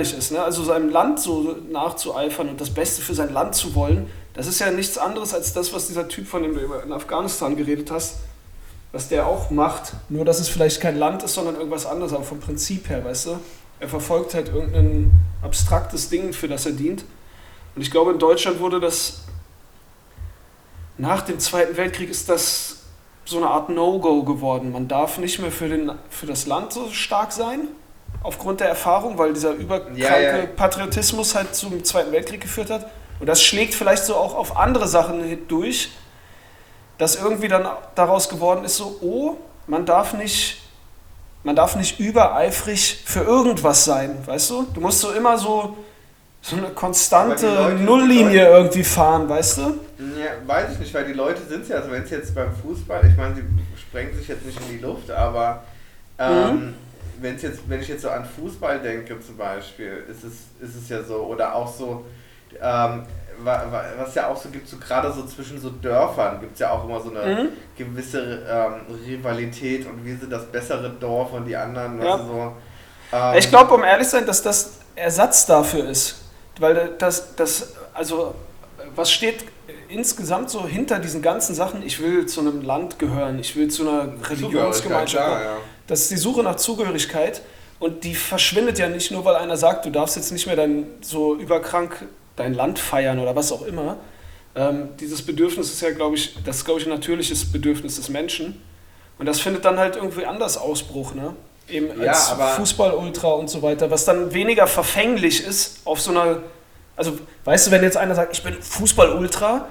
ist. Ne? Also seinem Land so nachzueifern und das Beste für sein Land zu wollen, das ist ja nichts anderes als das, was dieser Typ, von dem du in Afghanistan geredet hast, was der auch macht. Nur, dass es vielleicht kein Land ist, sondern irgendwas anderes, aber vom Prinzip her, weißt du? Er verfolgt halt irgendein abstraktes Ding, für das er dient. Und ich glaube, in Deutschland wurde das nach dem Zweiten Weltkrieg ist das so eine Art No-Go geworden. Man darf nicht mehr für, den, für das Land so stark sein, aufgrund der Erfahrung, weil dieser überkranke ja, ja. Patriotismus halt zum Zweiten Weltkrieg geführt hat. Und das schlägt vielleicht so auch auf andere Sachen durch, dass irgendwie dann daraus geworden ist, so, oh, man darf nicht, man darf nicht übereifrig für irgendwas sein, weißt du? Du musst so immer so, so eine konstante Leute, Nulllinie irgendwie fahren, weißt du? Ja, weiß ich nicht, weil die Leute sind es ja, also wenn es jetzt beim Fußball, ich meine, sie sprengen sich jetzt nicht in die Luft, aber ähm, mhm. Wenn's jetzt, wenn ich jetzt so an Fußball denke zum Beispiel, ist es, ist es ja so, oder auch so, ähm, was ja auch so gibt, so gerade so zwischen so Dörfern gibt es ja auch immer so eine mhm. gewisse ähm, Rivalität und wir sind das bessere Dorf und die anderen, ja. so. Ähm, ich glaube, um ehrlich zu sein, dass das Ersatz dafür ist. Weil das, das, also, was steht insgesamt so hinter diesen ganzen Sachen? Ich will zu einem Land gehören, ich will zu einer Religionsgemeinschaft. Klar, ja. Das ist die Suche nach Zugehörigkeit. Und die verschwindet ja nicht nur, weil einer sagt, du darfst jetzt nicht mehr dein so überkrank dein Land feiern oder was auch immer. Ähm, dieses Bedürfnis ist ja, glaube ich, das ist, glaube ich, ein natürliches Bedürfnis des Menschen. Und das findet dann halt irgendwie anders Ausbruch, ne? Eben ja, als Fußball-Ultra und so weiter, was dann weniger verfänglich ist auf so einer. Also, weißt du, wenn jetzt einer sagt, ich bin Fußball-Ultra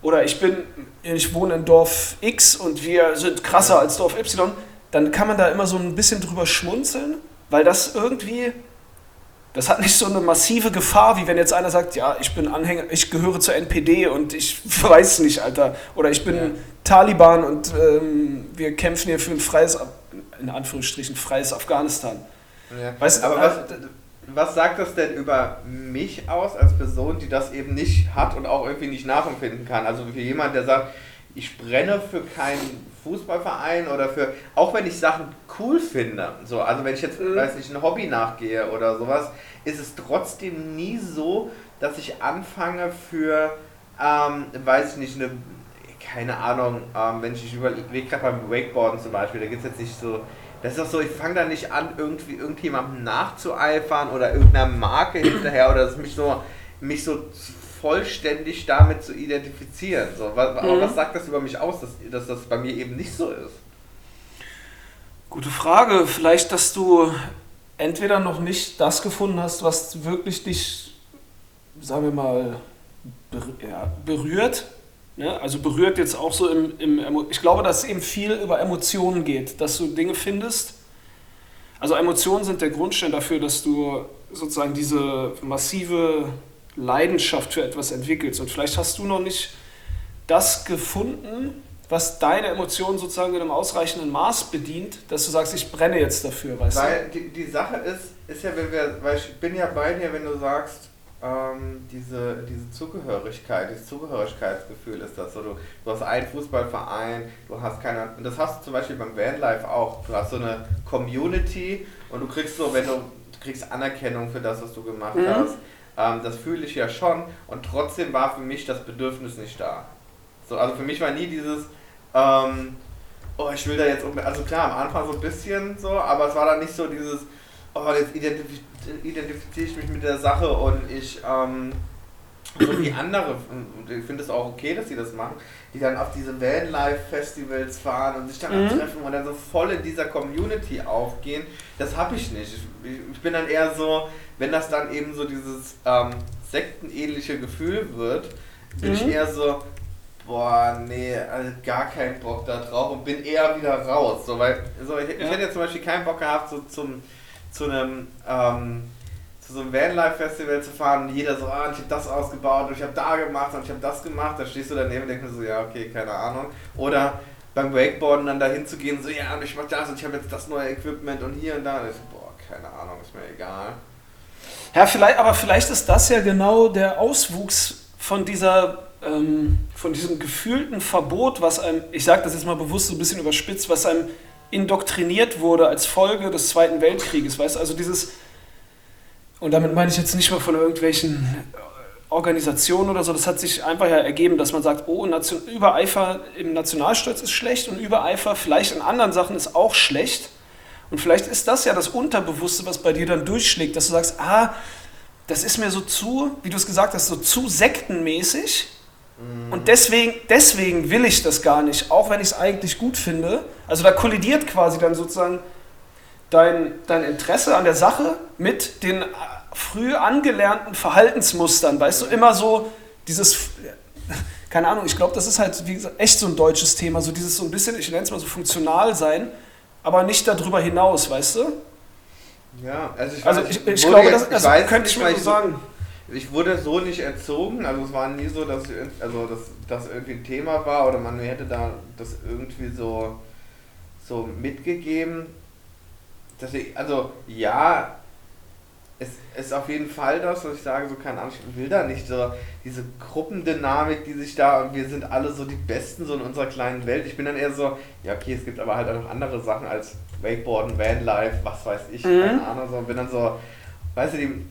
oder ich bin, ich wohne in Dorf X und wir sind krasser als Dorf Y, dann kann man da immer so ein bisschen drüber schmunzeln, weil das irgendwie das hat nicht so eine massive Gefahr, wie wenn jetzt einer sagt, ja, ich bin Anhänger, ich gehöre zur NPD und ich weiß nicht, Alter. Oder ich bin ja. Taliban und ähm, wir kämpfen hier für ein freies, in Anführungsstrichen, freies Afghanistan. Ja. Weißt, Aber was, was sagt das denn über mich aus als Person, die das eben nicht hat und auch irgendwie nicht nachempfinden kann? Also für jemand, der sagt, ich brenne für keinen Fußballverein oder für, auch wenn ich Sachen cool finde, so, also wenn ich jetzt, mhm. weiß nicht, ein Hobby nachgehe oder sowas, ist es trotzdem nie so, dass ich anfange für, ähm, weiß ich nicht, eine, keine Ahnung, ähm, wenn ich überlege, gerade beim Wakeboarden zum Beispiel, da geht es jetzt nicht so, das ist doch so, ich fange da nicht an, irgendwie irgendjemandem nachzueifern oder irgendeiner Marke hinterher oder dass mich so, mich so vollständig damit zu identifizieren. So, was, mhm. was sagt das über mich aus, dass, dass das bei mir eben nicht so ist? Gute Frage. Vielleicht, dass du entweder noch nicht das gefunden hast, was wirklich dich, sagen wir mal, ja, berührt. Ja, also berührt jetzt auch so im, im, ich glaube, dass es eben viel über Emotionen geht, dass du Dinge findest. Also Emotionen sind der Grundstein dafür, dass du sozusagen diese massive Leidenschaft für etwas entwickelst. Und vielleicht hast du noch nicht das gefunden, was deine Emotionen sozusagen in einem ausreichenden Maß bedient, dass du sagst, ich brenne jetzt dafür, weißt weil du? Die, die Sache ist, ist ja, wenn wir, weil ich bin ja bei dir, wenn du sagst, ähm, diese, diese Zugehörigkeit, dieses Zugehörigkeitsgefühl ist das so. Du, du hast einen Fußballverein, du hast keine, und das hast du zum Beispiel beim Vanlife auch. Du hast so eine Community und du kriegst so, wenn du, du kriegst Anerkennung für das, was du gemacht mhm. hast ähm, das fühle ich ja schon und trotzdem war für mich das Bedürfnis nicht da. So, also für mich war nie dieses, ähm, oh, ich will da jetzt, also klar, am Anfang so ein bisschen so, aber es war dann nicht so dieses, oh, jetzt identif identifiziere ich mich mit der Sache und ich, ähm, so wie andere, und ich finde es auch okay, dass sie das machen, die dann auf diese Vanlife-Festivals fahren und sich dann mhm. treffen und dann so voll in dieser Community aufgehen, das habe ich nicht. Ich, ich, bin dann eher so, wenn das dann eben so dieses ähm, sektenähnliche Gefühl wird, bin mhm. ich eher so, boah, nee, also gar keinen Bock da drauf und bin eher wieder raus. So, weil, so, ich, ja. ich hätte jetzt zum Beispiel keinen Bock gehabt, so zum, zu einem, ähm, so einem Vanlife-Festival zu fahren und jeder so, ah, ich habe das ausgebaut und ich habe da gemacht und ich habe das gemacht. Da stehst du daneben und denkst so, ja, okay, keine Ahnung. Oder beim Wakeboarden dann dahin zu gehen, so, ja, ich mach das und ich habe jetzt das neue Equipment und hier und da. Und ich so, boah, keine Ahnung, ist mir egal. Ja, vielleicht, aber vielleicht ist das ja genau der Auswuchs von dieser, ähm, von diesem gefühlten Verbot, was einem, ich sage das jetzt mal bewusst so ein bisschen überspitzt, was einem indoktriniert wurde als Folge des Zweiten Weltkrieges, weißt also dieses, und damit meine ich jetzt nicht mal von irgendwelchen Organisationen oder so, das hat sich einfach ja ergeben, dass man sagt, oh, Nation, Übereifer im Nationalstolz ist schlecht und Übereifer vielleicht in anderen Sachen ist auch schlecht. Und vielleicht ist das ja das Unterbewusste, was bei dir dann durchschlägt, dass du sagst, ah, das ist mir so zu, wie du es gesagt hast, so zu sektenmäßig. Mhm. Und deswegen, deswegen will ich das gar nicht, auch wenn ich es eigentlich gut finde. Also da kollidiert quasi dann sozusagen dein, dein Interesse an der Sache mit den früh angelernten Verhaltensmustern, weißt du, immer so dieses, keine Ahnung, ich glaube, das ist halt wie gesagt, echt so ein deutsches Thema, so dieses so ein bisschen, ich nenne es mal so funktional sein, aber nicht darüber hinaus, weißt du? Ja, also ich, also ich, ich glaube, das, also weiß, könnte ich mir so sagen. Ich wurde so nicht erzogen, also es war nie so, dass also das, das irgendwie ein Thema war oder man hätte da das irgendwie so, so mitgegeben. Ich, also ja, es ist auf jeden Fall das, was ich sage, so keine Ahnung, ich will da nicht so diese Gruppendynamik, die sich da und wir sind alle so die Besten so in unserer kleinen Welt. Ich bin dann eher so, ja okay, es gibt aber halt auch noch andere Sachen als Wakeboarden, Vanlife, was weiß ich, mhm. keine Ahnung, so bin dann so, weißt du, die,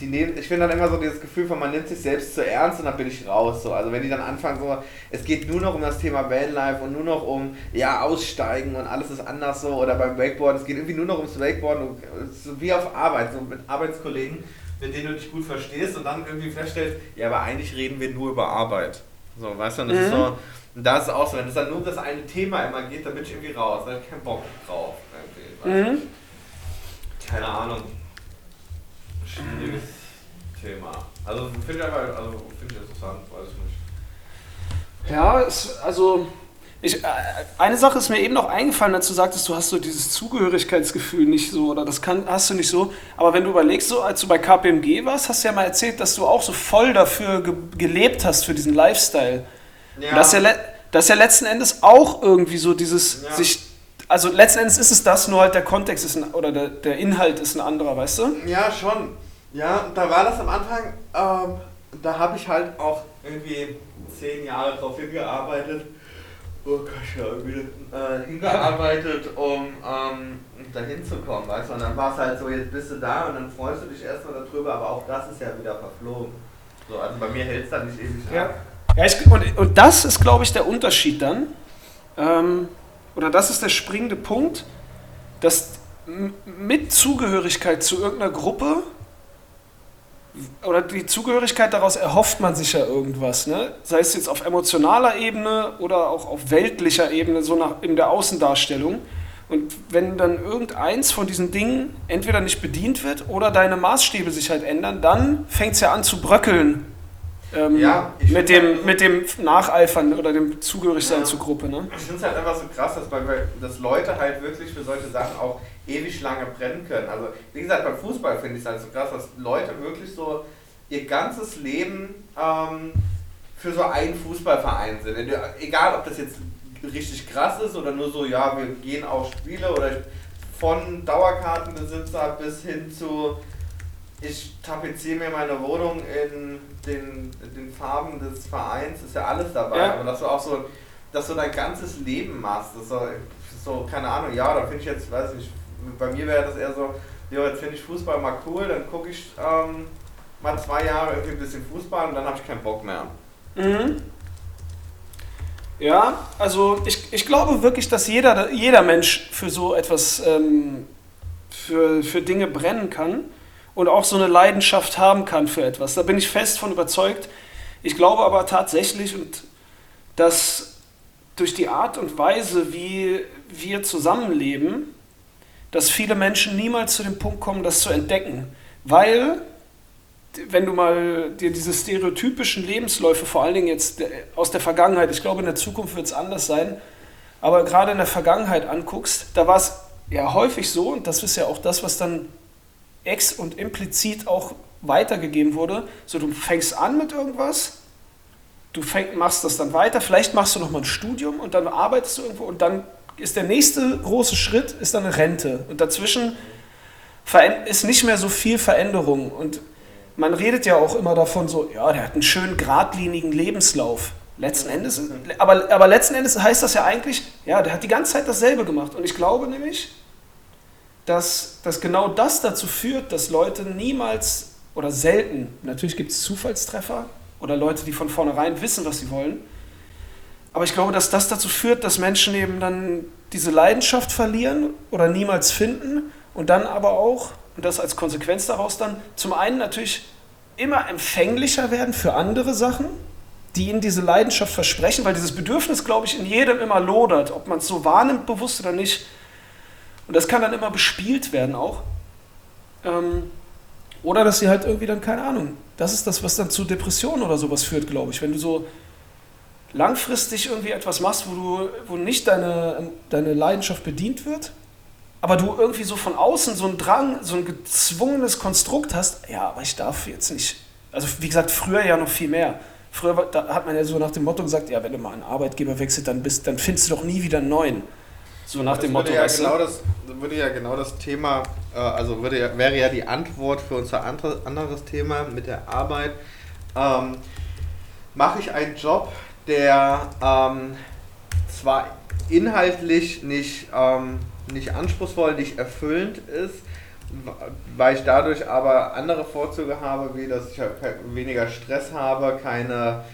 die nehmen, ich finde dann immer so dieses Gefühl von, man nimmt sich selbst zu ernst und dann bin ich raus. So. Also wenn die dann anfangen, so, es geht nur noch um das Thema Vanlife und nur noch um, ja, aussteigen und alles ist anders so oder beim Wakeboard, es geht irgendwie nur noch ums Wakeboarden, so wie auf Arbeit, so mit Arbeitskollegen, mit denen du dich gut verstehst und dann irgendwie feststellst, ja, aber eigentlich reden wir nur über Arbeit. So, weißt du, und das mhm. ist so, da ist es auch so, wenn es dann nur um das eine Thema immer geht, dann bin ich irgendwie raus, da habe ich keinen Bock drauf. Mhm. Keine Ahnung schwieriges Thema. Also finde ich einfach, also finde ich interessant, weiß ich nicht. Ja, es, also ich, äh, eine Sache ist mir eben noch eingefallen, als du sagtest, du hast so dieses Zugehörigkeitsgefühl nicht so oder das kann, hast du nicht so. Aber wenn du überlegst, so als du bei KPMG warst, hast du ja mal erzählt, dass du auch so voll dafür ge gelebt hast, für diesen Lifestyle. Ja. das, ist ja das ist ja letzten Endes auch irgendwie so dieses ja. sich. Also letzten Endes ist es das, nur halt der Kontext ist ein, oder der, der Inhalt ist ein anderer, weißt du? Ja, schon. Ja, da war das am Anfang, ähm, da habe ich halt auch irgendwie zehn Jahre drauf hingearbeitet. Oh Gott, ja, irgendwie äh, hingearbeitet, um ähm, dahin zu kommen, weißt du? Und dann war es halt so, jetzt bist du da und dann freust du dich erstmal darüber, aber auch das ist ja wieder verflogen. So, also bei mir hält es dann nicht ewig ja. Ja, ich, und, und das ist, glaube ich, der Unterschied dann. Ähm, oder das ist der springende Punkt, dass mit Zugehörigkeit zu irgendeiner Gruppe oder die Zugehörigkeit daraus erhofft man sich ja irgendwas, ne? sei es jetzt auf emotionaler Ebene oder auch auf weltlicher Ebene, so nach, in der Außendarstellung. Und wenn dann irgendeins von diesen Dingen entweder nicht bedient wird oder deine Maßstäbe sich halt ändern, dann fängt es ja an zu bröckeln ähm, ja, mit, dem, halt mit dem Nacheifern oder dem Zugehörigsein ja, zur Gruppe. Ne? Ich finde es halt einfach so krass, dass, bei, dass Leute halt wirklich für solche Sachen auch ewig lange brennen können. Also wie gesagt, beim Fußball finde ich es halt so krass, dass Leute wirklich so ihr ganzes Leben ähm, für so einen Fußballverein sind. Egal, ob das jetzt richtig krass ist oder nur so, ja, wir gehen auf Spiele oder von Dauerkartenbesitzer bis hin zu, ich tapeziere mir meine Wohnung in den, den Farben des Vereins, ist ja alles dabei. Ja. Aber dass du auch so, dass du dein ganzes Leben machst, das so, so keine Ahnung, ja, da finde ich jetzt, weiß ich nicht, bei mir wäre das eher so, ja, jetzt finde ich Fußball mal cool, dann gucke ich ähm, mal zwei Jahre irgendwie ein bisschen Fußball und dann habe ich keinen Bock mehr. Mhm. Ja, also ich, ich glaube wirklich, dass jeder, jeder Mensch für so etwas, ähm, für, für Dinge brennen kann und auch so eine Leidenschaft haben kann für etwas. Da bin ich fest von überzeugt. Ich glaube aber tatsächlich, und dass durch die Art und Weise, wie wir zusammenleben, dass viele Menschen niemals zu dem Punkt kommen, das zu entdecken. Weil, wenn du mal dir diese stereotypischen Lebensläufe, vor allen Dingen jetzt aus der Vergangenheit, ich glaube in der Zukunft wird es anders sein, aber gerade in der Vergangenheit anguckst, da war es ja häufig so, und das ist ja auch das, was dann ex und implizit auch weitergegeben wurde, so du fängst an mit irgendwas, du fäng, machst das dann weiter, vielleicht machst du noch mal ein Studium und dann arbeitest du irgendwo und dann ist der nächste große Schritt ist dann eine Rente. Und dazwischen ist nicht mehr so viel Veränderung. Und man redet ja auch immer davon so, ja, der hat einen schönen geradlinigen Lebenslauf. Letzten Endes, aber, aber letzten Endes heißt das ja eigentlich, ja, der hat die ganze Zeit dasselbe gemacht. Und ich glaube nämlich, dass, dass genau das dazu führt, dass Leute niemals oder selten, natürlich gibt es Zufallstreffer oder Leute, die von vornherein wissen, was sie wollen, aber ich glaube, dass das dazu führt, dass Menschen eben dann diese Leidenschaft verlieren oder niemals finden und dann aber auch, und das als Konsequenz daraus dann, zum einen natürlich immer empfänglicher werden für andere Sachen, die ihnen diese Leidenschaft versprechen, weil dieses Bedürfnis, glaube ich, in jedem immer lodert, ob man es so wahrnimmt, bewusst oder nicht. Und das kann dann immer bespielt werden auch. Ähm, oder dass sie halt irgendwie dann, keine Ahnung, das ist das, was dann zu Depressionen oder sowas führt, glaube ich. Wenn du so langfristig irgendwie etwas machst, wo, du, wo nicht deine, deine Leidenschaft bedient wird, aber du irgendwie so von außen so einen Drang, so ein gezwungenes Konstrukt hast, ja, aber ich darf jetzt nicht. Also wie gesagt, früher ja noch viel mehr. Früher hat man ja so nach dem Motto gesagt, ja, wenn du mal einen Arbeitgeber wechselst, dann, bist, dann findest du doch nie wieder einen neuen. So nach das dem Motto. Ja genau das, würde ja genau das Thema, äh, also würde ja, wäre ja die Antwort für unser andere, anderes Thema mit der Arbeit. Ähm, Mache ich einen Job, der ähm, zwar inhaltlich nicht, ähm, nicht anspruchsvoll, nicht erfüllend ist, weil ich dadurch aber andere Vorzüge habe, wie dass ich halt weniger Stress habe, keine,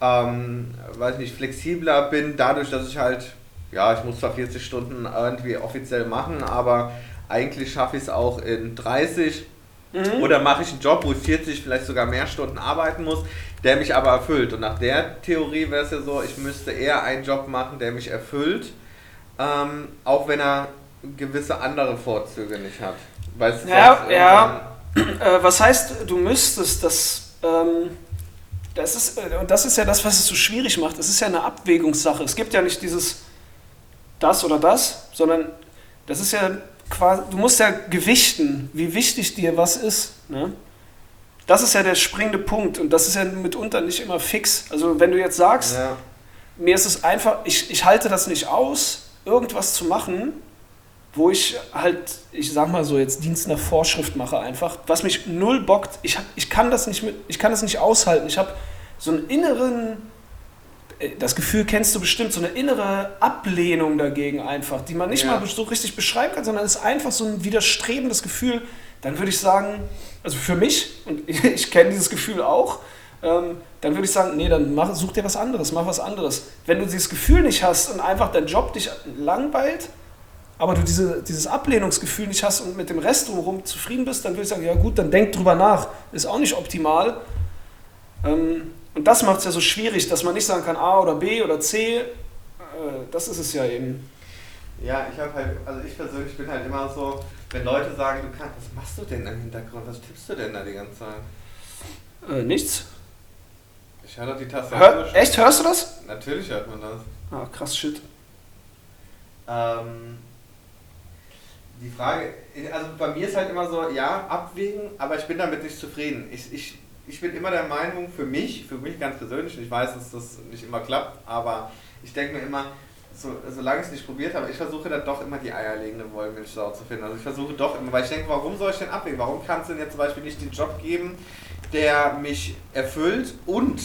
ähm, weiß nicht, flexibler bin, dadurch, dass ich halt, ja, ich muss zwar 40 Stunden irgendwie offiziell machen, aber eigentlich schaffe ich es auch in 30. Mhm. Oder mache ich einen Job, wo ich 40, vielleicht sogar mehr Stunden arbeiten muss, der mich aber erfüllt. Und nach der Theorie wäre es ja so, ich müsste eher einen Job machen, der mich erfüllt, ähm, auch wenn er gewisse andere Vorzüge nicht hat. Weißt ja, ja. Äh, was heißt, du müsstest das. Ähm, das ist, äh, und das ist ja das, was es so schwierig macht. Es ist ja eine Abwägungssache. Es gibt ja nicht dieses das oder das, sondern das ist ja quasi, du musst ja gewichten, wie wichtig dir was ist. Ne? Das ist ja der springende Punkt und das ist ja mitunter nicht immer fix. Also wenn du jetzt sagst, ja. mir ist es einfach, ich, ich halte das nicht aus, irgendwas zu machen, wo ich halt, ich sag mal so, jetzt Dienst nach Vorschrift mache einfach, was mich null bockt. Ich, ich, kann, das nicht mit, ich kann das nicht aushalten. Ich habe so einen inneren, das Gefühl kennst du bestimmt, so eine innere Ablehnung dagegen einfach, die man nicht ja. mal so richtig beschreiben kann, sondern es ist einfach so ein widerstrebendes Gefühl. Dann würde ich sagen, also für mich, und ich, ich kenne dieses Gefühl auch, ähm, dann würde ich sagen, nee, dann mach, such dir was anderes, mach was anderes. Wenn du dieses Gefühl nicht hast und einfach dein Job dich langweilt, aber du diese, dieses Ablehnungsgefühl nicht hast und mit dem Rest drumherum zufrieden bist, dann würde ich sagen, ja gut, dann denk drüber nach. Ist auch nicht optimal. Ähm, und das macht es ja so schwierig, dass man nicht sagen kann A oder B oder C. Äh, das ist es ja eben. Ja, ich habe halt, also ich persönlich bin halt immer so, wenn Leute sagen, du kannst, was machst du denn im Hintergrund? Was tippst du denn da die ganze Zeit? Äh, nichts. Ich höre doch die Tastatur. Hör, echt, hörst du das? Natürlich hört man das. Ah, krass, shit. Ähm, die Frage, also bei mir ist halt immer so, ja, abwägen, aber ich bin damit nicht zufrieden. Ich, ich, ich bin immer der Meinung, für mich, für mich ganz persönlich, und ich weiß, dass das nicht immer klappt, aber ich denke mir immer, so, solange ich es nicht probiert habe, ich versuche dann doch immer die eierlegende Wollmilchsau zu finden. Also ich versuche doch immer, weil ich denke, warum soll ich denn abwägen? Warum kannst du denn jetzt zum Beispiel nicht den Job geben, der mich erfüllt und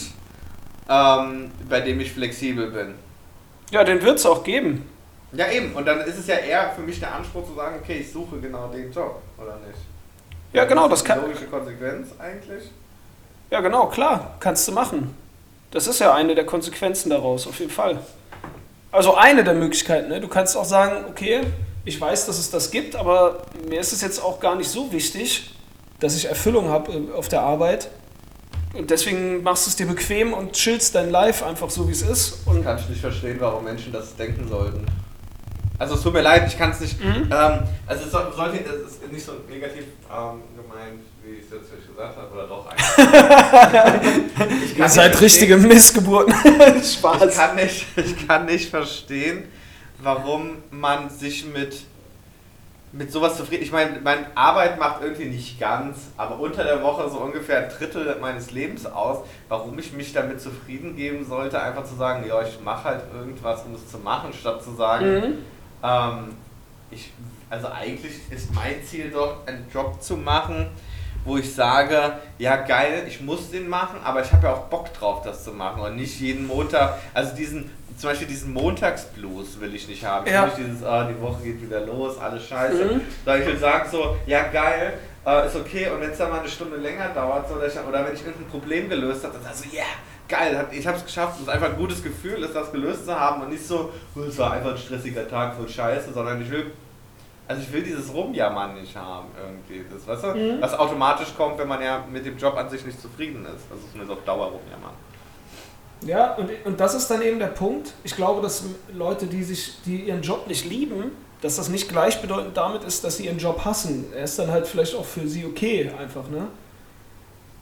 ähm, bei dem ich flexibel bin? Ja, den wird es auch geben. Ja, eben. Und dann ist es ja eher für mich der Anspruch zu sagen, okay, ich suche genau den Job, oder nicht? Ja, genau, das, das kann. Logische Konsequenz eigentlich? Ja, genau, klar, kannst du machen. Das ist ja eine der Konsequenzen daraus, auf jeden Fall. Also eine der Möglichkeiten. Ne? Du kannst auch sagen, okay, ich weiß, dass es das gibt, aber mir ist es jetzt auch gar nicht so wichtig, dass ich Erfüllung habe äh, auf der Arbeit. Und deswegen machst du es dir bequem und chillst dein Life einfach so, wie es ist. Und Kann ich nicht verstehen, warum Menschen das denken sollten. Also es tut mir leid, ich kann es nicht. Mhm. Ähm, also es sollte es ist nicht so negativ ähm, gemeint, wie ich es jetzt gesagt habe, oder doch eigentlich. Ihr seid richtige Missgeburten. Spaß. Ich kann, nicht, ich kann nicht verstehen, warum man sich mit, mit sowas zufrieden. Ich meine, meine Arbeit macht irgendwie nicht ganz, aber unter der Woche so ungefähr ein Drittel meines Lebens aus. Warum ich mich damit zufrieden geben sollte, einfach zu sagen, ja, ich mache halt irgendwas, um es zu machen, statt zu sagen. Mhm ähm, ich, also eigentlich ist mein Ziel doch, einen Job zu machen, wo ich sage, ja geil, ich muss den machen, aber ich habe ja auch Bock drauf, das zu machen und nicht jeden Montag, also diesen, zum Beispiel diesen Montagsblues will ich nicht haben. Ja. Ich will nicht dieses, ah, die Woche geht wieder los, alles scheiße. Mhm. Sondern ich will sagen so, ja geil, äh, ist okay und wenn es dann mal eine Stunde länger dauert so, oder, ich, oder wenn ich irgendein Problem gelöst habe, dann sag ich so, ja, yeah, geil, ich habe es geschafft. Es ist einfach ein gutes Gefühl, ist das gelöst zu haben und nicht so, oh, es war einfach ein stressiger Tag voll Scheiße, sondern ich will also ich will dieses Rumjammern nicht haben irgendwie. Das, weißt du, mhm. was automatisch kommt, wenn man ja mit dem Job an sich nicht zufrieden ist. Also es ist auf Dauer rumjammern. Ja, und, und das ist dann eben der Punkt. Ich glaube, dass Leute, die sich, die ihren Job nicht lieben, dass das nicht gleichbedeutend damit ist, dass sie ihren Job hassen. Er ist dann halt vielleicht auch für sie okay, einfach, ne?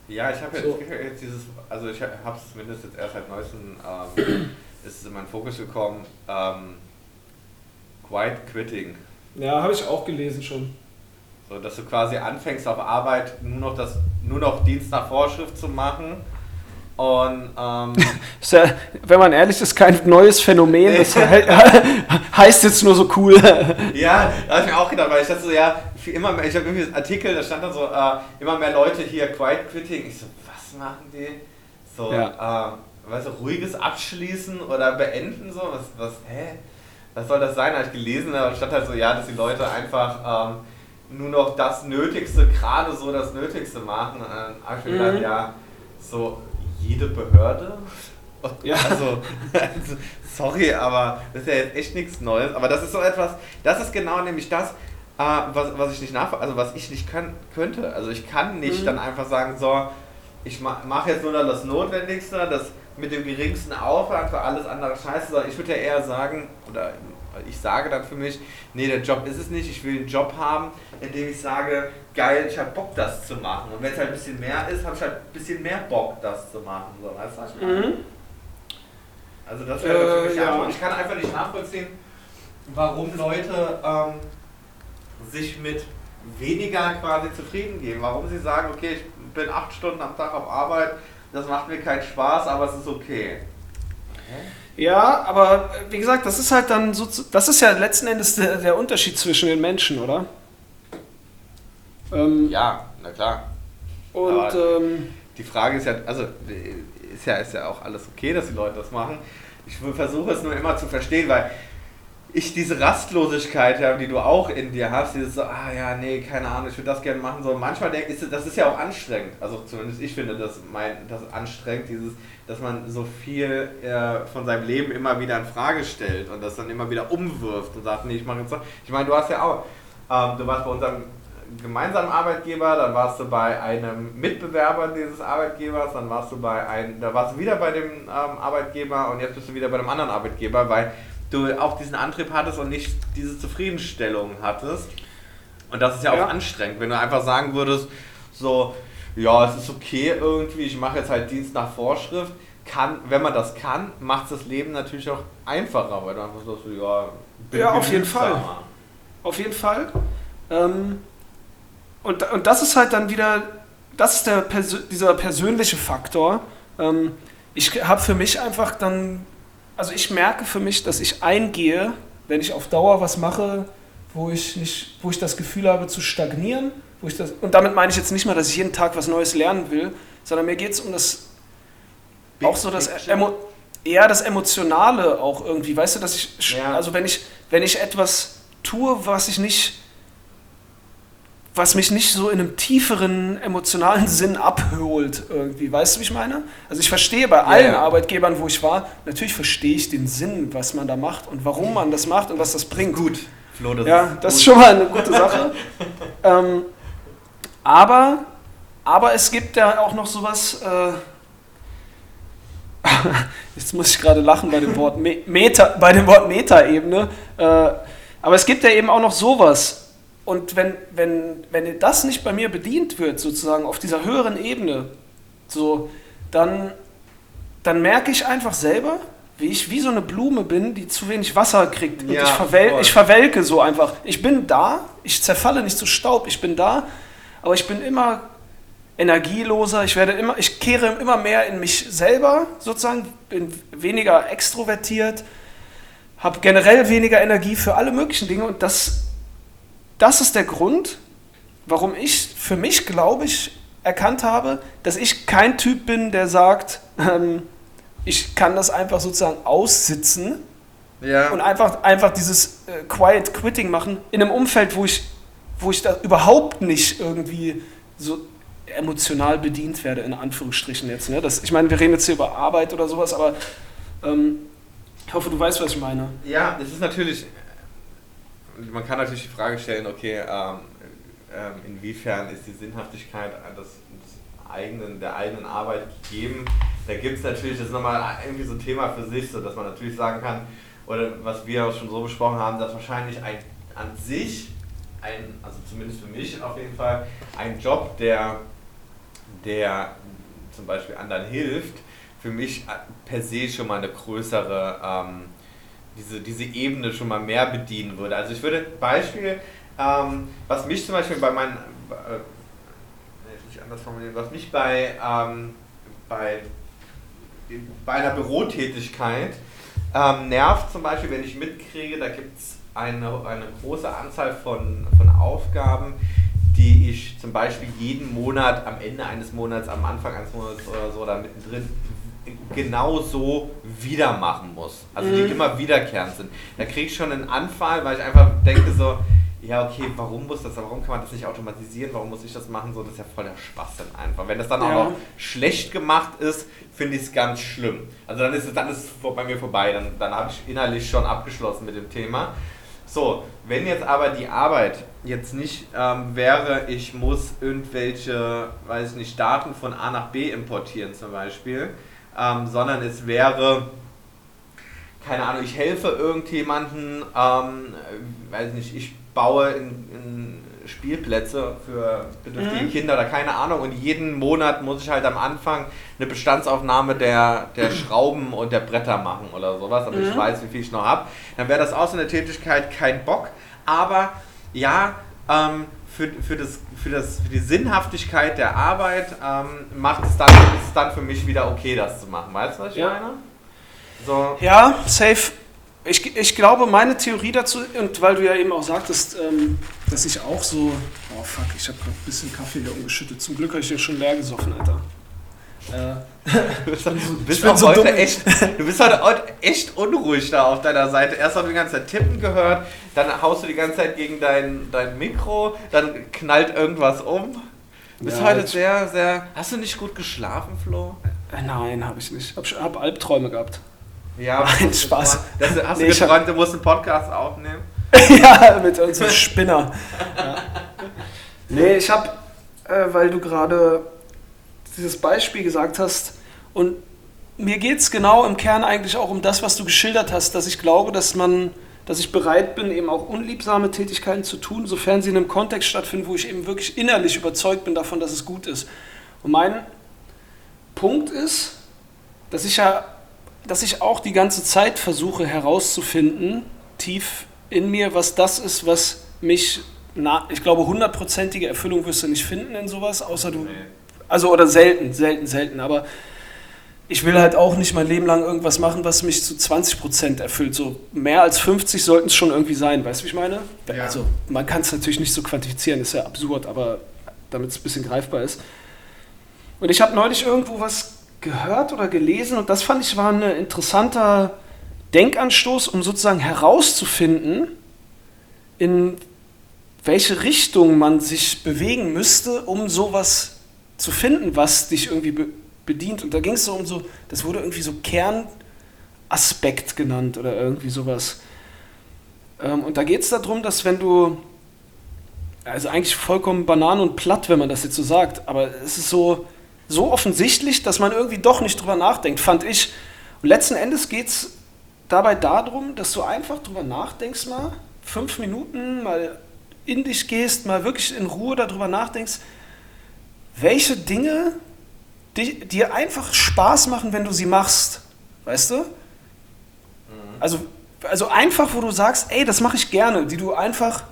Ja, ich habe jetzt, so. jetzt, dieses, also ich habe es zumindest jetzt erst seit neuestem, ähm, ist in meinen Fokus gekommen, ähm, Quiet Quitting. Ja, habe ich auch gelesen schon. So, dass du quasi anfängst auf Arbeit nur noch, das, nur noch Dienst nach Vorschrift zu machen. Und, ähm, ja, wenn man ehrlich ist, kein neues Phänomen. Das heißt jetzt nur so cool. ja, da habe ich mir auch gedacht, weil ich dachte so, ja, immer mehr, ich habe irgendwie einen Artikel, da stand dann so, äh, immer mehr Leute hier Quiet Quitting. Ich so, was machen die? So, ja. äh, weißt du, ruhiges Abschließen oder beenden, so, was, was, hä? Was soll das sein? Habe ich gelesen, da stand halt so, ja, dass die Leute einfach ähm, nur noch das Nötigste, gerade so das Nötigste machen. Dann habe ich mir gedacht, mhm. ja, so jede Behörde. Ja. Also, also, sorry, aber das ist ja jetzt echt nichts Neues. Aber das ist so etwas, das ist genau nämlich das, äh, was, was ich nicht nach, also was ich nicht können, könnte. Also ich kann nicht mhm. dann einfach sagen, so, ich mache jetzt nur noch das Notwendigste, das mit dem geringsten Aufwand für alles andere scheiße, sondern ich würde ja eher sagen, oder ich sage dann für mich, nee, der Job ist es nicht, ich will einen Job haben, in dem ich sage, geil, ich habe Bock, das zu machen. Und wenn es halt ein bisschen mehr ist, habe ich halt ein bisschen mehr Bock, das zu machen. So, weißt du, was ich meine? Mhm. Also das wäre äh, für mich ja. Ich kann einfach nicht nachvollziehen, warum Leute ähm, sich mit weniger quasi zufrieden geben. Warum sie sagen, okay, ich bin acht Stunden am Tag auf Arbeit, das macht mir keinen Spaß, aber es ist okay. Ja, aber wie gesagt, das ist halt dann so, das ist ja letzten Endes der, der Unterschied zwischen den Menschen, oder? Ähm, ja, na klar. Und ähm, die Frage ist ja, also ist ja, ist ja auch alles okay, dass die Leute das machen. Ich versuche es nur immer zu verstehen, weil ich diese Rastlosigkeit habe, die du auch in dir hast, dieses so, ah ja, nee, keine Ahnung, ich würde das gerne machen. So, manchmal denke ich, das ist ja auch anstrengend. Also zumindest ich finde das, mein, das anstrengend, dieses, dass man so viel äh, von seinem Leben immer wieder in Frage stellt und das dann immer wieder umwirft und sagt, nee, ich mache jetzt so. Ich meine, du hast ja auch, ähm, du warst bei unserem gemeinsamen Arbeitgeber, dann warst du bei einem Mitbewerber dieses Arbeitgebers, dann warst du bei einem, da warst du wieder bei dem ähm, Arbeitgeber und jetzt bist du wieder bei einem anderen Arbeitgeber, weil du auch diesen Antrieb hattest und nicht diese Zufriedenstellung hattest. Und das ist ja auch ja. anstrengend, wenn du einfach sagen würdest, so, ja, es ist okay irgendwie, ich mache jetzt halt Dienst nach Vorschrift. Kann, wenn man das kann, macht das Leben natürlich auch einfacher, weil du einfach so, ja, ja auf jeden Fall. Auf jeden Fall. Ähm, und, und das ist halt dann wieder, das ist der dieser persönliche Faktor. Ähm, ich habe für mich einfach dann also ich merke für mich, dass ich eingehe, wenn ich auf Dauer was mache, wo ich, nicht, wo ich das Gefühl habe zu stagnieren. Wo ich das, und damit meine ich jetzt nicht mal, dass ich jeden Tag was Neues lernen will, sondern mir geht es um das, Big auch so das, Emo, eher das Emotionale auch irgendwie. Weißt du, dass ich, ja. also wenn ich, wenn ich etwas tue, was ich nicht was mich nicht so in einem tieferen emotionalen Sinn abholt irgendwie. Weißt du, wie ich meine? Also ich verstehe bei allen ja. Arbeitgebern, wo ich war, natürlich verstehe ich den Sinn, was man da macht und warum man das macht und was das bringt. Gut, Flo, das ja, ist das ist schon mal eine gute Sache. ähm, aber, aber es gibt ja auch noch sowas. Äh, jetzt muss ich gerade lachen bei dem Wort Meta, bei dem Wort Metaebene. Äh, aber es gibt ja eben auch noch sowas und wenn, wenn, wenn das nicht bei mir bedient wird, sozusagen auf dieser höheren Ebene, so, dann, dann merke ich einfach selber, wie ich wie so eine Blume bin, die zu wenig Wasser kriegt. Und ja, ich, verwel ich verwelke so einfach. Ich bin da, ich zerfalle nicht zu Staub, ich bin da, aber ich bin immer energieloser, ich werde immer, ich kehre immer mehr in mich selber sozusagen, bin weniger extrovertiert, habe generell weniger Energie für alle möglichen Dinge und das das ist der Grund, warum ich für mich glaube ich erkannt habe, dass ich kein Typ bin, der sagt, ähm, ich kann das einfach sozusagen aussitzen Ja. und einfach, einfach dieses äh, Quiet Quitting machen in einem Umfeld, wo ich, wo ich da überhaupt nicht irgendwie so emotional bedient werde, in Anführungsstrichen jetzt. Ne? Das, ich meine, wir reden jetzt hier über Arbeit oder sowas, aber ähm, ich hoffe, du weißt, was ich meine. Ja, das ist natürlich. Man kann natürlich die Frage stellen, okay, ähm, ähm, inwiefern ist die Sinnhaftigkeit des, des eigenen, der eigenen Arbeit gegeben? Da gibt es natürlich, das ist nochmal irgendwie so ein Thema für sich, so dass man natürlich sagen kann, oder was wir auch schon so besprochen haben, dass wahrscheinlich ein an sich, ein, also zumindest für mich auf jeden Fall, ein Job, der, der zum Beispiel anderen hilft, für mich per se schon mal eine größere, ähm, diese, diese Ebene schon mal mehr bedienen würde. Also ich würde Beispiel, ähm, was mich zum Beispiel bei meinen, äh, anders formulieren, was mich bei, ähm, bei, bei einer Bürotätigkeit ähm, nervt zum Beispiel, wenn ich mitkriege, da gibt es eine, eine große Anzahl von, von Aufgaben, die ich zum Beispiel jeden Monat, am Ende eines Monats, am Anfang eines Monats oder so, da mittendrin genau so wieder machen muss. Also die Mhm. immer wiederkehrend sind. Da kriege ich schon einen Anfall, weil ich einfach denke so, ja okay, warum muss das, warum kann man das nicht automatisieren, warum muss ich das machen, so, das ist ja voll der Schwachsinn einfach. Wenn das dann auch Ja. noch schlecht gemacht ist, finde ich es ganz schlimm. Also dann ist es, dann ist es bei mir vorbei, dann, dann habe ich innerlich schon abgeschlossen mit dem Thema. So, wenn jetzt aber die Arbeit jetzt nicht ähm, wäre, ich muss irgendwelche, weiß ich nicht, Daten von A nach B importieren zum Beispiel, ähm, sondern es wäre, keine Ahnung, ich helfe irgendjemanden, ähm, äh, weiß nicht, ich baue in, in Spielplätze für bedürftige Mhm. Kinder oder keine Ahnung und jeden Monat muss ich halt am Anfang eine Bestandsaufnahme der, der Schrauben und der Bretter machen oder sowas, damit ich Mhm. weiß, wie viel ich noch habe. Dann wäre das auch so eine Tätigkeit kein Bock, aber ja, ähm, für, für, das, für, das, für die Sinnhaftigkeit der Arbeit ähm, macht es dann, ist es dann für mich wieder okay, das zu machen. Weißt du, was ich Ja. meine? So, Ja, safe. Ich, ich glaube, meine Theorie dazu, und weil du ja eben auch sagtest, ähm, dass ich auch so. Oh fuck, ich habe gerade ein bisschen Kaffee hier umgeschüttet. Zum Glück habe ich den schon leer gesoffen, Alter. Äh, Du bist, so heute dumm. echt, du bist heute, echt unruhig da auf deiner Seite. Erst hast du die ganze Zeit tippen gehört, dann haust du die ganze Zeit gegen dein, dein Mikro, dann knallt irgendwas um. Du bist Ja, heute sehr, sehr. Hast du nicht gut geschlafen, Flo? äh, nein, habe ich nicht. Ich habe hab Albträume gehabt. Ja, Nein, Spaß. Das, hast Nee, du hab- geträumt, du musst einen Podcast aufnehmen? ja, mit unserem Spinner. Ja. Nee, ich habe, äh, weil du gerade dieses Beispiel gesagt hast, und mir geht es genau im Kern eigentlich auch um das, was du geschildert hast, dass ich glaube, dass man, dass ich bereit bin, eben auch unliebsame Tätigkeiten zu tun, sofern sie in einem Kontext stattfinden, wo ich eben wirklich innerlich überzeugt bin davon, dass es gut ist. Und mein Punkt ist, dass ich ja, dass ich auch die ganze Zeit versuche herauszufinden, tief in mir, was das ist, was mich, na, ich glaube, hundertprozentige Erfüllung wirst du nicht finden in sowas, außer du, also oder selten, selten, selten, aber ich will halt auch nicht mein Leben lang irgendwas machen, was mich zu 20% erfüllt. So mehr als 50 sollten es schon irgendwie sein, weißt du, wie ich meine? Ja. Also man kann es natürlich nicht so quantifizieren, ist ja absurd, aber damit es ein bisschen greifbar ist. Und ich habe neulich irgendwo was gehört oder gelesen und das fand ich war ein interessanter Denkanstoß, um sozusagen herauszufinden, in welche Richtung man sich bewegen müsste, um sowas zu finden, was dich irgendwie be bedient. Und da ging es so um so, das wurde irgendwie so Kernaspekt genannt oder irgendwie sowas. Ähm, und da geht es darum, dass wenn du, also eigentlich vollkommen banan und platt, wenn man das jetzt so sagt, aber es ist so, so offensichtlich, dass man irgendwie doch nicht drüber nachdenkt, fand ich. Und letzten Endes geht es dabei darum, dass du einfach drüber nachdenkst mal, fünf Minuten mal in dich gehst, mal wirklich in Ruhe darüber nachdenkst, welche Dinge die, dir einfach Spaß machen, wenn du sie machst. Weißt du? Also, also einfach, wo du sagst, ey, das mache ich gerne, die du einfach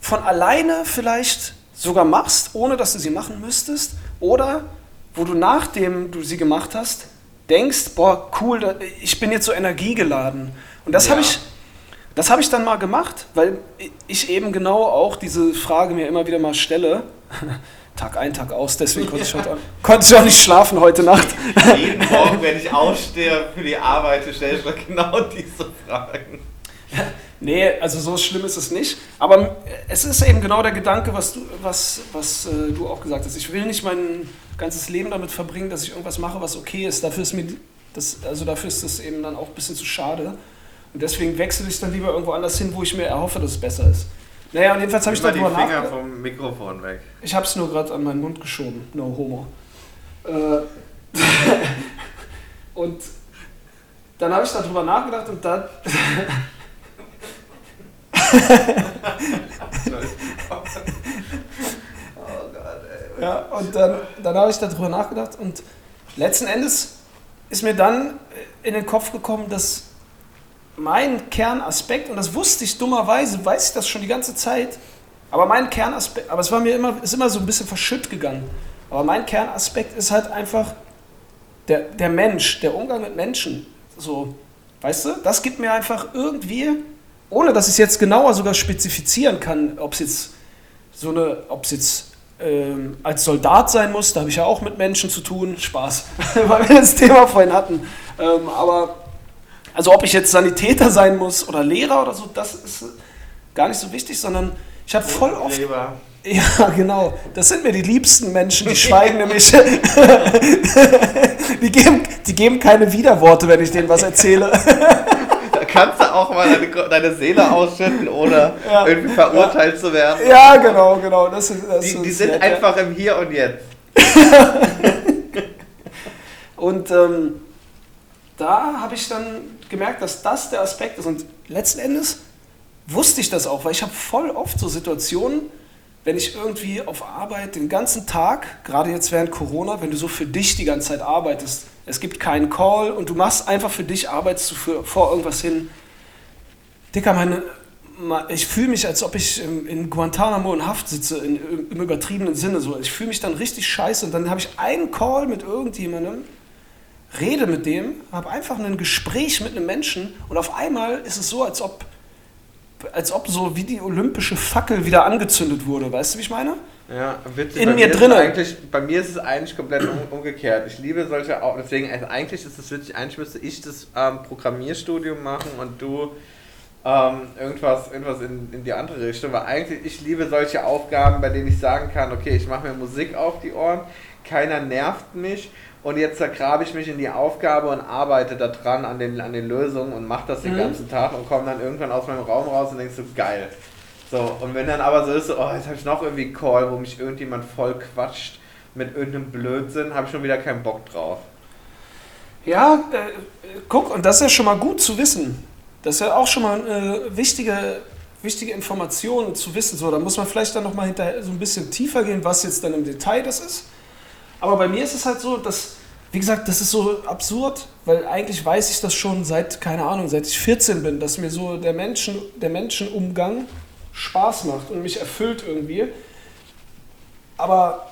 von alleine vielleicht sogar machst, ohne dass du sie machen müsstest. Oder wo du nachdem du sie gemacht hast, denkst, boah, cool, ich bin jetzt so energiegeladen. Und das Ja. habe ich, das habe ich dann mal gemacht, weil ich eben genau auch diese Frage mir immer wieder mal stelle. Tag ein, Tag aus, deswegen konnte ich, heute, konnte ich auch nicht schlafen heute Nacht. Jeden Morgen, wenn ich aufstehe für die Arbeit, stelle ich mir genau diese Fragen. Nee, also so schlimm ist es nicht. Aber es ist eben genau der Gedanke, was du, was, was, äh, du auch gesagt hast. Ich will nicht mein ganzes Leben damit verbringen, dass ich irgendwas mache, was okay ist. Dafür ist mir das, also dafür ist das eben dann auch ein bisschen zu schade. Und deswegen wechsle ich dann lieber irgendwo anders hin, wo ich mir erhoffe, dass es besser ist. Naja, und jedenfalls habe ich darüber nachgedacht. die Finger vom Mikrofon weg. Ich habe es nur gerade an meinen Mund geschoben. No homo. Äh, und dann habe ich darüber nachgedacht und dann... oh Gott, ey. Ja, und dann, dann habe ich darüber nachgedacht und letzten Endes ist mir dann in den Kopf gekommen, dass mein Kernaspekt, und das wusste ich dummerweise, weiß ich das schon die ganze Zeit, aber mein Kernaspekt, aber es war mir immer, ist immer so ein bisschen verschütt gegangen. Aber mein Kernaspekt ist halt einfach der, der Mensch, der Umgang mit Menschen. So, weißt du, das gibt mir einfach irgendwie, ohne dass ich es jetzt genauer sogar spezifizieren kann, ob es jetzt so eine, ob es jetzt ähm, als Soldat sein muss, da habe ich ja auch mit Menschen zu tun, Spaß, weil wir das Thema vorhin hatten. Ähm, aber also ob ich jetzt Sanitäter sein muss oder Lehrer oder so, das ist gar nicht so wichtig, sondern ich habe voll oft. Leber. Ja, genau. Das sind mir die liebsten Menschen, die schweigen nämlich. die, geben, die geben keine Widerworte, wenn ich denen was erzähle. Da kannst du auch mal deine, deine Seele ausschütten, ohne ja. irgendwie verurteilt ja. zu werden. Ja, genau, genau. Das das die, die sind nett, einfach ja. im Hier und Jetzt. und ähm, da habe ich dann gemerkt, dass das der Aspekt ist. Und letzten Endes wusste ich das auch, weil ich habe voll oft so Situationen, wenn ich irgendwie auf Arbeit den ganzen Tag, gerade jetzt während Corona, wenn du so für dich die ganze Zeit arbeitest, es gibt keinen Call und du machst einfach für dich, arbeitest du für, vor irgendwas hin. Dicker, meine, ich fühle mich, als ob ich in Guantanamo in Haft sitze, in, im übertriebenen Sinne. So. Ich fühle mich dann richtig scheiße und dann habe ich einen Call mit irgendjemandem rede mit dem, habe einfach ein Gespräch mit einem Menschen und auf einmal ist es so, als ob, als ob so wie die olympische Fackel wieder angezündet wurde. Weißt du, wie ich meine? Ja, witzig. In bei mir, drin. Bei mir ist es eigentlich komplett um, umgekehrt. Ich liebe solche, auch, deswegen, also eigentlich ist es witzig, eigentlich müsste ich das ähm, Programmierstudium machen und du ähm, irgendwas, irgendwas in, in die andere Richtung, weil eigentlich, ich liebe solche Aufgaben, bei denen ich sagen kann, okay, ich mache mir Musik auf die Ohren, keiner nervt mich und jetzt zergrabe ich mich in die Aufgabe und arbeite daran an den, an den Lösungen und mache das den mhm. ganzen Tag und komme dann irgendwann aus meinem Raum raus und denkst so, geil. So, und wenn dann aber so ist, oh, jetzt habe ich noch irgendwie einen Call, wo mich irgendjemand voll quatscht mit irgendeinem Blödsinn, habe ich schon wieder keinen Bock drauf. Ja, äh, guck, und das ist ja schon mal gut zu wissen. Das ist ja auch schon mal eine äh, wichtige, wichtige Information zu wissen. So, da muss man vielleicht dann nochmal hinterher so ein bisschen tiefer gehen, was jetzt dann im Detail das ist. Aber bei mir ist es halt so, dass, wie gesagt, das ist so absurd, weil eigentlich weiß ich das schon seit, keine Ahnung, seit ich 14 bin, dass mir so der, Menschen, der Menschenumgang Spaß macht und mich erfüllt irgendwie. Aber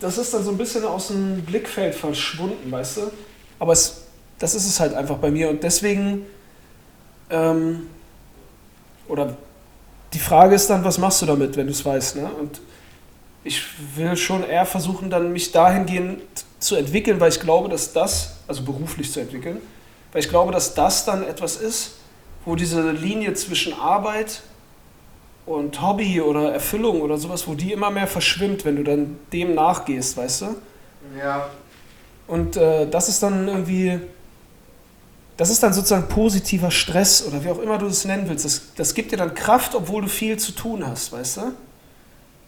das ist dann so ein bisschen aus dem Blickfeld verschwunden, weißt du? Aber es, das ist es halt einfach bei mir und deswegen, ähm, oder die Frage ist dann, was machst du damit, wenn du es weißt, ne? Und ich will schon eher versuchen, dann mich dahingehend zu entwickeln, weil ich glaube, dass das, also beruflich zu entwickeln, weil ich glaube, dass das dann etwas ist, wo diese Linie zwischen Arbeit und Hobby oder Erfüllung oder sowas, wo die immer mehr verschwimmt, wenn du dann dem nachgehst, weißt du? Ja. Und äh, das ist dann irgendwie, das ist dann sozusagen positiver Stress oder wie auch immer du es nennen willst. Das, das gibt dir dann Kraft, obwohl du viel zu tun hast, weißt du?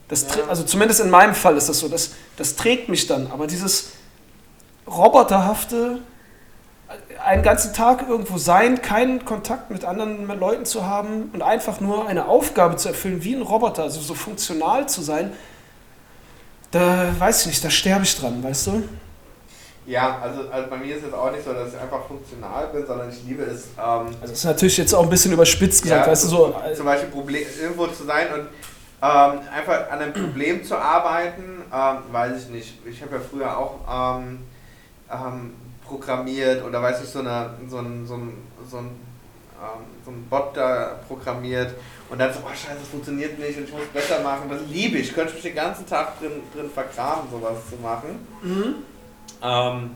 Das, ja. Also zumindest in meinem Fall ist das so. Das, das trägt mich dann. Aber dieses roboterhafte, einen ganzen Tag irgendwo sein, keinen Kontakt mit anderen Leuten zu haben und einfach nur eine Aufgabe zu erfüllen wie ein Roboter, also so funktional zu sein, da weiß ich nicht, da sterbe ich dran, weißt du? Ja, also, also bei mir ist es auch nicht so, dass ich einfach funktional bin, sondern ich liebe es. Ähm, also das ist natürlich jetzt auch ein bisschen überspitzt gesagt, ja, weißt du so. Zum Beispiel Problem, irgendwo zu sein und ähm, einfach an einem Problem zu arbeiten, ähm, weiß ich nicht. Ich habe ja früher auch ähm, ähm, programmiert oder weiß ich, so, eine, so ein, so ein, so ein ähm, so einen Bot da programmiert und dann so, oh scheiße, das funktioniert nicht und ich muss es besser machen. Das liebe ich. Ich könnte mich den ganzen Tag drin, drin vergraben, sowas zu machen. Mhm. Ähm,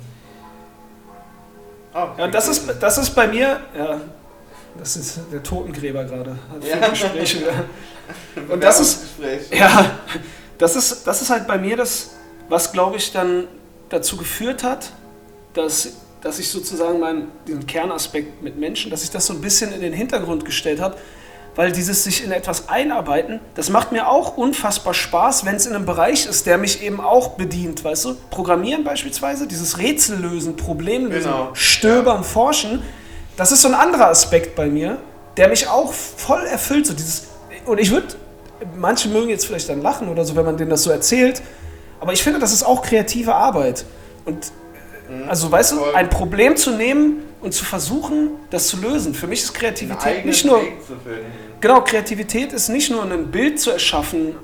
oh, Ja, das ist, das ist bei mir, ja, das ist der Totengräber gerade. Hat Ja. Gespräche wieder. und das ist-. Ja, das ist, das ist halt bei mir das, was glaube ich dann dazu geführt hat, dass, dass ich sozusagen meinen, diesen Kernaspekt mit Menschen, dass ich das so ein bisschen in den Hintergrund gestellt habe, weil dieses sich in etwas einarbeiten, das macht mir auch unfassbar Spaß, wenn es in einem Bereich ist, der mich eben auch bedient, weißt du? Programmieren beispielsweise, dieses Rätsel lösen, Problem lösen, Genau. stöbern, forschen, das ist so ein anderer Aspekt bei mir, der mich auch voll erfüllt, so dieses, und ich würde, manche mögen jetzt vielleicht dann lachen oder so, wenn man denen das so erzählt, aber ich finde, das ist auch kreative Arbeit. Und Mhm. also, weißt du, ein Problem zu nehmen und zu versuchen, das zu lösen. Für mich ist Kreativität nicht nur, genau, Kreativität ist nicht nur ein Bild zu erschaffen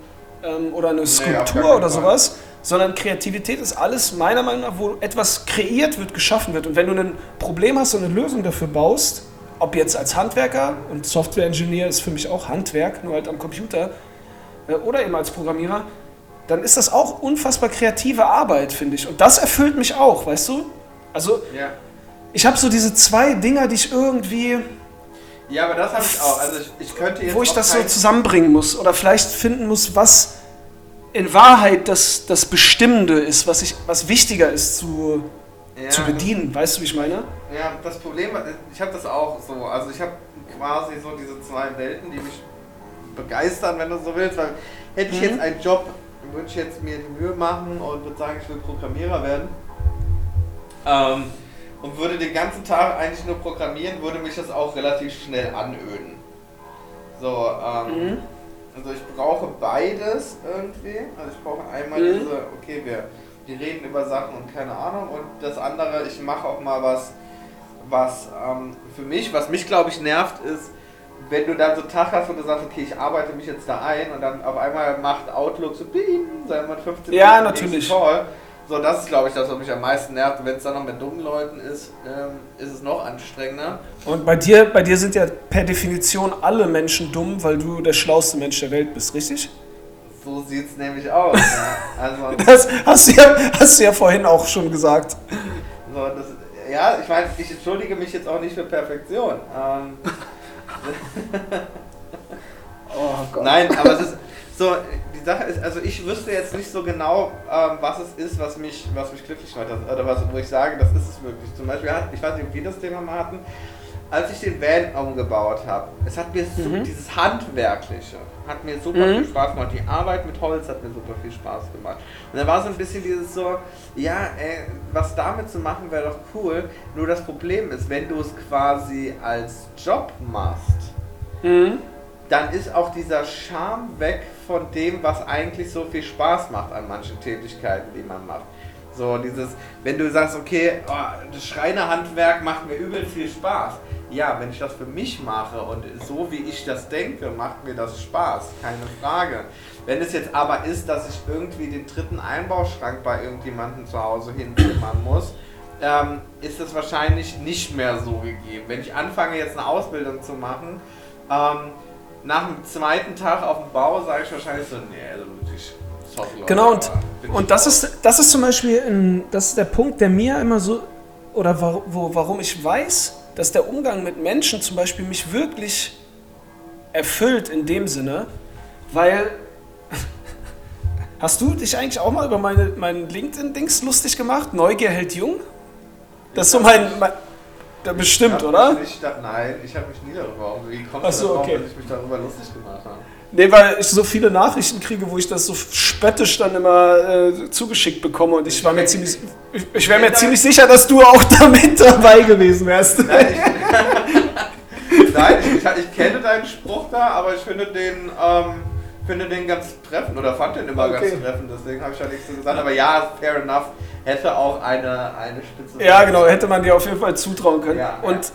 ähm, oder eine Skulptur keinen oder sowas, sondern Kreativität ist alles meiner Meinung nach, wo etwas kreiert wird, geschaffen wird. Und wenn du ein Problem hast und eine Lösung dafür baust, ob jetzt als Handwerker und Software-Engineer ist für mich auch Handwerk, nur halt am Computer, äh, oder eben als Programmierer, dann ist das auch unfassbar kreative Arbeit, finde ich. Und das erfüllt mich auch, weißt du? Also, Ja. ich habe so diese zwei Dinger, die ich irgendwie, ja, aber das habe ich auch. Also ich, ich könnte jetzt wo ich das so zusammenbringen muss oder vielleicht finden muss, was in Wahrheit das, das Bestimmende ist, was, ich, was wichtiger ist zu, ja, zu bedienen. Weißt du, wie ich meine? Ja, das Problem, ich habe das auch so. Also ich habe quasi so diese zwei Welten, die mich begeistern, wenn du so willst. Weil hätte ich Mhm. jetzt einen Job, würde ich jetzt mir die Mühe machen und würde sagen, ich will Programmierer werden. Ähm, und würde den ganzen Tag eigentlich nur programmieren, würde mich das auch relativ schnell anöden. So, ähm, Mhm. also ich brauche beides irgendwie. Also ich brauche einmal Mhm. diese, okay, wir, wir reden über Sachen und keine Ahnung. Und das andere, ich mache auch mal was, was ähm, für mich, was mich glaube ich nervt, ist, wenn du dann so einen Tag hast und du sagst, okay, ich arbeite mich jetzt da ein und dann auf einmal macht Outlook so bing, sei mal 15 Ja, natürlich. Call. So, das ist glaube ich das, was mich am meisten nervt. Und wenn es dann noch mit dummen Leuten ist, ähm, ist es noch anstrengender. Und bei dir, bei dir sind ja per Definition alle Menschen dumm, weil du der schlauste Mensch der Welt bist, richtig? So sieht es nämlich aus. ja. Also, Das hast du, ja, hast du ja vorhin auch schon gesagt. So, das, ja, ich meine, ich entschuldige mich jetzt auch nicht für Perfektion. Ähm, Oh nein, aber es ist so, die Sache ist, also ich wüsste jetzt nicht so genau, ähm, was es ist, was mich, was mich glücklich macht. Oder was, wo ich sage, das ist es wirklich. Zum Beispiel, ich weiß nicht, ob wir das Thema mal hatten, als ich den Van umgebaut habe, es hat mir so, Mhm. dieses Handwerkliche, hat mir super Mhm. viel Spaß gemacht. Die Arbeit mit Holz hat mir super viel Spaß gemacht. Und dann war so ein bisschen dieses so, ja, ey, was damit zu machen wäre doch cool. Nur das Problem ist, wenn du es quasi als Job machst, Mhm. dann ist auch dieser Charme weg von dem, was eigentlich so viel Spaß macht an manchen Tätigkeiten, die man macht. So dieses, wenn du sagst, okay, oh, das Schreinerhandwerk macht mir übel viel Spaß. Ja, wenn ich das für mich mache und so wie ich das denke, macht mir das Spaß, keine Frage. Wenn es jetzt aber ist, dass ich irgendwie den dritten Einbauschrank bei irgendjemandem zu Hause hinzimmern muss, ähm, ist das wahrscheinlich nicht mehr so gegeben. Wenn ich anfange jetzt eine Ausbildung zu machen, ähm, nach dem zweiten Tag auf dem Bau sage ich wahrscheinlich so, nee, also Leute, Genau, und, ich und das, ist, das ist zum Beispiel ein, das ist der Punkt, der mir immer so, oder wo, wo, warum ich weiß, dass der Umgang mit Menschen zum Beispiel mich wirklich erfüllt in dem Sinne, weil hast du dich eigentlich auch mal über meine, mein LinkedIn-Dings lustig gemacht? Neugier hält jung? Das ist so mein, mein da bestimmt, Ich oder? Nicht, nein, ich habe mich nie darüber. Wie kommst Ach so, darauf, okay. dass ich mich darüber lustig gemacht habe? Nee, weil ich so viele Nachrichten kriege, wo ich das so spöttisch dann immer äh, zugeschickt bekomme und ich war mir ziemlich, ich, ich wäre mir ziemlich sicher, dass du auch damit dabei gewesen wärst. Nein, ich, nein, ich, ich, kenne deinen Spruch da, aber ich finde den, ähm, finde den ganz treffend oder fand den immer Okay. ganz treffend, deswegen habe ich ja nichts so gesagt. Aber ja, fair enough, hätte auch eine, eine Spitze. Ja, genau, hätte man dir auf jeden Fall zutrauen können. Ja, und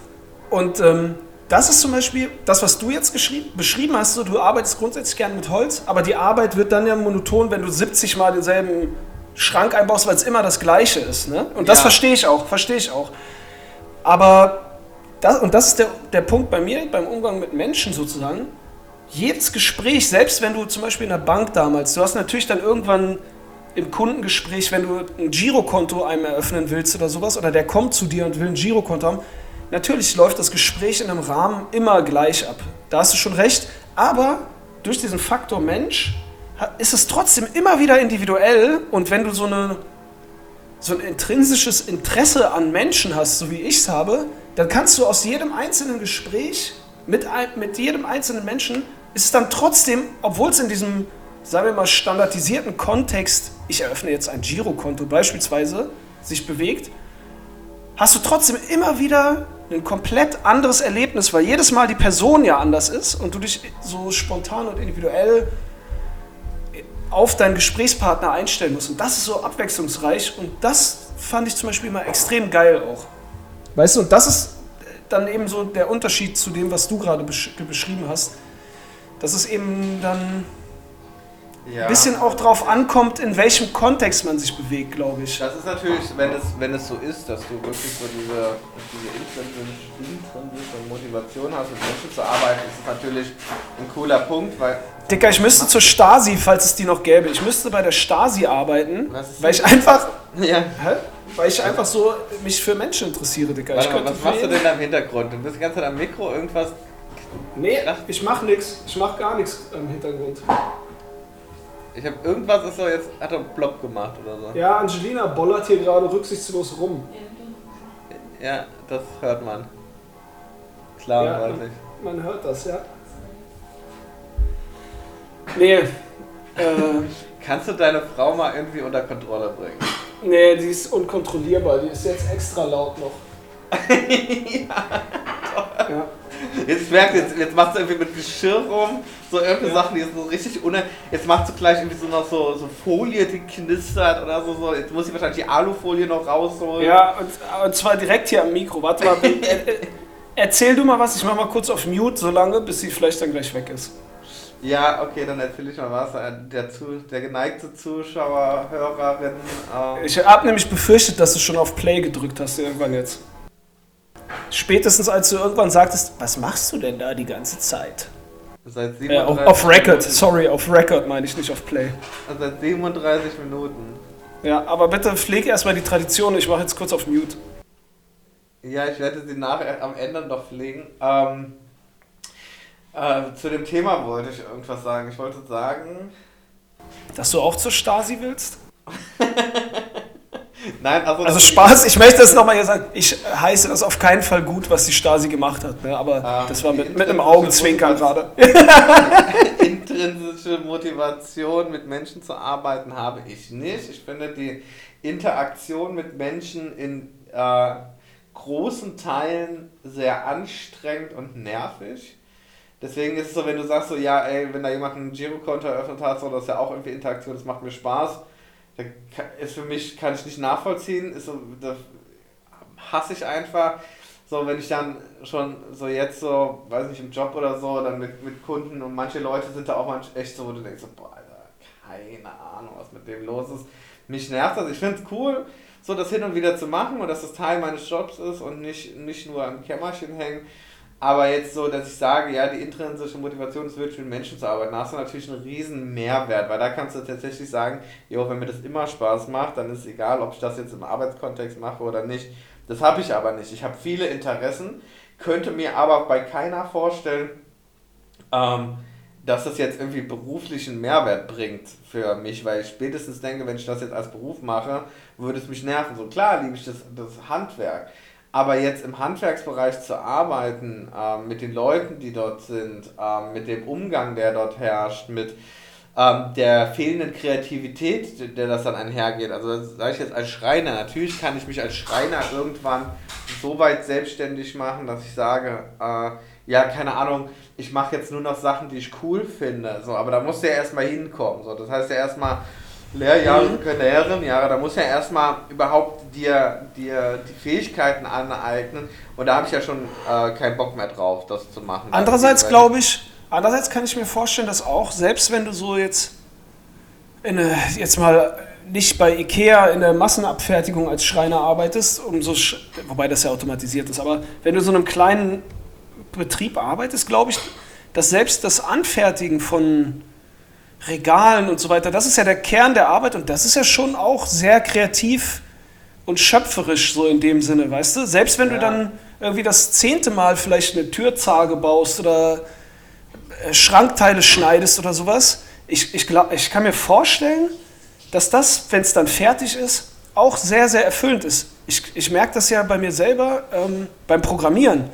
und ähm, das ist zum Beispiel das, was du jetzt beschrieben hast, so, du arbeitest grundsätzlich gerne mit Holz, aber die Arbeit wird dann ja monoton, wenn du 70 Mal denselben Schrank einbaust, weil es immer das Gleiche ist. Ne? Und das Ja. verstehe ich auch, verstehe ich auch. Aber das, und das ist der, der Punkt bei mir, beim Umgang mit Menschen sozusagen. Jedes Gespräch, selbst wenn du zum Beispiel in der Bank damals, du hast natürlich dann irgendwann im Kundengespräch, wenn du ein Girokonto einem eröffnen willst oder sowas, oder der kommt zu dir und will ein Girokonto haben, natürlich läuft das Gespräch in einem Rahmen immer gleich ab. Da hast du schon recht. Aber durch diesen Faktor Mensch ist es trotzdem immer wieder individuell und wenn du so, eine, so ein intrinsisches Interesse an Menschen hast, so wie ich es habe, dann kannst du aus jedem einzelnen Gespräch mit, mit jedem einzelnen Menschen, ist es dann trotzdem, obwohl es in diesem, sagen wir mal, standardisierten Kontext, ich eröffne jetzt ein Girokonto beispielsweise, sich bewegt, hast du trotzdem immer wieder ein komplett anderes Erlebnis, weil jedes Mal die Person ja anders ist und du dich so spontan und individuell auf deinen Gesprächspartner einstellen musst. Und das ist so abwechslungsreich und das fand ich zum Beispiel immer extrem geil auch. Weißt du, und das ist dann eben so der Unterschied zu dem, was du gerade besch beschrieben hast. Das ist eben dann ja. ein bisschen auch drauf ankommt, in welchem Kontext man sich bewegt, glaube ich. Das ist natürlich, wenn es, wenn es so ist, dass du wirklich so diese, diese intrinsische Motivation hast, mit Menschen zu arbeiten, ist es natürlich ein cooler Punkt, weil. Dicker, ich müsste zur Stasi, falls es die noch gäbe. Ich müsste bei der Stasi arbeiten, weil ich einfach. Ja. Hä? Weil ich einfach so mich für Menschen interessiere, Dicker. Warte was machst du denn da im Hintergrund? Du bist die ganze Zeit am Mikro, irgendwas. Nee, ich mach nichts. Ich mach gar nichts im Hintergrund. Ich habe irgendwas ist so jetzt, hat er Block gemacht oder so. Ja, Angelina bollert hier gerade rücksichtslos rum. Ja, das hört man. Klar, ja, man, man hört das, ja. Nee. Äh, Kannst du deine Frau mal irgendwie unter Kontrolle bringen? Nee, die ist unkontrollierbar. Die ist jetzt extra laut noch. ja. ja. Jetzt merkt jetzt, jetzt machst du irgendwie mit Geschirr rum, so irgendwelche ja. Sachen, die sind so richtig ohne. Jetzt machst du gleich irgendwie so noch so, so Folie, die knistert oder so, so. Jetzt muss ich wahrscheinlich die Alufolie noch rausholen. Ja, und, und zwar direkt hier am Mikro. Warte mal, erzähl du mal was, ich mach mal kurz auf Mute, so lange, bis sie vielleicht dann gleich weg ist. Ja, okay, dann erzähl ich mal was. Der, zu, der geneigte Zuschauer, Hörerin. Ähm ich habe nämlich befürchtet, dass du schon auf Play gedrückt hast irgendwann jetzt. Spätestens als du irgendwann sagtest, was machst du denn da die ganze Zeit? Seit 37 äh, auf, auf Record, Minuten. sorry, auf Record meine ich nicht auf Play. Also seit 37 Minuten. Ja, aber bitte pflege erstmal die Tradition, ich mache jetzt kurz auf Mute. Ja, ich werde sie nachher am Ende noch pflegen. Ähm, äh, zu dem Thema wollte ich irgendwas sagen. Ich wollte sagen. Dass du auch zur Stasi willst? Nein, also, also Spaß, ich möchte das nochmal hier sagen, ich heiße das auf keinen Fall gut, was die Stasi gemacht hat, ne? aber ähm, das war mit, mit einem Augenzwinkern gerade. intrinsische Motivation, mit Menschen zu arbeiten, habe ich nicht. Ich finde die Interaktion mit Menschen in äh, großen Teilen sehr anstrengend und nervig. Deswegen ist es so, wenn du sagst so, ja, ey, wenn da jemand ein Girokonto eröffnet hat, so, das ist ja auch irgendwie Interaktion, das macht mir Spaß ist für mich, kann ich nicht nachvollziehen, ist so, das hasse ich einfach. So, wenn ich dann schon so jetzt so, weiß nicht, im Job oder so, dann mit, mit Kunden und manche Leute sind da auch manchmal echt so, wo du denkst so, boah, Alter, keine Ahnung, was mit dem los ist. Mich nervt das. Ich finde es cool, so das hin und wieder zu machen und dass das Teil meines Jobs ist und nicht, nicht nur am Kämmerchen hängen. Aber jetzt so, dass ich sage, ja, die intrinsische Motivation ist wirklich mit Menschen zu arbeiten, da hast du natürlich einen riesen Mehrwert, weil da kannst du tatsächlich sagen, jo, wenn mir das immer Spaß macht, dann ist es egal, ob ich das jetzt im Arbeitskontext mache oder nicht. Das habe ich aber nicht. Ich habe viele Interessen, könnte mir aber bei keiner vorstellen, ähm, dass das jetzt irgendwie beruflichen Mehrwert bringt für mich, weil ich spätestens denke, wenn ich das jetzt als Beruf mache, würde es mich nerven. So klar liebe ich das, das Handwerk, aber jetzt im Handwerksbereich zu arbeiten, ähm, mit den Leuten, die dort sind, ähm, mit dem Umgang, der dort herrscht, mit ähm, der fehlenden Kreativität, der das dann einhergeht. Also sage ich jetzt als Schreiner, natürlich kann ich mich als Schreiner irgendwann so weit selbstständig machen, dass ich sage, äh, ja, keine Ahnung, ich mache jetzt nur noch Sachen, die ich cool finde. So, aber da muss ja erstmal hinkommen. So, das heißt ja erstmal Lehrjahre mhm. Herrenjahre, da muss ja erstmal überhaupt dir, dir die Fähigkeiten aneignen und da habe ich ja schon äh, keinen Bock mehr drauf, das zu machen. Andererseits glaube ich, andererseits kann ich mir vorstellen, dass auch, selbst wenn du so jetzt, eine, jetzt mal nicht bei Ikea in der Massenabfertigung als Schreiner arbeitest, umso wobei das ja automatisiert ist, aber wenn du so einem kleinen Betrieb arbeitest, glaube ich, dass selbst das Anfertigen von Regalen und so weiter, das ist ja der Kern der Arbeit und das ist ja schon auch sehr kreativ und schöpferisch so in dem Sinne, weißt du? Selbst wenn ja. du dann irgendwie das zehnte Mal vielleicht eine Türzage baust oder äh, Schrankteile schneidest oder sowas, ich, ich, glaub, ich kann mir vorstellen, dass das, wenn es dann fertig ist, auch sehr, sehr erfüllend ist. Ich, ich merke das ja bei mir selber ähm, beim Programmieren.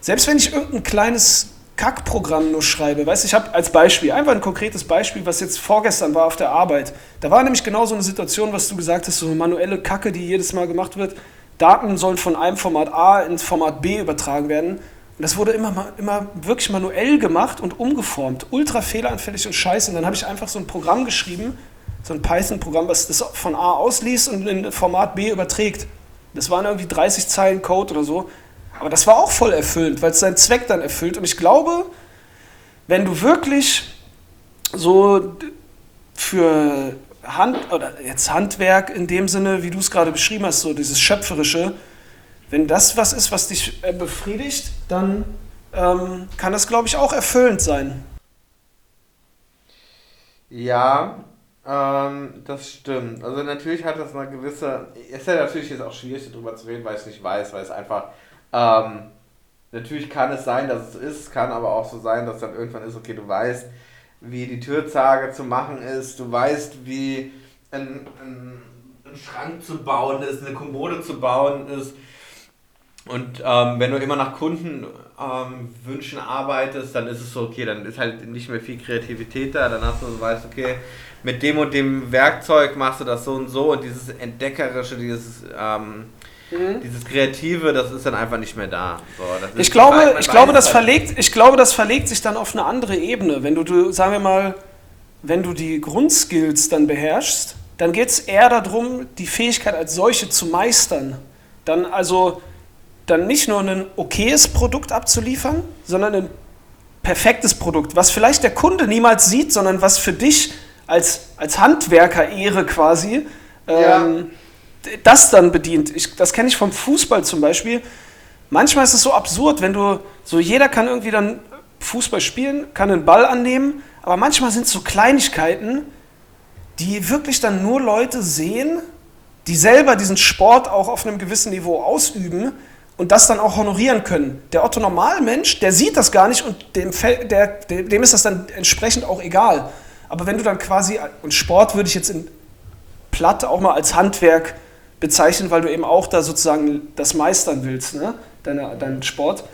Selbst wenn ich irgendein kleines Kackprogramm nur schreibe, weißt du, ich habe als Beispiel, einfach ein konkretes Beispiel, was jetzt vorgestern war auf der Arbeit. Da war nämlich genau so eine Situation, was du gesagt hast, so eine manuelle Kacke, die jedes Mal gemacht wird. Daten sollen von einem Format A ins Format B übertragen werden. Und das wurde immer, immer wirklich manuell gemacht und umgeformt. Ultra fehleranfällig und scheiße. Und dann habe ich einfach so ein Programm geschrieben, so ein Python-Programm, was das von A ausliest und in Format B überträgt. Das waren irgendwie 30 Zeilen Code oder so. Aber das war auch voll erfüllend, weil es seinen Zweck dann erfüllt. Und ich glaube, wenn du wirklich so für Hand oder jetzt Handwerk in dem Sinne, wie du es gerade beschrieben hast, so dieses schöpferische, wenn das was ist, was dich äh, befriedigt, dann ähm, kann das, glaube ich, auch erfüllend sein. Ja, ähm, das stimmt. Also natürlich hat das eine gewisse. Ist ja natürlich jetzt auch schwierig darüber zu reden, weil ich es nicht weiß, weil es einfach. Ähm, natürlich kann es sein, dass es ist, kann aber auch so sein, dass dann irgendwann ist, okay, du weißt, wie die Türzage zu machen ist, du weißt, wie ein, ein, ein Schrank zu bauen ist, eine Kommode zu bauen ist. Und ähm, wenn du immer nach Kundenwünschen ähm, arbeitest, dann ist es so, okay, dann ist halt nicht mehr viel Kreativität da, dann hast du so, weißt, okay, mit dem und dem Werkzeug machst du das so und so. Und dieses Entdeckerische, dieses, ähm, mhm. dieses Kreative, das ist dann einfach nicht mehr da. So, ich glaube, ich glaube, das verlegt, ich glaube, das verlegt sich dann auf eine andere Ebene. Wenn du, du sagen wir mal, wenn du die Grundskills dann beherrschst, dann geht es eher darum, die Fähigkeit als solche zu meistern. Dann also dann nicht nur ein okayes Produkt abzuliefern, sondern ein perfektes Produkt, was vielleicht der Kunde niemals sieht, sondern was für dich als, als Handwerker Ehre quasi ähm, ja. Das dann bedient. Ich, das kenne ich vom Fußball zum Beispiel. Manchmal ist es so absurd, wenn du, so jeder kann irgendwie dann Fußball spielen, kann einen Ball annehmen, aber manchmal sind es so Kleinigkeiten, die wirklich dann nur Leute sehen, die selber diesen Sport auch auf einem gewissen Niveau ausüben und das dann auch honorieren können. Der Otto Normalmensch, der sieht das gar nicht und dem, der, dem ist das dann entsprechend auch egal. Aber wenn du dann quasi, und Sport würde ich jetzt in platt auch mal als Handwerk bezeichnen, weil du eben auch da sozusagen das meistern willst, ne? Deine, deinen Sport.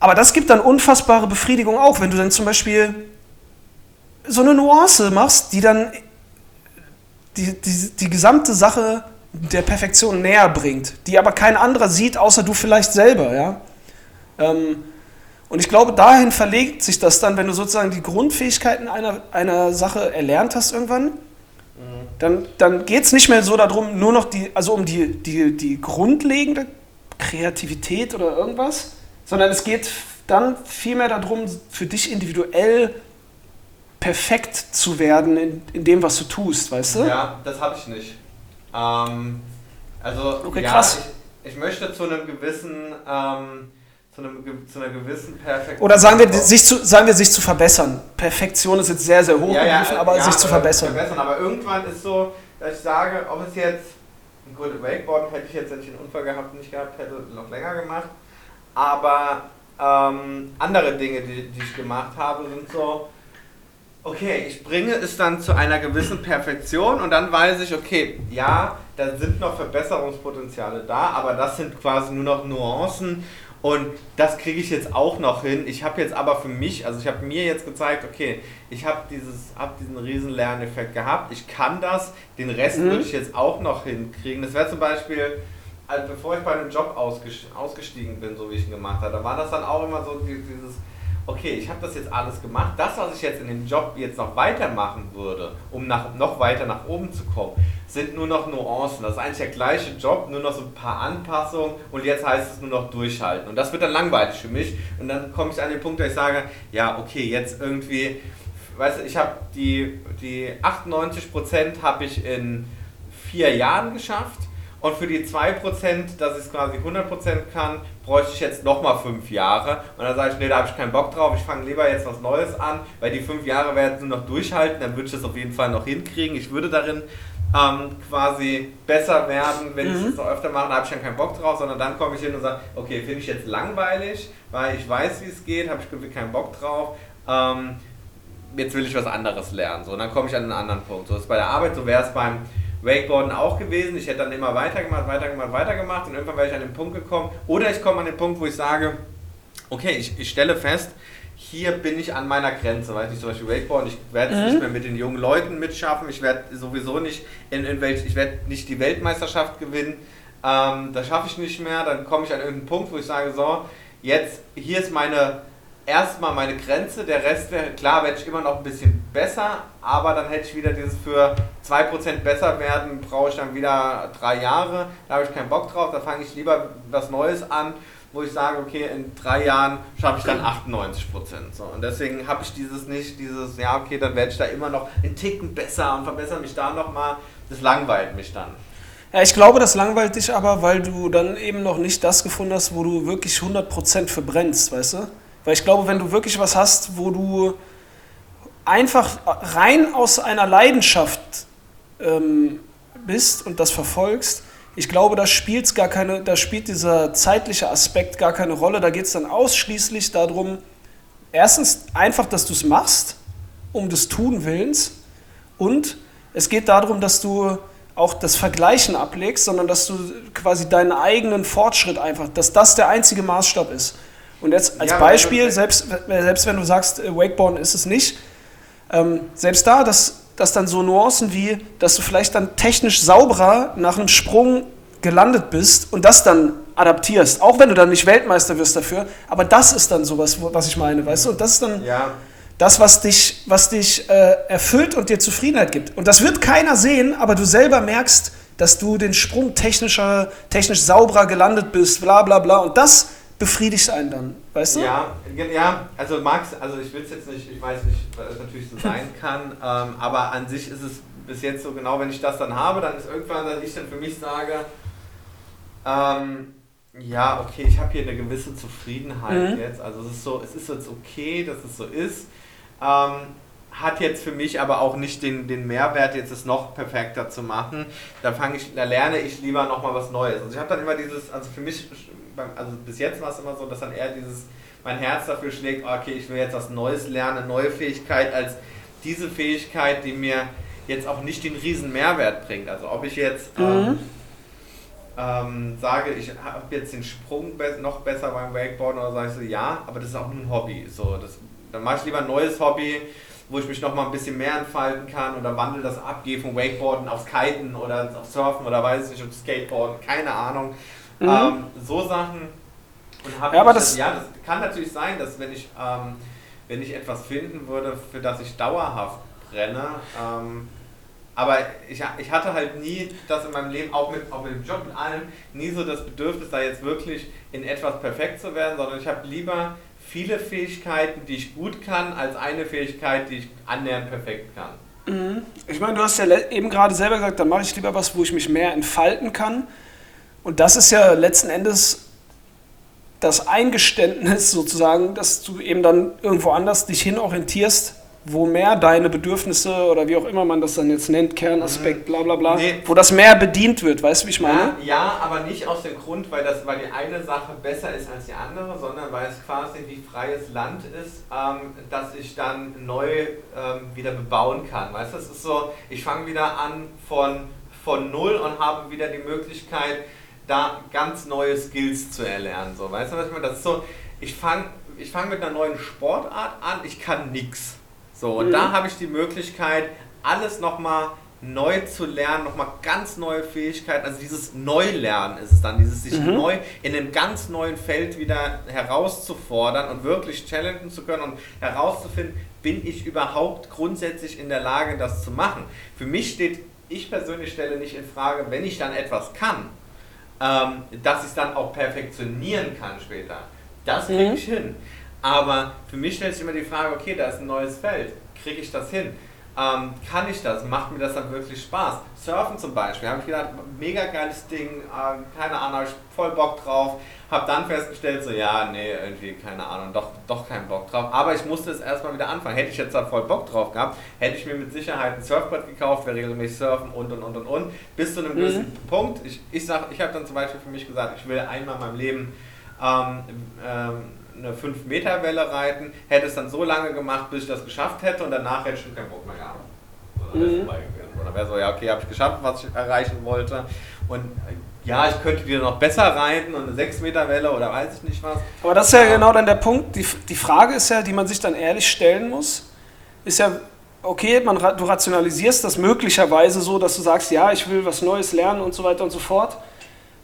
Aber das gibt dann unfassbare Befriedigung auch, wenn du dann zum Beispiel so eine Nuance machst, die dann die, die, die gesamte Sache der Perfektion näher bringt, die aber kein anderer sieht, außer du vielleicht selber. Ja? Ähm, und ich glaube, dahin verlegt sich das dann, wenn du sozusagen die Grundfähigkeiten einer, einer Sache erlernt hast irgendwann. Dann, dann geht es nicht mehr so darum, nur noch die, also um die, die, die grundlegende Kreativität oder irgendwas, sondern es geht dann vielmehr darum, für dich individuell perfekt zu werden in, in dem, was du tust, weißt du? Ja, das habe ich nicht. Ähm, also, okay, ja, krass. Ich, ich, möchte zu einem gewissen, ähm, zu, einem, zu einer gewissen Perfektion. Oder sagen wir, sich zu, sagen wir, sich zu verbessern. Perfektion ist jetzt sehr, sehr hoch, ja, ja, aber ja, sich zu verbessern. verbessern. Aber irgendwann ist so, dass ich sage, ob es jetzt, gut, Wakeboard hätte ich jetzt, wenn ich einen Unfall gehabt nicht gehabt hätte, noch länger gemacht. Aber ähm, andere Dinge, die, die ich gemacht habe, sind so, Okay, ich bringe es dann zu einer gewissen Perfektion und dann weiß ich, okay, ja, da sind noch Verbesserungspotenziale da, aber das sind quasi nur noch Nuancen und das kriege ich jetzt auch noch hin. Ich habe jetzt aber für mich, also ich habe mir jetzt gezeigt, okay, ich habe hab diesen riesen Lerneffekt gehabt, ich kann das, den Rest mhm. würde ich jetzt auch noch hinkriegen. Das wäre zum Beispiel, also bevor ich bei einem Job ausgestiegen bin, so wie ich ihn gemacht habe, da war das dann auch immer so dieses okay, ich habe das jetzt alles gemacht, das, was ich jetzt in dem Job jetzt noch weitermachen würde, um nach, noch weiter nach oben zu kommen, sind nur noch Nuancen. Das ist eigentlich der gleiche Job, nur noch so ein paar Anpassungen und jetzt heißt es nur noch durchhalten. Und das wird dann langweilig für mich und dann komme ich an den Punkt, wo ich sage, ja, okay, jetzt irgendwie weißt du, ich habe die, die 98% habe ich in vier Jahren geschafft und für die 2%, dass ich es quasi 100% kann, bräuchte ich jetzt nochmal fünf Jahre. Und dann sage ich, nee, da habe ich keinen Bock drauf, ich fange lieber jetzt was Neues an, weil die fünf Jahre werden sie noch durchhalten, dann würde ich das auf jeden Fall noch hinkriegen. Ich würde darin ähm, quasi besser werden, wenn mhm. ich es noch öfter mache, da habe ich dann keinen Bock drauf, sondern dann komme ich hin und sage, okay, finde ich jetzt langweilig, weil ich weiß, wie es geht, habe ich irgendwie keinen Bock drauf. Ähm, jetzt will ich was anderes lernen. So, und dann komme ich an einen anderen Punkt. So ist bei der Arbeit, so wäre es beim Wakeboarden auch gewesen. Ich hätte dann immer weitergemacht, weitergemacht, weitergemacht und irgendwann wäre ich an den Punkt gekommen. Oder ich komme an den Punkt, wo ich sage, okay, ich, ich stelle fest, hier bin ich an meiner Grenze, weiß ich zum Beispiel Wakeboarden, ich werde es mhm. nicht mehr mit den jungen Leuten mitschaffen, ich werde sowieso nicht in, in Welt, ich werde nicht die Weltmeisterschaft gewinnen, ähm, das schaffe ich nicht mehr, dann komme ich an irgendeinen Punkt, wo ich sage, so, jetzt, hier ist meine, erstmal meine Grenze, der Rest wäre, klar werde ich immer noch ein bisschen besser, aber dann hätte ich wieder dieses für 2% besser werden, brauche ich dann wieder drei Jahre, da habe ich keinen Bock drauf, da fange ich lieber was Neues an wo ich sage, okay, in drei Jahren schaffe ich dann 98 Prozent. So, und deswegen habe ich dieses nicht, dieses, ja, okay, dann werde ich da immer noch einen Ticken besser und verbessere mich da nochmal. Das langweilt mich dann. Ja, ich glaube, das langweilt dich aber, weil du dann eben noch nicht das gefunden hast, wo du wirklich 100% verbrennst, weißt du? Weil ich glaube, wenn du wirklich was hast, wo du einfach rein aus einer Leidenschaft ähm, bist und das verfolgst, ich glaube, da spielt gar keine, da spielt dieser zeitliche Aspekt gar keine Rolle. Da geht es dann ausschließlich darum, erstens einfach, dass du es machst, um des Tun willens. Und es geht darum, dass du auch das Vergleichen ablegst, sondern dass du quasi deinen eigenen Fortschritt einfach, dass das der einzige Maßstab ist. Und jetzt als ja, Beispiel, selbst, selbst wenn du sagst, äh, Wakeboarden ist es nicht, ähm, selbst da, dass dass dann so Nuancen wie, dass du vielleicht dann technisch sauberer nach einem Sprung gelandet bist und das dann adaptierst, auch wenn du dann nicht Weltmeister wirst dafür, aber das ist dann sowas, was ich meine, weißt du? Und das ist dann ja. das, was dich, was dich äh, erfüllt und dir Zufriedenheit gibt. Und das wird keiner sehen, aber du selber merkst, dass du den Sprung technischer, technisch sauberer gelandet bist, bla bla bla. Und das befriedigt einen dann, weißt du? Ja, ja also Max, also ich will es jetzt nicht, ich weiß nicht, was es natürlich so sein kann, ähm, aber an sich ist es bis jetzt so genau, wenn ich das dann habe, dann ist irgendwann, dass ich dann für mich sage, ähm, ja, okay, ich habe hier eine gewisse Zufriedenheit mhm. jetzt. Also es ist so, es ist jetzt okay, dass es so ist. Ähm, hat jetzt für mich aber auch nicht den, den Mehrwert, jetzt es noch perfekter zu machen. Da fange ich, da lerne ich lieber nochmal was Neues. Also ich habe dann immer dieses, also für mich also bis jetzt war es immer so, dass dann eher dieses, mein Herz dafür schlägt, okay, ich will jetzt was Neues lernen, eine neue Fähigkeit, als diese Fähigkeit, die mir jetzt auch nicht den riesen Mehrwert bringt. Also ob ich jetzt mhm. ähm, ähm, sage, ich habe jetzt den Sprung be noch besser beim Wakeboarden oder sage ich so, ja, aber das ist auch nur ein Hobby. So, das, dann mache ich lieber ein neues Hobby, wo ich mich noch mal ein bisschen mehr entfalten kann oder wandle das ab, gehe vom Wakeboarden aufs Kiten oder aufs Surfen oder weiß ich nicht, aufs Skateboarden, keine Ahnung. Mhm. Ähm, so Sachen. Und ja, aber das, ja, das kann natürlich sein, dass wenn ich, ähm, wenn ich etwas finden würde, für das ich dauerhaft brenne, ähm, aber ich, ich hatte halt nie das in meinem Leben, auch mit, auch mit dem Job und allem, nie so das Bedürfnis, da jetzt wirklich in etwas perfekt zu werden, sondern ich habe lieber viele Fähigkeiten, die ich gut kann, als eine Fähigkeit, die ich annähernd perfekt kann. Mhm. Ich meine, du hast ja eben gerade selber gesagt, dann mache ich lieber was, wo ich mich mehr entfalten kann. Und das ist ja letzten Endes das Eingeständnis sozusagen, dass du eben dann irgendwo anders dich hinorientierst, wo mehr deine Bedürfnisse oder wie auch immer man das dann jetzt nennt, Kernaspekt, mhm. bla bla bla, nee. wo das mehr bedient wird, weißt du, wie ich meine? Ja, ja, aber nicht aus dem Grund, weil, das, weil die eine Sache besser ist als die andere, sondern weil es quasi wie freies Land ist, ähm, dass ich dann neu ähm, wieder bebauen kann. Weißt du, es ist so, ich fange wieder an von, von null und habe wieder die Möglichkeit, da ganz neue Skills zu erlernen. So, weißt du, was ich meine? Das ist so, ich fange ich fang mit einer neuen Sportart an, ich kann nichts. So, und mhm. da habe ich die Möglichkeit, alles nochmal neu zu lernen, nochmal ganz neue Fähigkeiten, also dieses Neulernen ist es dann, dieses sich mhm. neu in einem ganz neuen Feld wieder herauszufordern und wirklich challengen zu können und herauszufinden, bin ich überhaupt grundsätzlich in der Lage, das zu machen. Für mich steht, ich persönlich stelle nicht in Frage, wenn ich dann etwas kann, ähm, dass ich es dann auch perfektionieren kann später. Das kriege mhm. ich hin. Aber für mich stellt sich immer die Frage, okay, da ist ein neues Feld. kriege ich das hin? Ähm, kann ich das? Macht mir das dann wirklich Spaß? Surfen zum Beispiel, habe ich gedacht, mega geiles Ding, äh, keine Ahnung, habe ich voll Bock drauf. Habe dann festgestellt, so ja, nee, irgendwie, keine Ahnung, doch, doch keinen Bock drauf. Aber ich musste es erstmal wieder anfangen. Hätte ich jetzt da voll Bock drauf gehabt, hätte ich mir mit Sicherheit ein Surfbrett gekauft, wäre regelmäßig surfen und und und und und. Bis zu einem mhm. gewissen Punkt. Ich, ich, ich habe dann zum Beispiel für mich gesagt, ich will einmal in meinem Leben ähm, ähm, eine 5-Meter-Welle reiten, hätte es dann so lange gemacht, bis ich das geschafft hätte und danach hätte ich schon keinen Bock mehr gehabt. Oder wäre mhm. Oder wäre so, ja, okay, habe ich geschafft, was ich erreichen wollte. Und äh, ja, ich könnte wieder noch besser reiten und eine 6-Meter-Welle oder weiß ich nicht was. Aber das ist ja genau dann der Punkt. Die, die Frage ist ja, die man sich dann ehrlich stellen muss, ist ja, okay, man, du rationalisierst das möglicherweise so, dass du sagst, ja, ich will was Neues lernen und so weiter und so fort.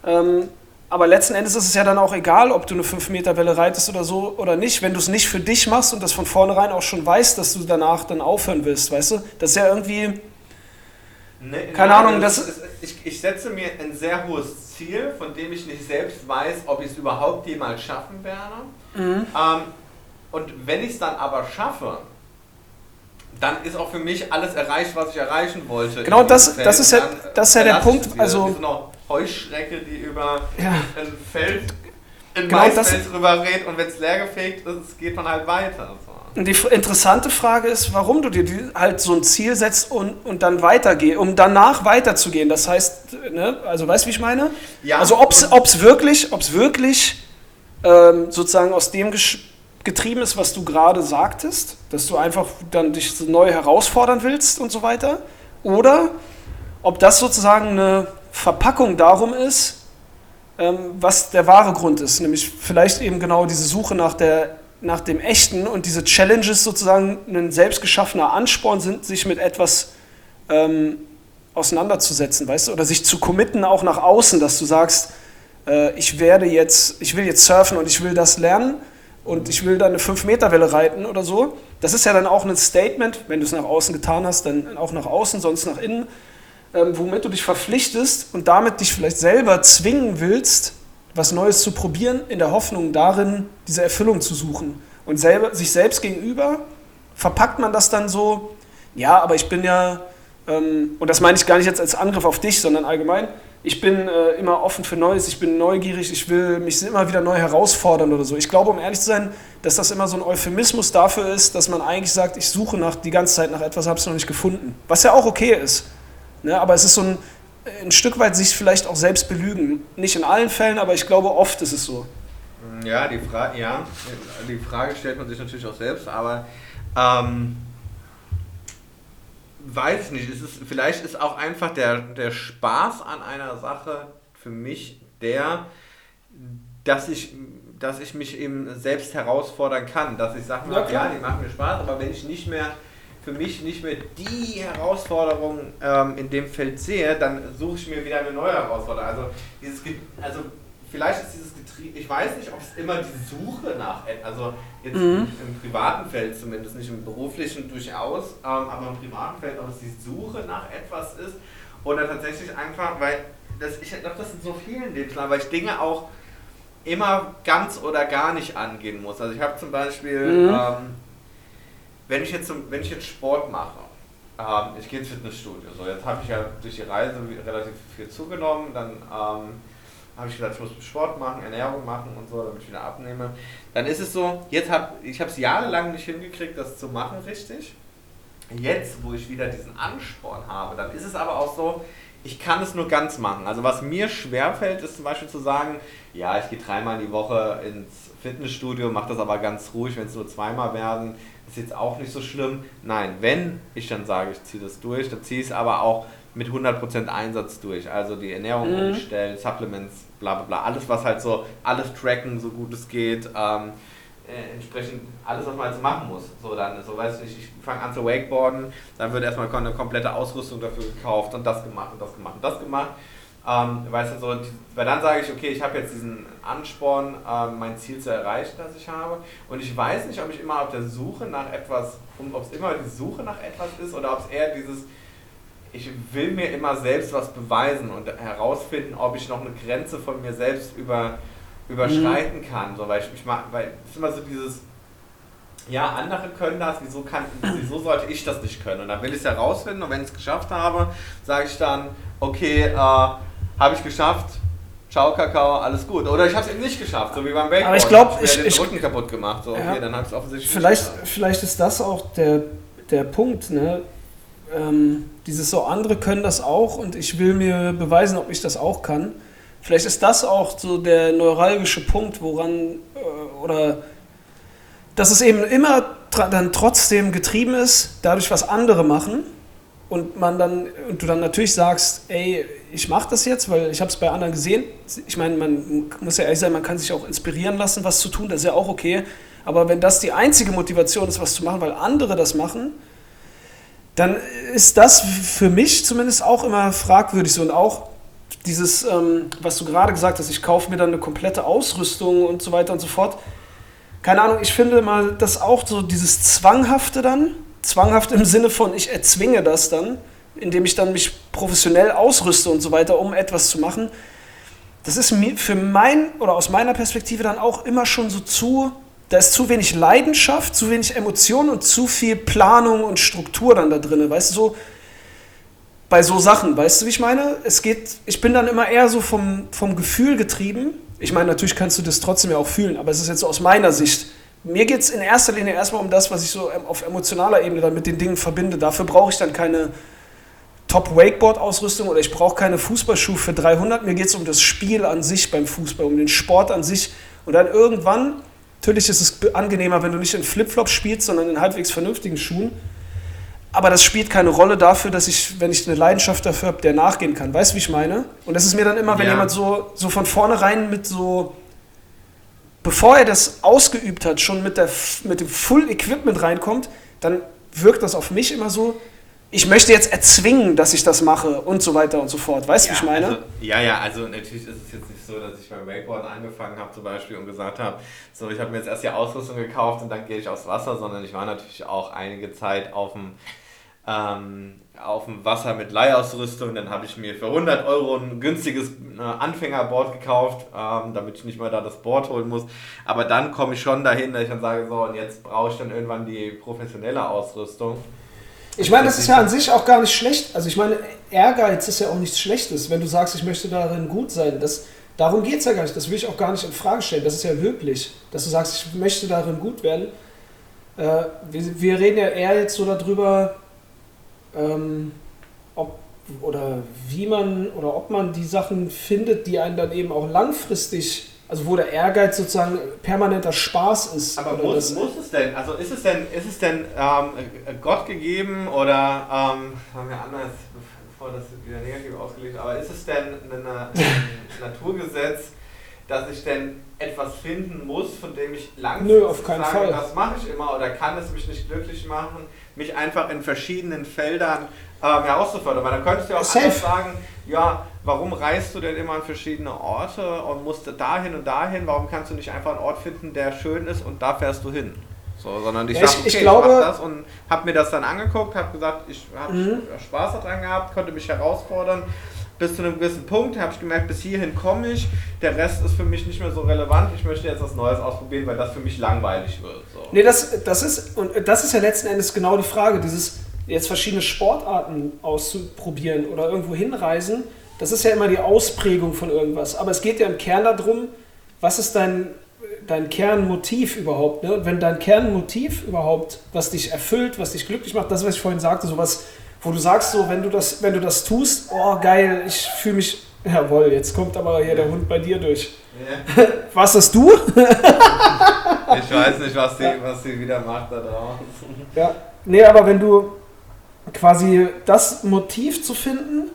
Ähm, aber letzten Endes ist es ja dann auch egal, ob du eine 5-Meter-Welle reitest oder so oder nicht, wenn du es nicht für dich machst und das von vornherein auch schon weißt, dass du danach dann aufhören willst, weißt du? Das ist ja irgendwie. Nee, keine nein, Ahnung, das. Ist, ich, ich setze mir ein sehr hohes Ziel, von dem ich nicht selbst weiß, ob ich es überhaupt jemals schaffen werde. Mhm. Ähm, und wenn ich es dann aber schaffe, dann ist auch für mich alles erreicht, was ich erreichen wollte. Genau, das, das ist ja, das ist ja der Punkt. Also, Heuschrecke, die über ja. ein Feld, ein genau Maisfeld drüber redet und wenn es leergefegt ist, geht man halt weiter. Und die interessante Frage ist, warum du dir halt so ein Ziel setzt und, und dann weitergehst, um danach weiterzugehen. Das heißt, ne, also weißt du, wie ich meine? Ja. Also ob es wirklich, ob's wirklich ähm, sozusagen aus dem getrieben ist, was du gerade sagtest, dass du einfach dann dich neu herausfordern willst und so weiter, oder ob das sozusagen eine Verpackung darum ist, ähm, was der wahre Grund ist, nämlich vielleicht eben genau diese Suche nach, der, nach dem Echten und diese Challenges sozusagen ein selbstgeschaffener Ansporn sind, sich mit etwas ähm, auseinanderzusetzen, weißt du, oder sich zu committen auch nach außen, dass du sagst, äh, ich werde jetzt, ich will jetzt surfen und ich will das lernen und ich will dann eine 5-Meter-Welle reiten oder so. Das ist ja dann auch ein Statement, wenn du es nach außen getan hast, dann auch nach außen, sonst nach innen ähm, womit du dich verpflichtest und damit dich vielleicht selber zwingen willst, was Neues zu probieren, in der Hoffnung darin, diese Erfüllung zu suchen. Und selber, sich selbst gegenüber verpackt man das dann so, ja, aber ich bin ja, ähm, und das meine ich gar nicht jetzt als Angriff auf dich, sondern allgemein, ich bin äh, immer offen für Neues, ich bin neugierig, ich will mich immer wieder neu herausfordern oder so. Ich glaube, um ehrlich zu sein, dass das immer so ein Euphemismus dafür ist, dass man eigentlich sagt, ich suche nach, die ganze Zeit nach etwas, habe es noch nicht gefunden. Was ja auch okay ist. Ne? Aber es ist so ein, ein Stück weit sich vielleicht auch selbst belügen. Nicht in allen Fällen, aber ich glaube, oft ist es so. Ja, die, Fra ja, die Frage stellt man sich natürlich auch selbst, aber ähm, weiß ich nicht. Es ist, vielleicht ist auch einfach der, der Spaß an einer Sache für mich der, dass ich, dass ich mich eben selbst herausfordern kann. Dass ich sage, ja, ja, die machen mir Spaß, aber wenn ich nicht mehr für mich nicht mehr die Herausforderung ähm, in dem Feld sehe, dann suche ich mir wieder eine neue Herausforderung. Also, dieses, also vielleicht ist dieses Getriebe, ich weiß nicht, ob es immer die Suche nach, also jetzt mhm. im privaten Feld zumindest, nicht im beruflichen durchaus, ähm, aber im privaten Feld, ob es die Suche nach etwas ist oder tatsächlich einfach, weil das, ich glaube, das in so vielen Lebenslagen, weil ich Dinge auch immer ganz oder gar nicht angehen muss. Also ich habe zum Beispiel mhm. ähm, wenn ich jetzt, wenn ich jetzt Sport mache, ähm, ich gehe ins Fitnessstudio, so jetzt habe ich ja durch die Reise relativ viel zugenommen, dann ähm, habe ich gesagt, ich muss Sport machen, Ernährung machen und so, damit ich wieder abnehme. Dann ist es so, jetzt habe ich es jahrelang nicht hingekriegt, das zu machen richtig. Jetzt, wo ich wieder diesen Ansporn habe, dann ist es aber auch so, ich kann es nur ganz machen. Also was mir schwerfällt, ist zum Beispiel zu sagen, ja, ich gehe dreimal in die Woche ins Fitnessstudio, mache das aber ganz ruhig, wenn es nur zweimal werden, ist jetzt auch nicht so schlimm. Nein, wenn ich dann sage, ich ziehe das durch, dann ziehe ich es aber auch mit 100% Einsatz durch. Also die Ernährung mhm. umstellen, Supplements, bla bla bla, alles was halt so, alles tracken, so gut es geht. Ähm, äh, entsprechend alles, was man jetzt machen muss. So dann, so weiß ich nicht, ich fange an zu Wakeboarden, dann wird erstmal eine komplette Ausrüstung dafür gekauft und das gemacht und das gemacht und das gemacht. Ähm, weißt du, so, weil dann sage ich, okay, ich habe jetzt diesen Ansporn, ähm, mein Ziel zu erreichen, das ich habe. Und ich weiß nicht, ob ich immer auf der Suche nach etwas, ob es immer die Suche nach etwas ist oder ob es eher dieses, ich will mir immer selbst was beweisen und herausfinden, ob ich noch eine Grenze von mir selbst über, überschreiten mhm. kann. So, weil ich, ich weil es ist immer so dieses, ja, andere können das, wieso, kann, wieso sollte ich das nicht können? Und dann will ich es herausfinden und wenn ich es geschafft habe, sage ich dann, okay, äh, habe ich geschafft, ciao Kakao, alles gut. Oder ich habe es eben nicht geschafft, so wie beim Wakeboard. Aber ich glaube, ich, ich, den ich, Rücken kaputt gemacht. So, okay, Ja. dann habe ich es offensichtlich vielleicht, nicht geschafft. vielleicht ist das auch der, der Punkt, ne? Ähm, dieses so, andere können das auch und ich will mir beweisen, ob ich das auch kann. Vielleicht ist das auch so der neuralgische Punkt, woran äh, oder dass es eben immer dann trotzdem getrieben ist, dadurch, was andere machen und man dann und du dann natürlich sagst, ey, ich mache das jetzt, weil ich habe es bei anderen gesehen. Ich meine, man muss ja ehrlich sein, man kann sich auch inspirieren lassen, was zu tun, das ist ja auch okay. Aber wenn das die einzige Motivation ist, was zu machen, weil andere das machen, dann ist das für mich zumindest auch immer fragwürdig und auch dieses, ähm, was du gerade gesagt hast, ich kaufe mir dann eine komplette Ausrüstung und so weiter und so fort. Keine Ahnung, ich finde mal, dass auch so dieses Zwanghafte dann, zwanghaft im Sinne von, ich erzwinge das dann, indem ich dann mich professionell ausrüste und so weiter, um etwas zu machen. Das ist mir für mein oder aus meiner Perspektive dann auch immer schon so zu, da ist zu wenig Leidenschaft, zu wenig Emotion und zu viel Planung und Struktur dann da drin. Weißt du, so bei so Sachen, weißt du, wie ich meine? Es geht, ich bin dann immer eher so vom, vom Gefühl getrieben. Ich meine, natürlich kannst du das trotzdem ja auch fühlen, aber es ist jetzt so aus meiner Sicht. Mir geht es in erster Linie erstmal um das, was ich so ähm, auf emotionaler Ebene dann mit den Dingen verbinde. Dafür brauche ich dann keine Top-Wakeboard-Ausrüstung oder ich brauche keine Fußballschuhe für 300. Mir geht es um das Spiel an sich beim Fußball, um den Sport an sich. Und dann irgendwann, natürlich ist es angenehmer, wenn du nicht in Flipflops spielst, sondern in halbwegs vernünftigen Schuhen. Aber das spielt keine Rolle dafür, dass ich, wenn ich eine Leidenschaft dafür habe, der nachgehen kann. Weißt du, wie ich meine? Und das ist mir dann immer, wenn Ja. jemand so, so von vornherein mit so, bevor er das ausgeübt hat, schon mit, der, mit dem Full Equipment reinkommt, dann wirkt das auf mich immer so, ich möchte jetzt erzwingen, dass ich das mache und so weiter und so fort. Weißt du, wie ich meine? Also, ja, ja, also natürlich ist es jetzt nicht so, dass ich beim Wakeboard angefangen habe zum Beispiel und gesagt habe, so ich habe mir jetzt erst die Ausrüstung gekauft und dann gehe ich aufs Wasser, sondern ich war natürlich auch einige Zeit auf dem, ähm, auf dem Wasser mit Leihausrüstung. Dann habe ich mir für 100 Euro ein günstiges äh, Anfängerboard gekauft, ähm, damit ich nicht mal da das Board holen muss. Aber dann komme ich schon dahin, dass ich dann sage, so und jetzt brauche ich dann irgendwann die professionelle Ausrüstung. Ich meine, das ist ja an sich auch gar nicht schlecht. Also ich meine, Ehrgeiz ist ja auch nichts Schlechtes, wenn du sagst, ich möchte darin gut sein. Das, darum geht es ja gar nicht. Das will ich auch gar nicht in Frage stellen. Das ist ja löblich, dass du sagst, ich möchte darin gut werden. Äh, wir, wir reden ja eher jetzt so darüber, ähm, ob oder wie man oder ob man die Sachen findet, die einen dann eben auch langfristig, also wo der Ehrgeiz sozusagen permanenter Spaß ist. Aber muss, muss es denn, also ist es denn, ist es denn ähm, Gott gegeben oder, ähm, haben wir anders, bevor das wieder negativ ausgelegt, aber ist es denn ein Naturgesetz, dass ich denn etwas finden muss, von dem ich langfristig Nö, auf keinen sage, Fall. das mache ich immer oder kann es mich nicht glücklich machen, mich einfach in verschiedenen Feldern ähm, herauszufordern. Weil dann könntest du ja auch Safe. anders sagen, ja, warum reist du denn immer an verschiedene Orte und musst dahin und dahin? Warum kannst du nicht einfach einen Ort finden, der schön ist und da fährst du hin? So, sondern ich Ja, sag, ich- okay, ich ich, glaube- mach das und habe mir das dann angeguckt, habe gesagt, ich habe Mhm. Spaß daran gehabt, konnte mich herausfordern. Bis zu einem gewissen Punkt habe ich gemerkt, bis hierhin komme ich. Der Rest ist für mich nicht mehr so relevant. Ich möchte jetzt was Neues ausprobieren, weil das für mich langweilig wird. So. Nee, das, das, ist, und das ist ja letzten Endes genau die Frage, dieses jetzt verschiedene Sportarten auszuprobieren oder irgendwo hinreisen, das ist ja immer die Ausprägung von irgendwas. Aber es geht ja im Kern darum, was ist dein, dein Kernmotiv überhaupt? Ne? Und wenn dein Kernmotiv überhaupt, was dich erfüllt, was dich glücklich macht, das, was ich vorhin sagte, sowas, wo du sagst, so, wenn du das, wenn du das tust, oh geil, ich fühle mich, jawohl, jetzt kommt aber hier der Hund bei dir durch. Ja. Was hast du? Ich weiß nicht, was sie, was wieder macht da draußen. Ja, nee, aber wenn du quasi das Motiv zu finden,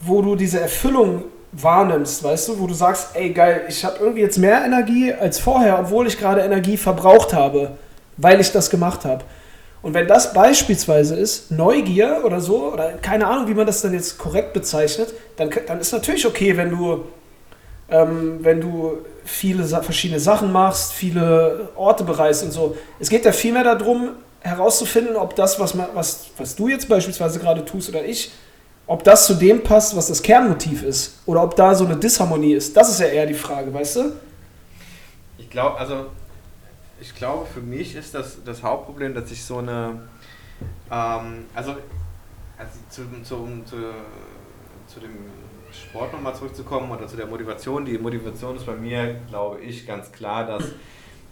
wo du diese Erfüllung wahrnimmst, weißt du, wo du sagst, ey geil, ich habe irgendwie jetzt mehr Energie als vorher, obwohl ich gerade Energie verbraucht habe, weil ich das gemacht habe. Und wenn das beispielsweise ist, Neugier oder so, oder keine Ahnung, wie man das dann jetzt korrekt bezeichnet, dann, dann ist natürlich okay, wenn du, ähm, wenn du viele verschiedene Sachen machst, viele Orte bereist und so. Es geht ja vielmehr darum, herauszufinden, ob das, was, man, was, was du jetzt beispielsweise gerade tust oder ich, ob das zu dem passt, was das Kernmotiv ist. Oder ob da so eine Disharmonie ist. Das ist ja eher die Frage, weißt du? Ich glaube, also ich glaube, für mich ist das das Hauptproblem, dass ich so eine, ähm, also, also zu, zu, zu, zu dem Sport nochmal zurückzukommen oder zu der Motivation. Die Motivation ist bei mir, glaube ich, ganz klar, dass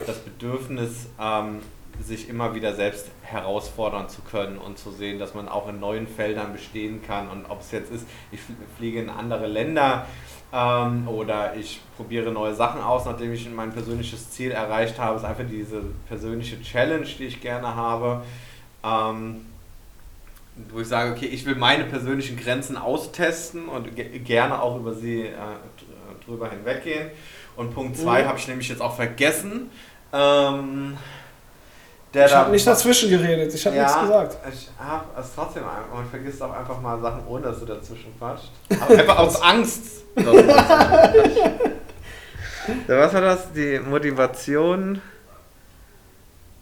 das Bedürfnis, ähm, sich immer wieder selbst herausfordern zu können und zu sehen, dass man auch in neuen Feldern bestehen kann. Und ob es jetzt ist, ich fliege in andere Länder ähm, oder ich probiere neue Sachen aus, nachdem ich mein persönliches Ziel erreicht habe, ist einfach diese persönliche Challenge, die ich gerne habe. Ähm, wo ich sage, okay, ich will meine persönlichen Grenzen austesten und gerne auch über sie äh, drüber hinweggehen. Und Punkt 2 mhm. habe ich nämlich jetzt auch vergessen. Ähm, ich habe nicht dazwischen geredet, ich habe ja, nichts gesagt. Ich habe es trotzdem, man vergisst auch einfach mal Sachen, ohne dass du dazwischen quatscht. Aber einfach aus Angst. was war das? Die Motivation.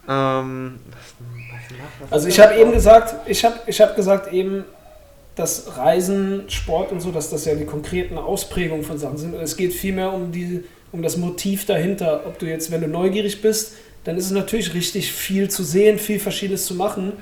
Ähm, was, was also ich habe eben gesagt, ich habe ich hab gesagt eben, dass Reisen, Sport und so, dass das ja die konkreten Ausprägungen von Sachen sind. Und es geht vielmehr um, die, um das Motiv dahinter. Ob du jetzt, wenn du neugierig bist, dann ist es natürlich richtig, viel zu sehen, viel Verschiedenes zu machen.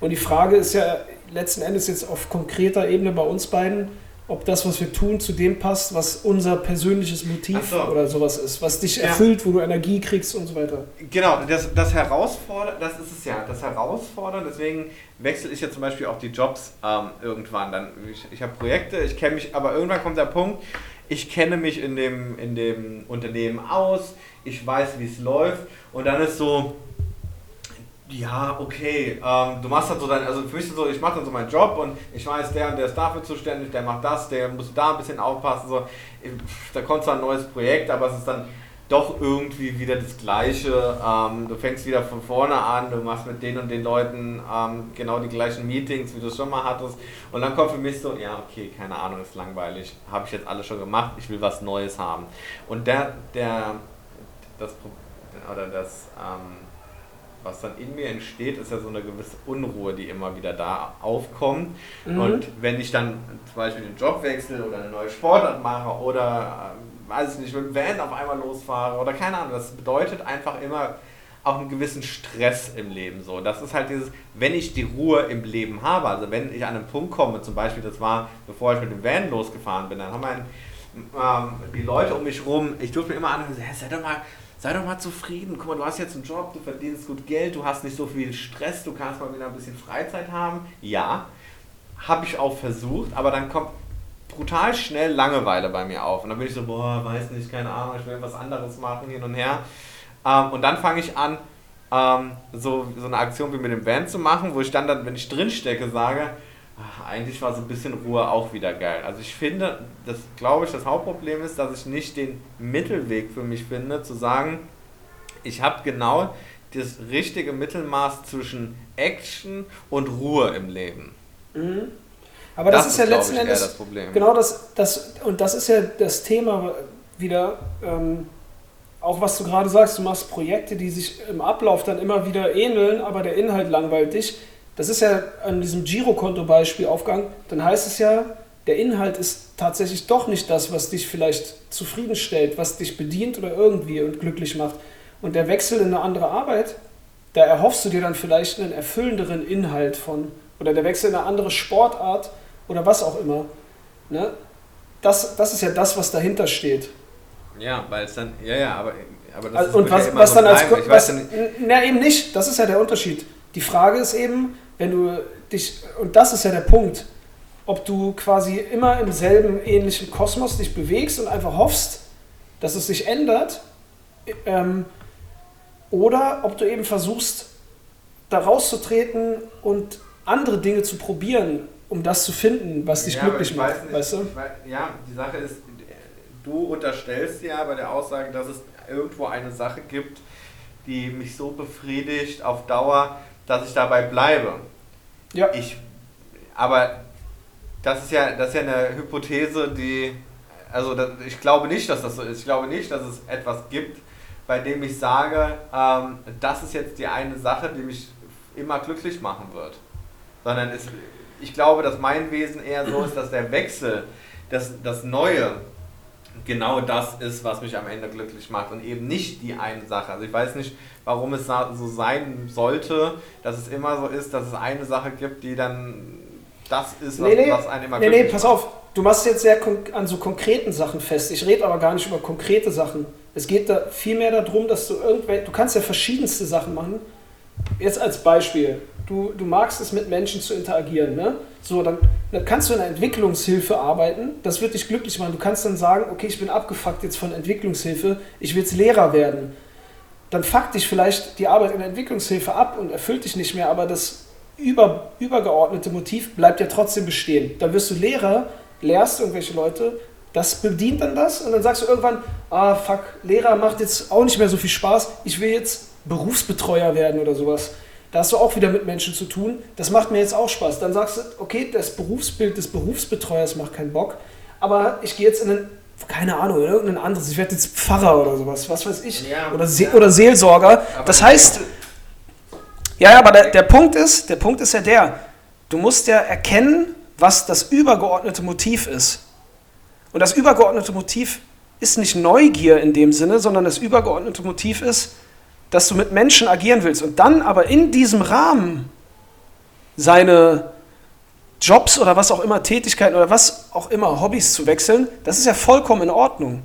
Und die Frage ist ja letzten Endes jetzt auf konkreter Ebene bei uns beiden, ob das, was wir tun, zu dem passt, was unser persönliches Motiv so. oder sowas ist, was dich ja. erfüllt, wo du Energie kriegst und so weiter. Genau, das, das Herausfordern, das ist es ja, das Herausfordern, deswegen wechsle ich ja zum Beispiel auch die Jobs ähm, irgendwann. Dann, ich, ich habe Projekte, ich kenne mich, aber irgendwann kommt der Punkt, ich kenne mich in dem, in dem Unternehmen aus, ich weiß, wie es läuft und dann ist so, ja, okay, ähm, du machst halt so dein, also für mich so, ich mache dann so meinen Job und ich weiß, der und der ist dafür zuständig, der macht das, der muss da ein bisschen aufpassen, so. Da kommt zwar ein neues Projekt, aber es ist dann doch irgendwie wieder das Gleiche. Ähm, du fängst wieder von vorne an, du machst mit den und den Leuten ähm, genau die gleichen Meetings, wie du es schon mal hattest. Und dann kommt für mich so, ja, okay, keine Ahnung, ist langweilig, habe ich jetzt alles schon gemacht, ich will was Neues haben. Und der, der, das, oder das, ähm, was dann in mir entsteht, ist ja so eine gewisse Unruhe, die immer wieder da aufkommt. Mhm. Und wenn ich dann zum Beispiel den Job wechsle oder eine neue Sportart mache oder, äh, weiß ich nicht, mit dem Van auf einmal losfahre oder keine Ahnung, das bedeutet einfach immer auch einen gewissen Stress im Leben so. Das ist halt dieses, wenn ich die Ruhe im Leben habe, also wenn ich an einen Punkt komme, zum Beispiel, das war, bevor ich mit dem Van losgefahren bin, dann haben wir ähm, die Leute um mich rum, ich durfte mir immer anhören, sei doch mal sei doch mal zufrieden. Guck mal, du hast jetzt einen Job, du verdienst gut Geld, du hast nicht so viel Stress, du kannst mal wieder ein bisschen Freizeit haben. Ja, habe ich auch versucht, aber dann kommt brutal schnell Langeweile bei mir auf. Und dann bin ich so, boah, weiß nicht, keine Ahnung, ich will was anderes machen, hin und her. Ähm, und dann fange ich an, ähm, so, so eine Aktion wie mit dem Band zu machen, wo ich dann, dann wenn ich drinstecke, sage, ach, eigentlich war so ein bisschen Ruhe auch wieder geil. Also ich finde, das glaube ich, das Hauptproblem ist, dass ich nicht den Mittelweg für mich finde, zu sagen, ich habe genau das richtige Mittelmaß zwischen Action und Ruhe im Leben. Mhm. Aber das, das, ist ja letzten Endes das Problem. Genau das, das und das ist ja das Thema wieder. Ähm, auch was du gerade sagst, du machst Projekte, die sich im Ablauf dann immer wieder ähneln, aber der Inhalt langweilt dich das ist ja an diesem Girokonto-Beispiel aufgegangen, dann heißt es ja, der Inhalt ist tatsächlich doch nicht das, was dich vielleicht zufriedenstellt, was dich bedient oder irgendwie und glücklich macht. Und der Wechsel in eine andere Arbeit, da erhoffst du dir dann vielleicht einen erfüllenderen Inhalt von. Oder der Wechsel in eine andere Sportart oder was auch immer. Ne? Das, das ist ja das, was dahinter steht. Ja, weil es dann, ja, ja, aber, aber das also, Und was, ja was so dann als. Was, na, eben nicht, das ist ja der Unterschied. Die Frage ist eben, wenn du dich, und das ist ja der Punkt, ob du quasi immer im selben ähnlichen Kosmos dich bewegst und einfach hoffst, dass es sich ändert, ähm, oder ob du eben versuchst, da rauszutreten und andere Dinge zu probieren, um das zu finden, was dich ja, glücklich macht. Nicht, weißt du? Weiß, ja, die Sache ist, du unterstellst ja bei der Aussage, dass es irgendwo eine Sache gibt, die mich so befriedigt auf Dauer, dass ich dabei bleibe. Ja. Ich, aber das ist ja, das ist ja eine Hypothese, die, also das, ich glaube nicht, dass das so ist. Ich glaube nicht, dass es etwas gibt, bei dem ich sage, ähm, das ist jetzt die eine Sache, die mich immer glücklich machen wird. Sondern es, ich glaube, dass mein Wesen eher so ist, dass der Wechsel, das, das Neue, genau das ist, was mich am Ende glücklich macht und eben nicht die eine Sache. Also ich weiß nicht, warum es so sein sollte, dass es immer so ist, dass es eine Sache gibt, die dann das ist, was, nee, nee, was einen immer Nee, nee, pass macht. auf, du machst jetzt sehr an so konkreten Sachen fest. Ich rede aber gar nicht über konkrete Sachen. Es geht da vielmehr darum, dass du irgendwelche, du kannst ja verschiedenste Sachen machen. Jetzt als Beispiel, du, du magst es mit Menschen zu interagieren, ne? So, dann, dann kannst du in der Entwicklungshilfe arbeiten, das wird dich glücklich machen. Du kannst dann sagen, okay, ich bin abgefuckt jetzt von Entwicklungshilfe, ich will jetzt Lehrer werden. Dann fuckt dich vielleicht die Arbeit in der Entwicklungshilfe ab und erfüllt dich nicht mehr, aber das über, übergeordnete Motiv bleibt ja trotzdem bestehen. Dann wirst du Lehrer, lehrst irgendwelche Leute, das bedient dann das und dann sagst du irgendwann, ah fuck, Lehrer macht jetzt auch nicht mehr so viel Spaß, ich will jetzt Berufsbetreuer werden oder sowas. Da hast du auch wieder mit Menschen zu tun. Das macht mir jetzt auch Spaß. Dann sagst du, okay, das Berufsbild des Berufsbetreuers macht keinen Bock, aber ich gehe jetzt in ein, keine Ahnung, irgendein anderes, ich werde jetzt Pfarrer oder sowas, was weiß ich, ja, oder, Se ja. oder Seelsorger. Das heißt, ja, aber der, der Punkt ist, der Punkt ist ja der, du musst ja erkennen, was das übergeordnete Motiv ist. Und das übergeordnete Motiv ist nicht Neugier in dem Sinne, sondern das übergeordnete Motiv ist, dass du mit Menschen agieren willst und dann aber in diesem Rahmen seine Jobs oder was auch immer, Tätigkeiten oder was auch immer, Hobbys zu wechseln, das ist ja vollkommen in Ordnung.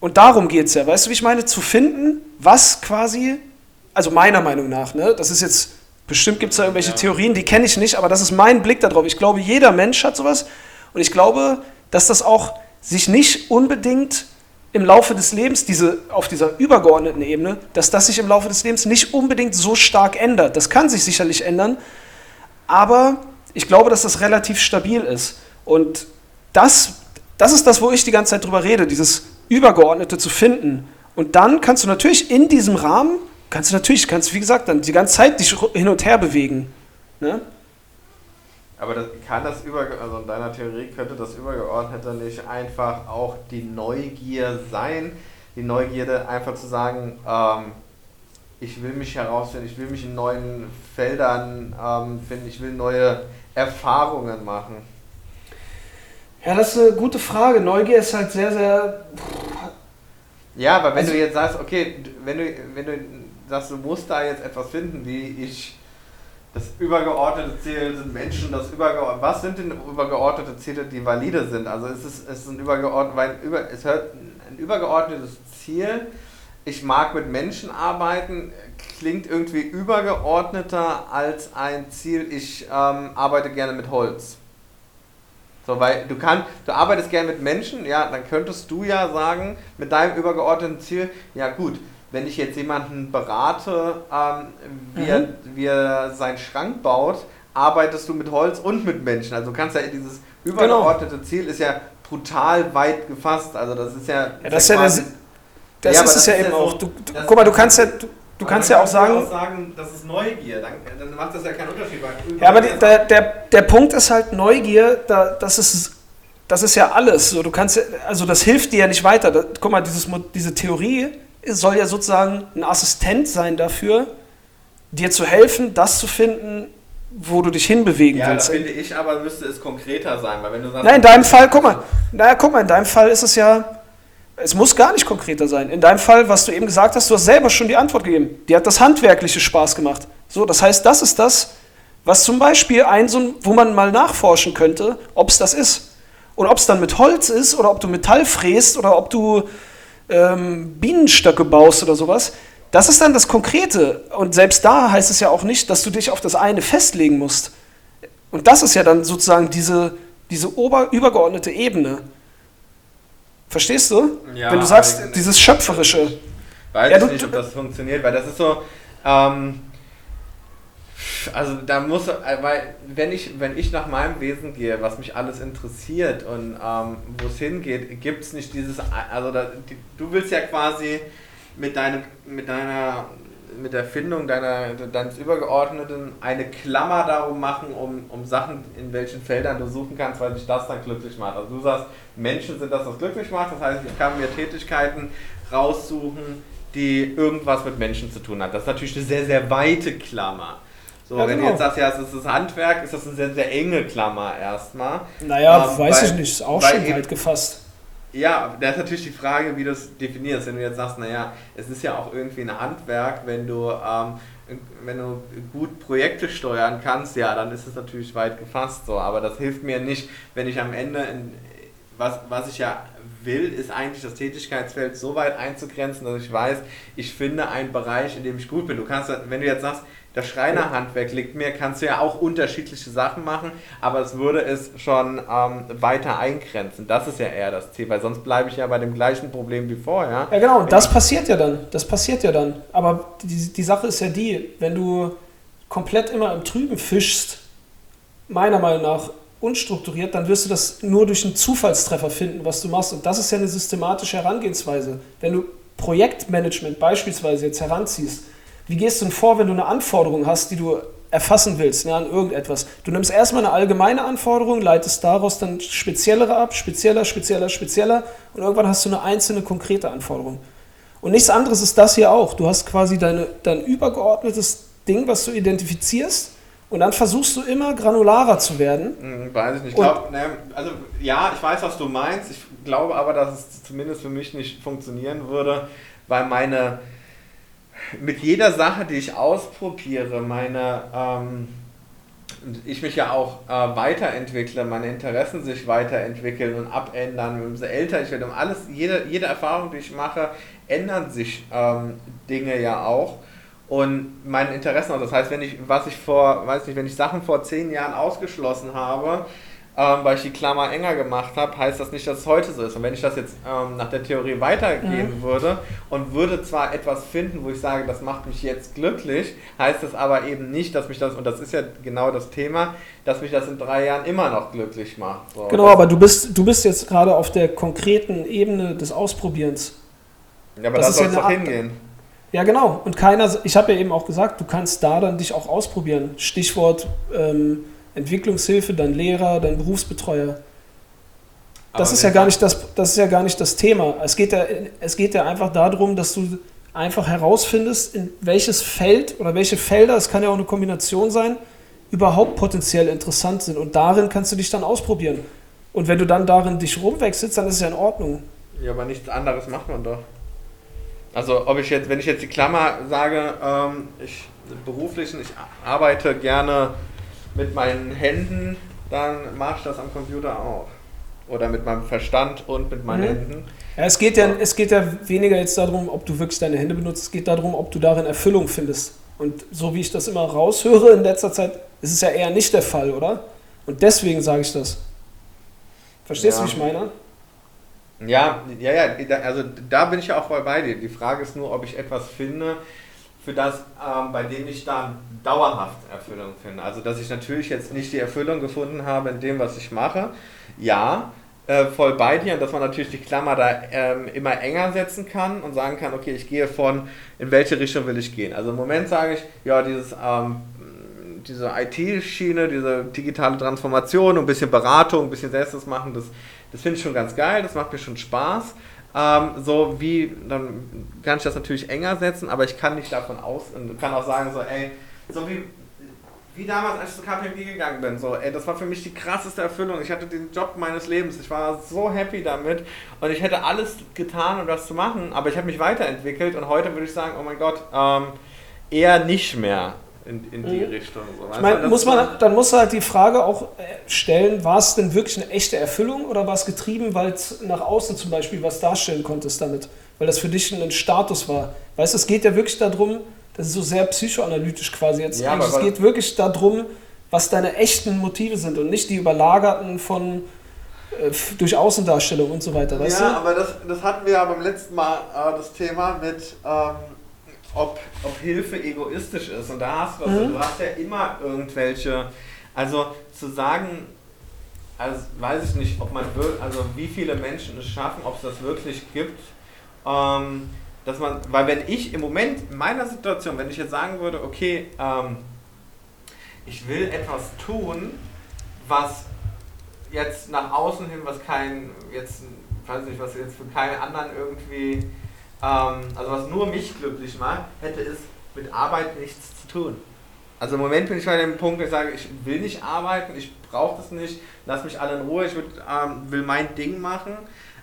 Und darum geht es ja, weißt du, wie ich meine? Zu finden, was quasi also meiner Meinung nach, ne, das ist jetzt, bestimmt gibt es da irgendwelche ja. Theorien, die kenne ich nicht, aber das ist mein Blick darauf. Ich glaube, jeder Mensch hat sowas und ich glaube, dass das auch sich nicht unbedingt im Laufe des Lebens, diese, auf dieser übergeordneten Ebene, dass das sich im Laufe des Lebens nicht unbedingt so stark ändert. Das kann sich sicherlich ändern, aber ich glaube, dass das relativ stabil ist. Und das, das ist das, wo ich die ganze Zeit drüber rede, dieses Übergeordnete zu finden. Und dann kannst du natürlich in diesem Rahmen kannst du natürlich, kannst wie gesagt, dann die ganze Zeit dich hin und her bewegen. Ne? Aber das, kann das über, also in deiner Theorie könnte das Übergeordnete nicht einfach auch die Neugier sein, die Neugierde einfach zu sagen, ähm, ich will mich herausfinden, ich will mich in neuen Feldern ähm, finden, ich will neue Erfahrungen machen. Ja, das ist eine gute Frage. Neugier ist halt sehr, sehr. Ja, aber wenn also, du jetzt sagst, okay, wenn du, wenn du sagst, du musst da jetzt etwas finden, wie ich das übergeordnete Ziel sind Menschen, das übergeordnete, was sind denn übergeordnete Ziele, die valide sind? Also ist es ist ein übergeordnet, weil über, es hört ein übergeordnetes Ziel, ich mag mit Menschen arbeiten, klingt irgendwie übergeordneter als ein Ziel, ich ähm, arbeite gerne mit Holz. So, weil du kannst, du arbeitest gerne mit Menschen, ja, dann könntest du ja sagen, mit deinem übergeordneten Ziel, ja gut, wenn ich jetzt jemanden berate, ähm, wie, mhm. er, wie er seinen Schrank baut, arbeitest du mit Holz und mit Menschen. Also du kannst ja dieses übergeordnete genau. Ziel ist ja brutal weit gefasst. Also das ist ja. ja das ist ja, das, das ja, ist es ja eben auch. Du, du, guck mal, du kannst ja. Du, du kannst ja auch sagen, auch sagen, das ist Neugier, dann, dann, macht das ja keinen Unterschied. Ja, aber die, der, der, der Punkt ist halt Neugier, da, das ist das ist ja alles. So, du kannst also das hilft dir ja nicht weiter. Da, guck mal, dieses, diese Theorie soll ja sozusagen ein Assistent sein dafür, dir zu helfen, das zu finden, wo du dich hinbewegen ja, willst. Ja, finde ich aber, müsste es konkreter sein, weil wenn du sagst... Nein, in deinem Fall, guck mal, naja, guck mal, in deinem Fall ist es ja, es muss gar nicht konkreter sein. In deinem Fall, was du eben gesagt hast, du hast selber schon die Antwort gegeben. Dir hat das Handwerkliche Spaß gemacht. So, das heißt, das ist das, was zum Beispiel ein, so, wo man mal nachforschen könnte, ob es das ist. Und ob es dann mit Holz ist oder ob du Metall fräst oder ob du ähm, Bienenstöcke baust oder sowas, das ist dann das Konkrete. Und selbst da heißt es ja auch nicht, dass du dich auf das eine festlegen musst. Und das ist ja dann sozusagen diese, diese ober, übergeordnete Ebene. Verstehst du? Ja, Wenn du sagst, dieses Schöpferische. Weiß ja, du, nicht, ob das funktioniert, weil das ist so, ähm, also da muss, äh, weil wenn ich, wenn ich nach meinem Wesen gehe, was mich alles interessiert und ähm, wo es hingeht, gibt es nicht dieses, also da, die, du willst ja quasi mit deinem, mit deiner, mit der Findung deiner, deines Übergeordneten eine Klammer darum machen, um, um Sachen, in welchen Feldern du suchen kannst, weil dich das dann glücklich macht. Also du sagst, Menschen sind das, was glücklich macht, das heißt, ich kann mir Tätigkeiten raussuchen, die irgendwas mit Menschen zu tun hat. Das ist natürlich eine sehr, sehr weite Klammer. So, ja, wenn genau. du jetzt sagst, ja, es ist das Handwerk, ist das eine sehr, sehr enge Klammer erstmal. Naja, ähm, weiß weil, ich nicht, ist auch schon weit gefasst. Ja, da ist natürlich die Frage, wie du es definierst. Wenn du jetzt sagst, naja, es ist ja auch irgendwie ein Handwerk, wenn du, ähm, wenn du gut Projekte steuern kannst, ja, dann ist es natürlich weit gefasst so. Aber das hilft mir nicht, wenn ich am Ende, in, was, was ich ja will, ist eigentlich das Tätigkeitsfeld so weit einzugrenzen, dass ich weiß, ich finde einen Bereich, in dem ich gut bin. Du kannst, wenn du jetzt sagst, das Schreinerhandwerk liegt mir, kannst du ja auch unterschiedliche Sachen machen, aber es würde es schon ähm, weiter eingrenzen. Das ist ja eher das Ziel, weil sonst bleibe ich ja bei dem gleichen Problem wie vorher. Ja, genau, und das passiert ja dann. Das passiert ja dann. Aber die, die Sache ist ja die, wenn du komplett immer im Trüben fischst, meiner Meinung nach unstrukturiert, dann wirst du das nur durch einen Zufallstreffer finden, was du machst. Und das ist ja eine systematische Herangehensweise. Wenn du Projektmanagement beispielsweise jetzt heranziehst, wie gehst du denn vor, wenn du eine Anforderung hast, die du erfassen willst ne, an irgendetwas? Du nimmst erstmal eine allgemeine Anforderung, leitest daraus dann speziellere ab, spezieller, spezieller, spezieller und irgendwann hast du eine einzelne konkrete Anforderung. Und nichts anderes ist das hier auch. Du hast quasi deine, dein übergeordnetes Ding, was du identifizierst und dann versuchst du immer granularer zu werden. Hm, weiß ich nicht. Ich glaub, ne, also ja, ich weiß, was du meinst. Ich glaube aber, dass es zumindest für mich nicht funktionieren würde, weil meine mit jeder Sache, die ich ausprobiere, meine, ähm, ich mich ja auch äh, weiterentwickle, meine Interessen sich weiterentwickeln und abändern, umso älter ich werde, um alles, jede, jede Erfahrung, die ich mache, ändern sich ähm, Dinge ja auch und meine Interessen auch. Das heißt, wenn ich, was ich vor, weiß nicht, wenn ich Sachen vor zehn Jahren ausgeschlossen habe, ähm, weil ich die Klammer enger gemacht habe, heißt das nicht, dass es heute so ist. Und wenn ich das jetzt ähm, nach der Theorie weitergehen mhm. würde und würde zwar etwas finden, wo ich sage, das macht mich jetzt glücklich, heißt das aber eben nicht, dass mich das, und das ist ja genau das Thema, dass mich das in drei Jahren immer noch glücklich macht. So, genau, aber du bist, du bist jetzt gerade auf der konkreten Ebene des Ausprobierens. Ja, aber das da soll es doch hingehen. Ja, genau. Und keiner, ich habe ja eben auch gesagt, du kannst da dann dich auch ausprobieren. Stichwort ähm, Entwicklungshilfe, dann Lehrer, dann Berufsbetreuer. Das ist, ja gar nicht das, das ist ja gar nicht das Thema. Es geht, ja, es geht ja einfach darum, dass du einfach herausfindest, in welches Feld oder welche Felder, es kann ja auch eine Kombination sein, überhaupt potenziell interessant sind. Und darin kannst du dich dann ausprobieren. Und wenn du dann darin dich rumwechselst, dann ist es ja in Ordnung. Ja, aber nichts anderes macht man doch. Also ob ich jetzt, wenn ich jetzt die Klammer sage, ähm, ich beruflichen, ich arbeite gerne mit meinen Händen, dann mache ich das am Computer auch. Oder mit meinem Verstand und mit meinen mhm. Händen. Ja, es, geht ja, es geht ja weniger jetzt darum, ob du wirklich deine Hände benutzt, es geht darum, ob du darin Erfüllung findest. Und so wie ich das immer raushöre in letzter Zeit, ist es ja eher nicht der Fall, oder? Und deswegen sage ich das. Verstehst ja. du, wie ich meine? Ja, ja, ja, also da bin ich ja auch voll bei dir. Die Frage ist nur, ob ich etwas finde, für das, ähm, bei dem ich dann dauerhaft Erfüllung finde. Also, dass ich natürlich jetzt nicht die Erfüllung gefunden habe in dem, was ich mache. Ja, äh, voll bei dir und dass man natürlich die Klammer da ähm, immer enger setzen kann und sagen kann, okay, ich gehe von, in welche Richtung will ich gehen. Also im Moment sage ich, ja, dieses, ähm, diese IT-Schiene, diese digitale Transformation, ein bisschen Beratung, ein bisschen Selbstes machen, das, das finde ich schon ganz geil, das macht mir schon Spaß. Ähm, so wie, dann kann ich das natürlich enger setzen, aber ich kann nicht davon aus und kann auch sagen, so, ey, so wie, wie damals, als ich zu KPMG gegangen bin, so, ey, das war für mich die krasseste Erfüllung. Ich hatte den Job meines Lebens, ich war so happy damit und ich hätte alles getan, um das zu machen, aber ich habe mich weiterentwickelt und heute würde ich sagen, oh mein Gott, ähm, eher nicht mehr in, in die mhm. Richtung. So. Ich meine, muss man, dann muss halt die Frage auch äh, stellen, war es denn wirklich eine echte Erfüllung oder war es getrieben, weil es nach außen zum Beispiel was darstellen konntest damit? Weil das für dich ein Status war. Weißt du, es geht ja wirklich darum, das ist so sehr psychoanalytisch quasi jetzt. Ja, es geht wirklich darum, was deine echten Motive sind und nicht die überlagerten von äh, durch Außendarstellung und so weiter. Weißt ja, du? aber das, das hatten wir ja beim letzten Mal äh, das Thema mit ähm, ob, ob Hilfe egoistisch ist. Und da hast du, also, mhm. du hast ja immer irgendwelche, also zu sagen, also weiß ich nicht, ob man will, also wie viele Menschen es schaffen, ob es das wirklich gibt. Ähm, dass man, weil wenn ich im Moment in meiner Situation, wenn ich jetzt sagen würde, okay, ähm, ich will etwas tun, was jetzt nach außen hin, was kein, jetzt, weiß nicht, was jetzt für keinen anderen irgendwie ähm, also was nur mich glücklich macht, hätte es mit Arbeit nichts zu tun. Also im Moment bin ich bei dem Punkt, wo ich sage, ich will nicht arbeiten, ich brauche das nicht, lass mich alle in Ruhe, ich würd, ähm, will mein Ding machen.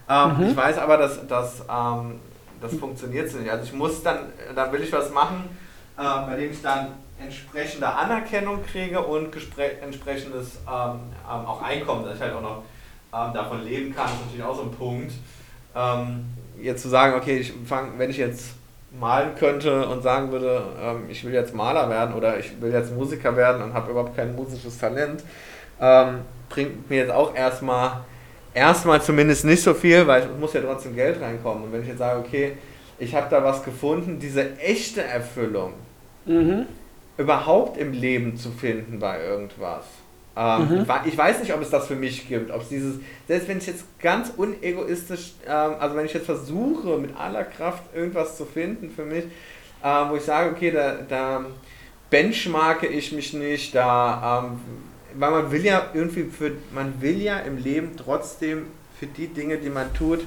Ähm, mhm. Ich weiß aber, dass, dass ähm, das funktioniert so nicht. Also ich muss dann, dann will ich was machen, äh, bei dem ich dann entsprechende Anerkennung kriege und entsprechendes ähm, ähm, auch Einkommen, dass ich halt auch noch ähm, davon leben kann, ist natürlich auch so ein Punkt. Ähm, jetzt zu sagen, okay, ich fang, wenn ich jetzt malen könnte und sagen würde, ähm, ich will jetzt Maler werden oder ich will jetzt Musiker werden und habe überhaupt kein musisches Talent, ähm, bringt mir jetzt auch erstmal erstmal zumindest nicht so viel, weil es muss ja trotzdem Geld reinkommen. Und wenn ich jetzt sage, okay, ich habe da was gefunden, diese echte Erfüllung mhm. überhaupt im Leben zu finden bei irgendwas. Ähm, mhm. Ich weiß nicht, ob es das für mich gibt, ob es dieses, selbst wenn ich jetzt ganz unegoistisch, ähm, also wenn ich jetzt versuche, mit aller Kraft irgendwas zu finden für mich, ähm, wo ich sage, okay, da, da benchmarke ich mich nicht, da ähm, weil man will ja irgendwie für, man will ja im Leben trotzdem für die Dinge, die man tut,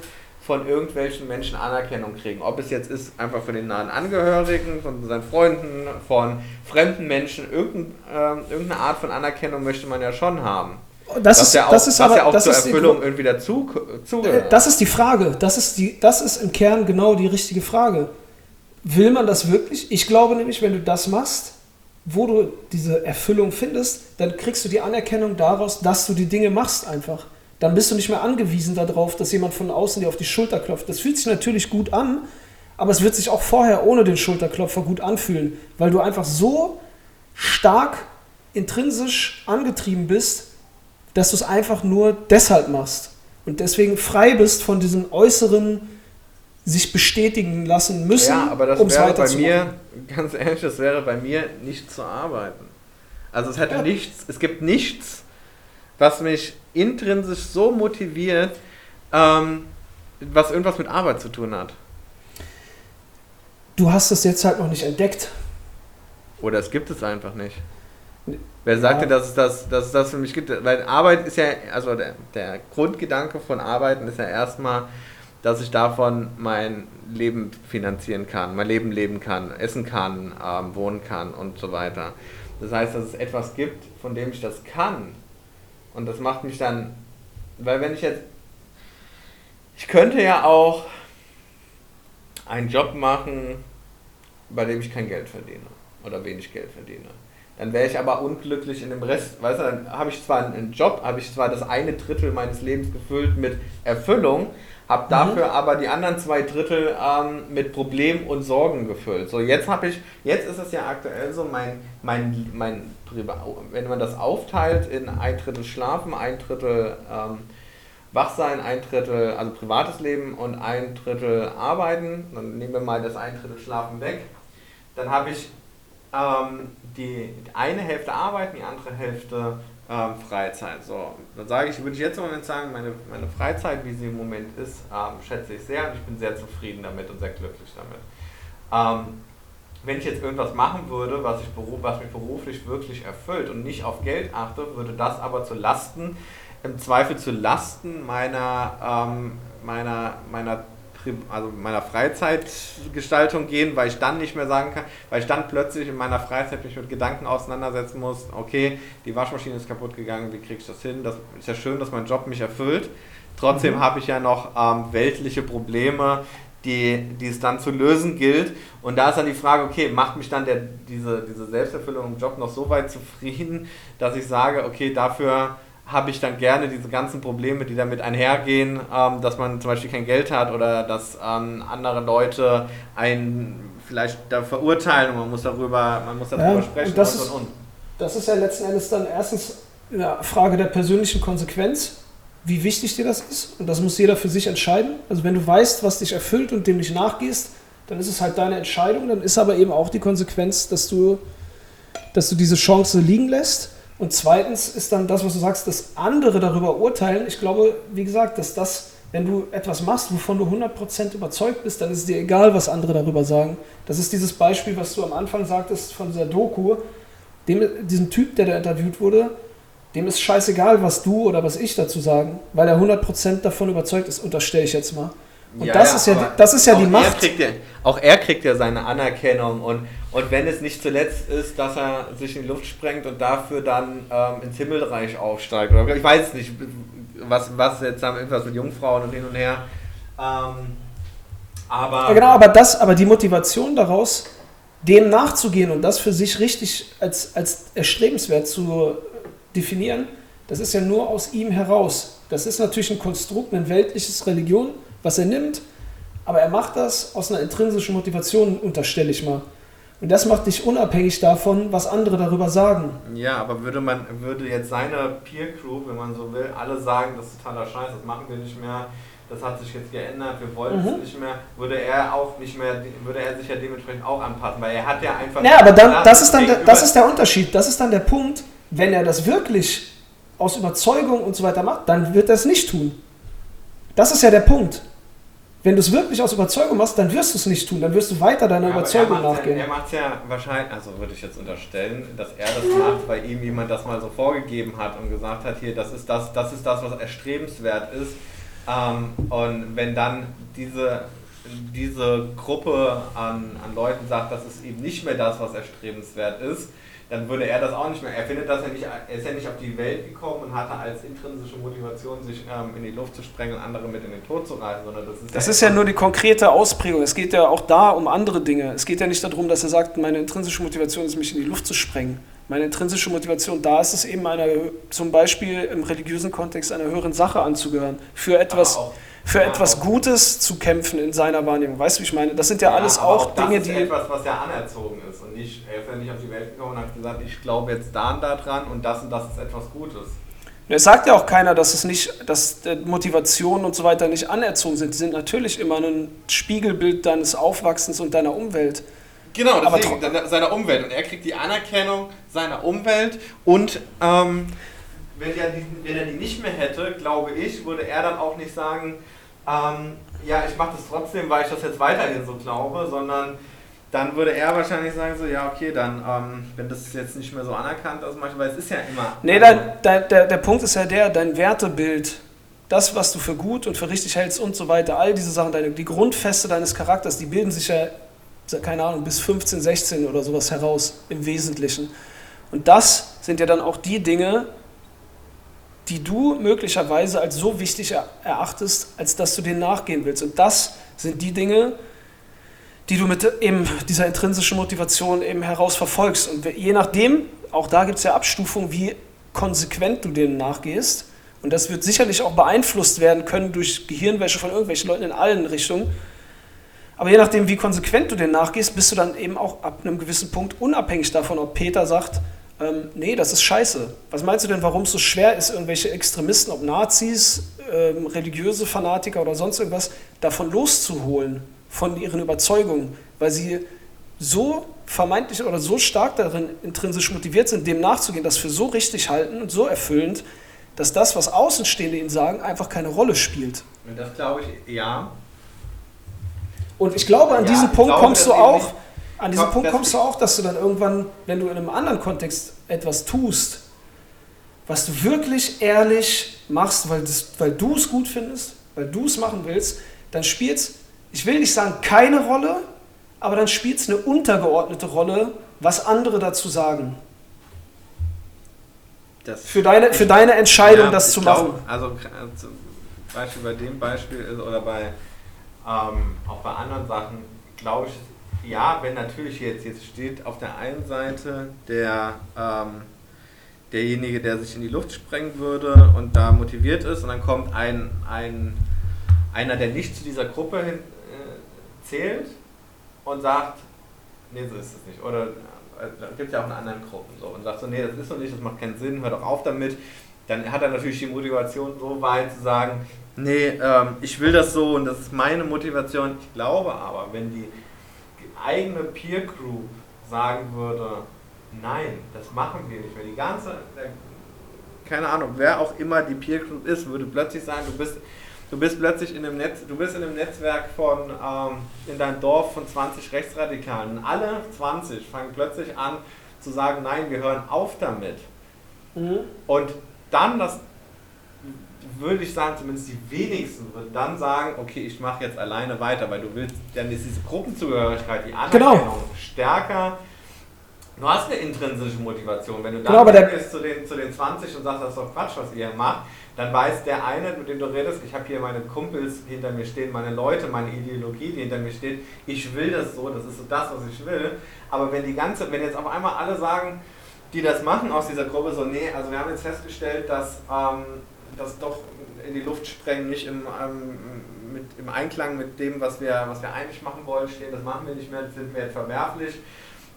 von irgendwelchen Menschen Anerkennung kriegen. Ob es jetzt ist, einfach von den nahen Angehörigen, von seinen Freunden, von fremden Menschen, irgendein, äh, irgendeine Art von Anerkennung möchte man ja schon haben. Das ist, ja auch, das ist aber, ja auch das zur ist Erfüllung die, irgendwie dazu zugehört. Das ist die Frage. Das ist, die, das ist im Kern genau die richtige Frage. Will man das wirklich? Ich glaube nämlich, wenn du das machst, wo du diese Erfüllung findest, dann kriegst du die Anerkennung daraus, dass du die Dinge machst einfach. Dann bist du nicht mehr angewiesen darauf, dass jemand von außen dir auf die Schulter klopft. Das fühlt sich natürlich gut an, aber es wird sich auch vorher ohne den Schulterklopfer gut anfühlen, weil du einfach so stark intrinsisch angetrieben bist, dass du es einfach nur deshalb machst und deswegen frei bist von diesen äußeren sich bestätigen lassen müssen, ja, aber das wäre bei mir, ganz ehrlich, das wäre bei mir nicht zu arbeiten. Also es hätte ja. nichts, es gibt nichts, was mich intrinsisch so motiviert, ähm, was irgendwas mit Arbeit zu tun hat. Du hast es jetzt halt noch nicht entdeckt. Oder es gibt es einfach nicht. Wer sagte, ja. dass, es das, dass es das für mich gibt? Weil Arbeit ist ja, also der, der Grundgedanke von Arbeiten ist ja erstmal, dass ich davon mein Leben finanzieren kann, mein Leben leben kann, essen kann, ähm, wohnen kann und so weiter. Das heißt, dass es etwas gibt, von dem ich das kann. Und das macht mich dann, weil wenn ich jetzt, ich könnte ja auch einen Job machen, bei dem ich kein Geld verdiene oder wenig Geld verdiene. Dann wäre ich aber unglücklich in dem Rest, weißt du, dann habe ich zwar einen Job, habe ich zwar das eine Drittel meines Lebens gefüllt mit Erfüllung, habe mhm. dafür mhm. aber die anderen zwei Drittel ähm, mit Problemen und Sorgen gefüllt. So, jetzt habe ich, jetzt ist es ja aktuell so, mein, mein, mein wenn man das aufteilt in ein Drittel Schlafen, ein Drittel ähm, Wachsein, ein Drittel, also privates Leben und ein Drittel Arbeiten, dann nehmen wir mal das ein Drittel Schlafen weg, dann habe ich ähm, die, die eine Hälfte Arbeiten, die andere Hälfte ähm, Freizeit. So, dann sage ich, würde ich jetzt im Moment sagen, meine, meine Freizeit, wie sie im Moment ist, ähm, schätze ich sehr und ich bin sehr zufrieden damit und sehr glücklich damit. Ähm, wenn ich jetzt irgendwas machen würde, was, ich was mich beruflich wirklich erfüllt und nicht auf Geld achte, würde das aber zu Lasten, im Zweifel zu Lasten meiner, ähm, meiner, meiner also meiner Freizeitgestaltung gehen, weil ich dann nicht mehr sagen kann, weil ich dann plötzlich in meiner Freizeit mich mit Gedanken auseinandersetzen muss, okay, die Waschmaschine ist kaputt gegangen, wie kriege ich das hin? Das ist ja schön, dass mein Job mich erfüllt. Trotzdem mhm. habe ich ja noch ähm, weltliche Probleme, die, die es dann zu lösen gilt. Und da ist dann die Frage, okay, macht mich dann der, diese, diese Selbsterfüllung im Job noch so weit zufrieden, dass ich sage, okay, dafür habe ich dann gerne diese ganzen Probleme, die damit einhergehen, ähm, dass man zum Beispiel kein Geld hat oder dass ähm, andere Leute einen vielleicht da verurteilen und man muss darüber, man muss darüber ja, sprechen und, das und, ist, und. Das ist ja letzten Endes dann erstens eine Frage der persönlichen Konsequenz, wie wichtig dir das ist. Und das muss jeder für sich entscheiden. Also wenn du weißt, was dich erfüllt und dem nicht nachgehst, dann ist es halt deine Entscheidung. Dann ist aber eben auch die Konsequenz, dass du, dass du diese Chance liegen lässt. Und zweitens ist dann das, was du sagst, dass andere darüber urteilen. Ich glaube, wie gesagt, dass das, wenn du etwas machst, wovon du 100% überzeugt bist, dann ist es dir egal, was andere darüber sagen. Das ist dieses Beispiel, was du am Anfang sagtest von dieser Doku. Dem, diesem Typ, der da interviewt wurde, dem ist scheißegal, was du oder was ich dazu sagen, weil er 100% davon überzeugt ist, unterstelle ich jetzt mal. Und ja, das, ja, ist ja, das ist ja die Macht. Er ja, auch er kriegt ja seine Anerkennung und, und wenn es nicht zuletzt ist, dass er sich in die Luft sprengt und dafür dann ähm, ins Himmelreich aufsteigt, oder ich weiß nicht, was, was jetzt haben irgendwas mit Jungfrauen und hin und her. Ähm, aber Ja, genau, aber das, aber die Motivation daraus, dem nachzugehen und das für sich richtig als, als erstrebenswert zu definieren, das ist ja nur aus ihm heraus. Das ist natürlich ein Konstrukt, ein weltliches Religion, was er nimmt, aber er macht das aus einer intrinsischen Motivation, unterstelle ich mal. Und das macht dich unabhängig davon, was andere darüber sagen. Ja, aber würde man, würde jetzt seine Peer Crew, wenn man so will, alle sagen, das ist totaler Scheiß, das machen wir nicht mehr, das hat sich jetzt geändert, wir wollen Mhm. es nicht mehr, würde er auch nicht mehr, würde er sich ja dementsprechend auch anpassen, weil er hat ja einfach. Ja, aber dann, das ist dann der, das ist der Unterschied. Das ist dann der Punkt, wenn er das wirklich aus Überzeugung und so weiter macht, dann wird er es nicht tun. Das ist ja der Punkt. Wenn du es wirklich aus Überzeugung machst, dann wirst du es nicht tun. Dann wirst du weiter deiner aber Überzeugung er nachgehen. Ja, er macht es ja wahrscheinlich, also würde ich jetzt unterstellen, dass er das macht, weil ihm jemand das mal so vorgegeben hat und gesagt hat, hier, das ist das, das ist das, was erstrebenswert ist. Ähm, und wenn dann diese, diese Gruppe an, an Leuten sagt, das ist eben nicht mehr das, was erstrebenswert ist, dann würde er das auch nicht mehr. Er findet das ja nicht, er ist ja nicht auf die Welt gekommen und hatte als intrinsische Motivation, sich ähm, in die Luft zu sprengen und andere mit in den Tod zu reißen, sondern das ist Das ist ja nur die konkrete Ausprägung. Es geht ja auch da um andere Dinge. Es geht ja nicht darum, dass er sagt, meine intrinsische Motivation ist, mich in die Luft zu sprengen. Meine intrinsische Motivation, da ist es eben einer, zum Beispiel im religiösen Kontext einer höheren Sache anzugehören, für etwas, Aber auch- für etwas auch- Gutes zu kämpfen in seiner Wahrnehmung. Weißt du, wie ich meine? Das sind ja, alles auch das Dinge, ist die. etwas, was ja anerzogen ist und nicht, er ist ja nicht auf die Welt gekommen und hat gesagt, ich glaube jetzt da und da dran und das und das ist etwas Gutes. Es sagt ja auch keiner, dass es nicht, dass äh, Motivationen und so weiter nicht anerzogen sind. Die sind natürlich immer ein Spiegelbild deines Aufwachsens und deiner Umwelt. Genau, Aber deswegen seiner- seiner Umwelt und er kriegt die Anerkennung seiner Umwelt und ähm, wenn, er die, wenn er die nicht mehr hätte, glaube ich, würde er dann auch nicht sagen, ähm, ja, ich mache das trotzdem, weil ich das jetzt weiterhin so glaube, sondern dann würde er wahrscheinlich sagen so, ja okay, dann, ähm, wenn das jetzt nicht mehr so anerkannt ist, manchmal, weil es ist ja immer... Nee, dein, dein, der, der Punkt ist ja der, dein Wertebild, das, was du für gut und für richtig hältst und so weiter, all diese Sachen, deine, die Grundfeste deines Charakters, die bilden sich ja, keine Ahnung, bis 15, 16 oder sowas heraus im Wesentlichen. Und das sind ja dann auch die Dinge, die du möglicherweise als so wichtig er- erachtest, als dass du denen nachgehen willst. Und das sind die Dinge, die du mit eben dieser intrinsischen Motivation eben heraus verfolgst. Und je nachdem, auch da gibt es ja Abstufungen, wie konsequent du denen nachgehst. Und das wird sicherlich auch beeinflusst werden können durch Gehirnwäsche von irgendwelchen Leuten in allen Richtungen. Aber je nachdem, wie konsequent du denen nachgehst, bist du dann eben auch ab einem gewissen Punkt unabhängig davon, ob Peter sagt, ähm, nee, das ist scheiße. Was meinst du denn, warum es so schwer ist, irgendwelche Extremisten, ob Nazis, ähm, religiöse Fanatiker oder sonst irgendwas, davon loszuholen, von ihren Überzeugungen, weil sie so vermeintlich oder so stark darin intrinsisch motiviert sind, dem nachzugehen, das für so richtig halten und so erfüllend, dass das, was Außenstehende ihnen sagen, einfach keine Rolle spielt. Und das glaube ich, ja. Und ich glaube, an Ja, diesen Punkt glaube, kommst du auch, an diesen Komm, Punkt kommst du auch, dass du dann irgendwann, wenn du in einem anderen Kontext etwas tust, was du wirklich ehrlich machst, weil, das, weil du es gut findest, weil du es machen willst, dann spielt es, ich will nicht sagen keine Rolle, aber dann spielt es eine untergeordnete Rolle, was andere dazu sagen. Das Für deine, für deine Entscheidung, Ja, das zu glaub, machen. Also äh, zum Beispiel bei dem Beispiel oder bei ähm, auch bei anderen Sachen, glaube ich, ja, wenn natürlich jetzt, jetzt steht auf der einen Seite der ähm, derjenige, der sich in die Luft sprengen würde und da motiviert ist und dann kommt ein, ein einer, der nicht zu dieser Gruppe hin, äh, zählt und sagt, nee, so ist es nicht. Oder äh, gibt es ja auch in anderen Gruppen so und sagt so, nee, das ist so nicht, das macht keinen Sinn, hör doch auf damit. Dann hat er natürlich die Motivation so weit zu sagen, nee, ähm, ich will das so und das ist meine Motivation. Ich glaube aber, wenn die eigene Peer Group sagen würde, nein, das machen wir nicht, wenn die ganze, keine Ahnung, wer auch immer die Peer Group ist, würde plötzlich sagen, du bist Du bist plötzlich in einem Netz, du bist in einem Netzwerk von ähm, in deinem Dorf von 20 Rechtsradikalen. Und alle 20 fangen plötzlich an zu sagen, nein, wir hören auf damit. Mhm. Und dann das würde ich sagen, zumindest die wenigsten würden dann sagen, okay, ich mache jetzt alleine weiter, weil du willst, dann ist diese Gruppenzugehörigkeit, die Anerkennung Genau. stärker Du hast eine intrinsische Motivation. Wenn du Genau, dann der- gehst zu den, zu den 20 und sagst, das ist doch Quatsch, was ihr macht, dann weiß der eine, mit dem du redest, ich habe hier meine Kumpels hinter mir stehen, meine Leute, meine Ideologie, die hinter mir steht. Ich will das so, das ist so das, was ich will. Aber wenn die ganze, wenn jetzt auf einmal alle sagen, die das machen aus dieser Gruppe, so, nee, also wir haben jetzt festgestellt, dass ähm, das doch in die Luft sprengen nicht im, ähm, mit, im Einklang mit dem, was wir, was wir eigentlich machen wollen, stehen, das machen wir nicht mehr, sind wir jetzt verwerflich.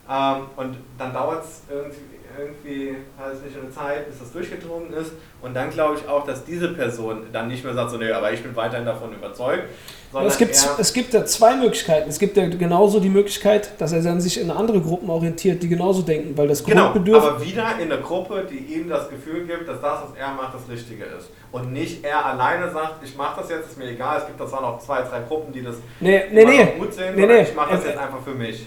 Ähm, und dann dauert es irgendwie, irgendwie halt nicht eine Zeit, bis das durchgedrungen ist. Und dann glaube ich auch, dass diese Person dann nicht mehr sagt, so, nee, aber ich bin weiterhin davon überzeugt. Es, gibt, es gibt ja zwei Möglichkeiten. Es gibt ja genauso die Möglichkeit, dass er dann sich in andere Gruppen orientiert, die genauso denken, weil das Genau, Grundbedürfnis. aber wieder in der Gruppe, die ihm das Gefühl gibt, dass das, was er macht, das Richtige ist. Und nicht er alleine sagt, ich mache das jetzt, ist mir egal, es gibt da zwar noch zwei, drei Gruppen, die das nee, nee, nee. gut sehen, Nee, nee. ich mache das jetzt einfach für mich.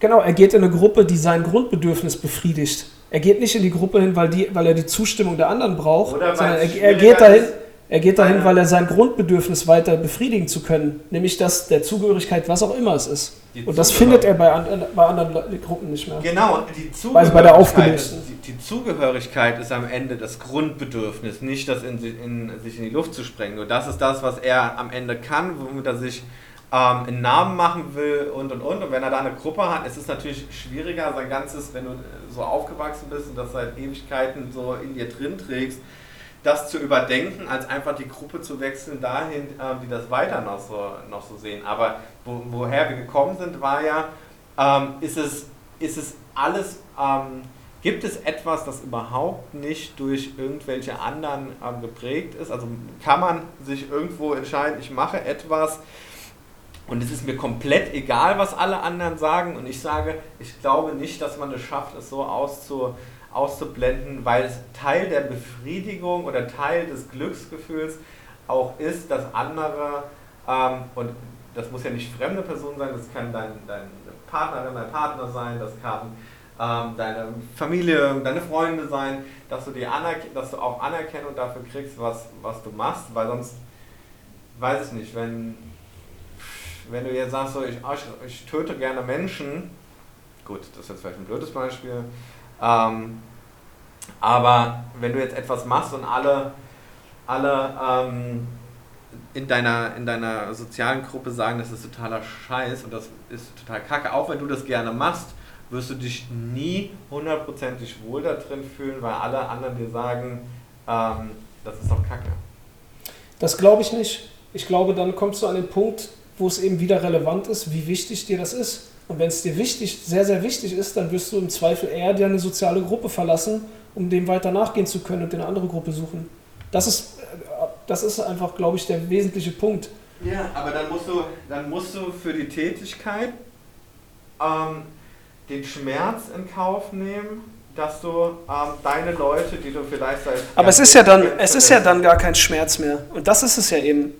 Genau, er geht in eine Gruppe, die sein Grundbedürfnis befriedigt. Er geht nicht in die Gruppe hin, weil, die, weil er die Zustimmung der anderen braucht, Oder sondern er, er geht dahin, er geht dahin, weil er sein Grundbedürfnis weiter befriedigen zu können, nämlich das der Zugehörigkeit, was auch immer es ist. Und das Zugehörigkeit. findet er bei, an, bei anderen Gruppen nicht mehr. Genau, die Weil bei der Zugehörigkeit, aufgelösten. ist, die, die Zugehörigkeit ist am Ende das Grundbedürfnis, nicht das in, in, sich in die Luft zu sprengen. Nur das ist das, was er am Ende kann, womit er sich ähm, einen Namen machen will und und und. Und wenn er da eine Gruppe hat, ist es natürlich schwieriger, sein ganzes, wenn du äh, so aufgewachsen bist und das seit Ewigkeiten so in dir drin trägst, das zu überdenken, als einfach die Gruppe zu wechseln dahin, ähm, die das weiter noch so, noch so sehen. Aber wo, woher wir gekommen sind, war ja, ähm, ist, es, ist es alles, ähm, gibt es etwas, das überhaupt nicht durch irgendwelche anderen ähm, geprägt ist? Also kann man sich irgendwo entscheiden, ich mache etwas und es ist mir komplett egal, was alle anderen sagen. Und ich sage, ich glaube nicht, dass man es schafft, es so auszu, auszublenden, weil es Teil der Befriedigung oder Teil des Glücksgefühls auch ist, dass andere, ähm, und das muss ja nicht fremde Person sein, das kann dein, deine Partnerin, dein Partner sein, das kann ähm, deine Familie, deine Freunde sein, dass du, die Anerk dass du auch Anerkennung dafür kriegst, was, was du machst, weil sonst, weiß ich nicht, wenn, wenn du jetzt sagst, so, ich, ah, ich, ich töte gerne Menschen, gut, das ist jetzt vielleicht ein blödes Beispiel, ähm, aber wenn du jetzt etwas machst und alle, alle ähm, in, deiner, in deiner sozialen Gruppe sagen, das ist totaler Scheiß und das ist total kacke, auch wenn du das gerne machst, wirst du dich nie hundertprozentig wohl da drin fühlen, weil alle anderen dir sagen, ähm, das ist doch kacke. Das glaube ich nicht. Ich glaube, dann kommst du an den Punkt, wo es eben wieder relevant ist, wie wichtig dir das ist. Und wenn es dir wichtig, sehr, sehr wichtig ist, dann wirst du im Zweifel eher dir eine soziale Gruppe verlassen, um dem weiter nachgehen zu können und eine andere Gruppe suchen. Das ist, das ist einfach, glaube ich, der wesentliche Punkt. Ja, aber dann musst du, dann musst du für die Tätigkeit ähm, den Schmerz in Kauf nehmen, dass du ähm, deine Leute, die du vielleicht seit Aber es ist ja dann, es ist ja dann gar kein Schmerz mehr. Und das ist es ja eben.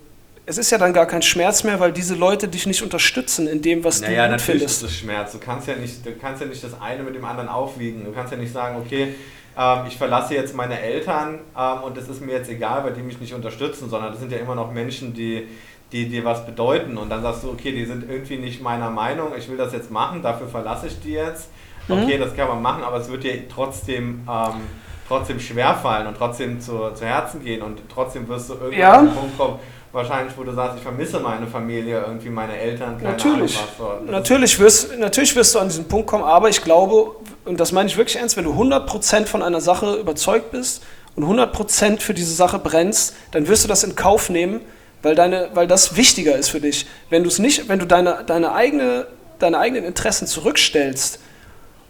Es ist ja dann gar kein Schmerz mehr, weil diese Leute dich nicht unterstützen in dem, was Naja, du gut natürlich findest. ist es Schmerz. Du kannst ja nicht, du kannst ja nicht das eine mit dem anderen aufwiegen. Du kannst ja nicht sagen, okay, ähm, ich verlasse jetzt meine Eltern ähm, und es ist mir jetzt egal, weil die mich nicht unterstützen, sondern das sind ja immer noch Menschen, die, die dir was bedeuten. Und dann sagst du, okay, die sind irgendwie nicht meiner Meinung, ich will das jetzt machen, dafür verlasse ich die jetzt. Okay, das kann man machen, aber es wird dir trotzdem, ähm, trotzdem schwerfallen und trotzdem zu, zu Herzen gehen und trotzdem wirst du irgendwann Ja. an den Punkt kommen, wahrscheinlich, wo du sagst, ich vermisse meine Familie, irgendwie meine Eltern, keine Natürlich. Ahnung. Natürlich wirst, natürlich wirst du an diesen Punkt kommen, aber ich glaube, und das meine ich wirklich ernst, wenn du 100% von einer Sache überzeugt bist und 100% für diese Sache brennst, dann wirst du das in Kauf nehmen, weil, deine, weil das wichtiger ist für dich. Wenn nicht, wenn du deine, deine, eigene, deine eigenen Interessen zurückstellst,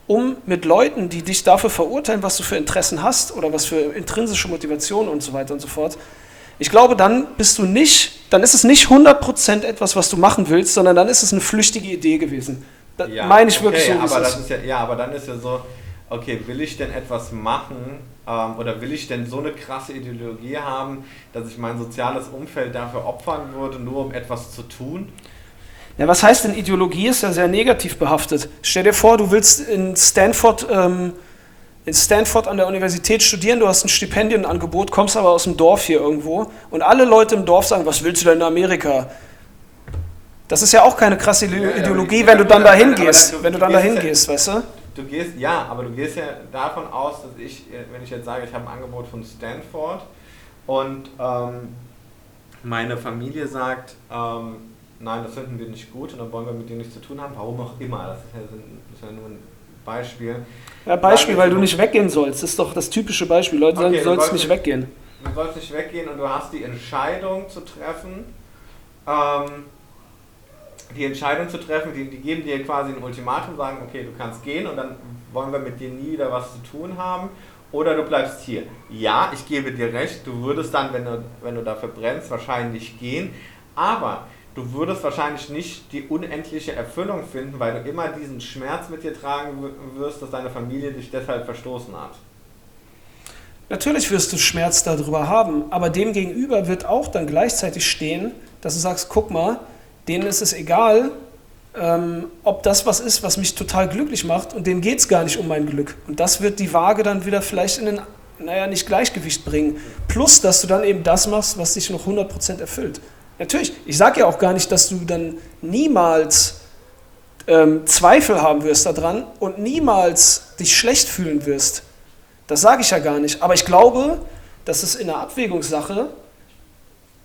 um mit Leuten, die dich dafür verurteilen, was du für Interessen hast oder was für intrinsische Motivation und so weiter und so fort, ich glaube, dann bist du nicht, dann ist es nicht 100% etwas, was du machen willst, sondern dann ist es eine flüchtige Idee gewesen. Das Ja, meine ich wirklich okay, so, aber das ist ja, ja, aber dann ist ja so, okay, will ich denn etwas machen ähm, oder will ich denn so eine krasse Ideologie haben, dass ich mein soziales Umfeld dafür opfern würde, nur um etwas zu tun? Ja, was heißt denn Ideologie? Ist ja sehr negativ behaftet. Stell dir vor, du willst in Stanford, ähm, in Stanford an der Universität studieren, du hast ein Stipendienangebot, kommst aber aus dem Dorf hier irgendwo und alle Leute im Dorf sagen, was willst du denn in Amerika? Das ist ja auch keine krasse Ide- Ja, ja, Ideologie, aber- wenn du dann dahin dann- gehst, dann- wenn du dann du gehst dahin ja- gehst, weißt du? du gehst, ja, aber du gehst ja davon aus, dass ich, wenn ich jetzt sage, ich habe ein Angebot von Stanford und ähm, meine Familie sagt, ähm, nein, das finden wir nicht gut und dann wollen wir mit dir nichts zu tun haben, warum auch immer, das ist ja, das ist ja nur ein Beispiel. Ja, Beispiel, weil du nicht weggehen sollst, das ist doch das typische Beispiel. Leute sagen, okay, du sollst nicht weggehen. Du sollst nicht weggehen und du hast die Entscheidung zu treffen, ähm, die Entscheidung zu treffen, die, die geben dir quasi ein Ultimatum, sagen, okay, du kannst gehen und dann wollen wir mit dir nie wieder was zu tun haben. Oder du bleibst hier. Ja, ich gebe dir recht, du würdest dann, wenn du, wenn du dafür brennst, wahrscheinlich gehen. Aber du würdest wahrscheinlich nicht die unendliche Erfüllung finden, weil du immer diesen Schmerz mit dir tragen wirst, dass deine Familie dich deshalb verstoßen hat. Natürlich wirst du Schmerz darüber haben, aber dem gegenüber wird auch dann gleichzeitig stehen, dass du sagst, guck mal, denen ist es egal, ähm, ob das was ist, was mich total glücklich macht und denen geht es gar nicht um mein Glück. Und das wird die Waage dann wieder vielleicht in ein, naja, nicht Gleichgewicht bringen. Plus, dass du dann eben das machst, was dich noch 100% erfüllt. Natürlich, ich sage ja auch gar nicht, dass du dann niemals ähm, Zweifel haben wirst daran und niemals dich schlecht fühlen wirst. Das sage ich ja gar nicht. Aber ich glaube, dass es in der Abwägungssache,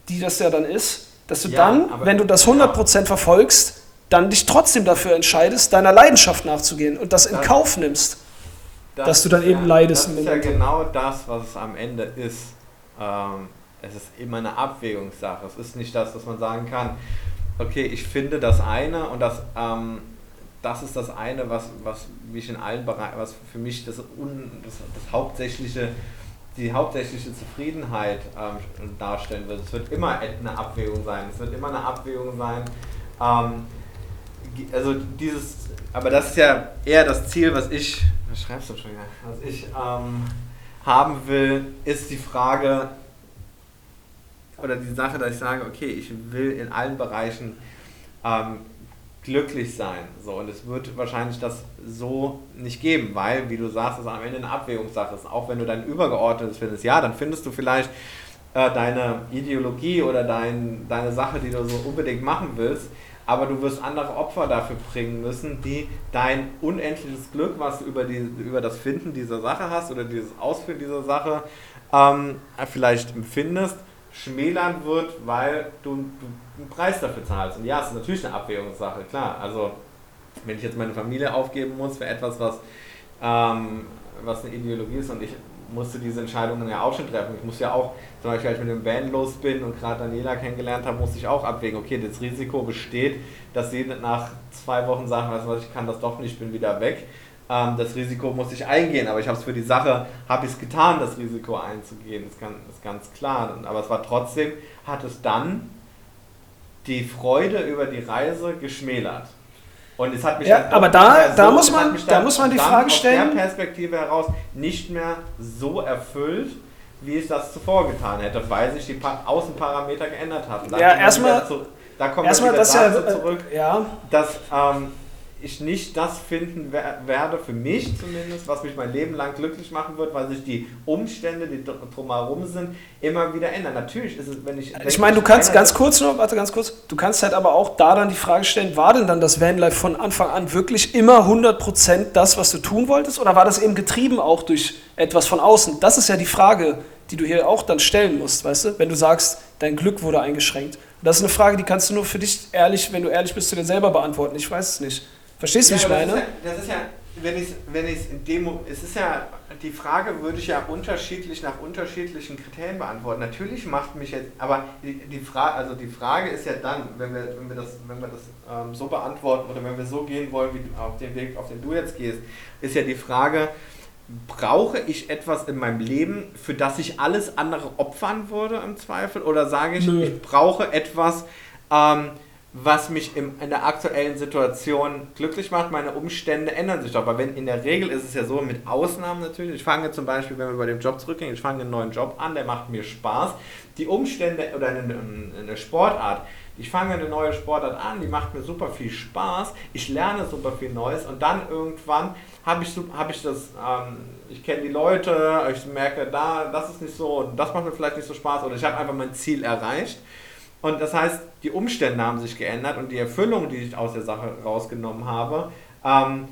die das ja dann ist, dass du ja, dann, wenn du das 100% ja. verfolgst, dann dich trotzdem dafür entscheidest, deiner Leidenschaft nachzugehen und das in das, Kauf nimmst, das dass du dann eben leidest. Das ist ja genau das, was es am Ende ist. Ähm, es ist immer eine Abwägungssache. Es ist nicht das, dass man sagen kann, okay, ich finde das eine und das, ähm, das ist das eine, was, was mich in allen Bereichen, was für mich das, un, das, das hauptsächliche die hauptsächliche Zufriedenheit ähm, darstellen wird. Es wird immer eine Abwägung sein. Es wird immer eine Abwägung sein. Ähm, also dieses, aber das ist ja eher das Ziel, was ich, was schreibst du schon was ich ähm, haben will, ist die Frage oder die Sache, dass ich sage, okay, ich will in allen Bereichen ähm, glücklich sein. So, und es wird wahrscheinlich das so nicht geben, weil, wie du sagst, es am Ende eine Abwägungssache ist. Auch wenn du dein Übergeordnetes findest, ja, dann findest du vielleicht äh, deine Ideologie oder dein, deine Sache, die du so unbedingt machen willst, aber du wirst andere Opfer dafür bringen müssen, die dein unendliches Glück, was du über, die, über das Finden dieser Sache hast oder dieses Ausführen dieser Sache ähm, vielleicht empfindest, schmälern wird, weil du, du einen Preis dafür zahlst. Und ja, es ist natürlich eine Abwägungssache, klar. Also, wenn ich jetzt meine Familie aufgeben muss für etwas, was, ähm, was eine Ideologie ist und ich musste diese Entscheidungen ja auch schon treffen. Ich muss ja auch, zum Beispiel als ich mit dem Band los bin und gerade Daniela kennengelernt habe, musste ich auch abwägen, okay, das Risiko besteht, dass sie nach zwei Wochen sagen, was, ich kann das doch nicht, bin wieder weg. Ähm, das Risiko muss ich eingehen, aber ich habe es für die Sache, habe ich es getan, das Risiko einzugehen, das ist ganz klar. Aber es war trotzdem, hat es dann die Freude über die Reise geschmälert. Und es hat mich ja, aber da, da, so, muss man, da muss man die Frage stellen. Aus der Perspektive heraus nicht mehr so erfüllt, wie es das zuvor getan hätte, weil sich die Außenparameter geändert haben. ja, erstmal. Da kommt erstmal das ja, zurück, ja. dass ähm, ich nicht das finden werde, für mich zumindest, was mich mein Leben lang glücklich machen wird, weil sich die Umstände, die drumherum sind, immer wieder ändern. Natürlich ist es, wenn ich. Ich meine, du kannst ganz kurz nur, warte ganz kurz, du kannst halt aber auch da dann die Frage stellen, war denn dann das Vanlife von Anfang an wirklich immer 100% das, was du tun wolltest, oder war das eben getrieben auch durch etwas von außen? Das ist ja die Frage, die du hier auch dann stellen musst, weißt du, wenn du sagst, dein Glück wurde eingeschränkt. Das ist eine Frage, die kannst du nur für dich ehrlich, wenn du ehrlich bist, zu dir selber beantworten. Ich weiß es nicht. Verstehst du, ja, wie ich meine? Das ist ja, wenn ich wenn ich in dem es ist ja die Frage würde ich ja unterschiedlich nach unterschiedlichen Kriterien beantworten. Natürlich macht mich jetzt, aber die, die Frage, also die Frage ist ja dann, wenn wir, wenn wir das, wenn wir das ähm, so beantworten oder wenn wir so gehen wollen, wie auf den Weg, auf den du jetzt gehst, ist ja die Frage, brauche ich etwas in meinem Leben, für das ich alles andere opfern würde im Zweifel? Oder sage ich, Nö. ich brauche etwas, ähm, was mich im, in der aktuellen Situation glücklich macht. Meine Umstände ändern sich doch. Aber wenn in der Regel ist es ja so, mit Ausnahmen natürlich. Ich fange zum Beispiel, wenn wir bei dem Job zurückgehen, ich fange einen neuen Job an, der macht mir Spaß. Die Umstände oder eine, eine Sportart, ich fange eine neue Sportart an, die macht mir super viel Spaß, ich lerne super viel Neues und dann irgendwann habe ich, hab ich das, ähm, ich kenne die Leute, ich merke, da, das ist nicht so, das macht mir vielleicht nicht so Spaß oder ich habe einfach mein Ziel erreicht und das heißt, die Umstände haben sich geändert und die Erfüllung, die ich aus der Sache rausgenommen habe, ähm,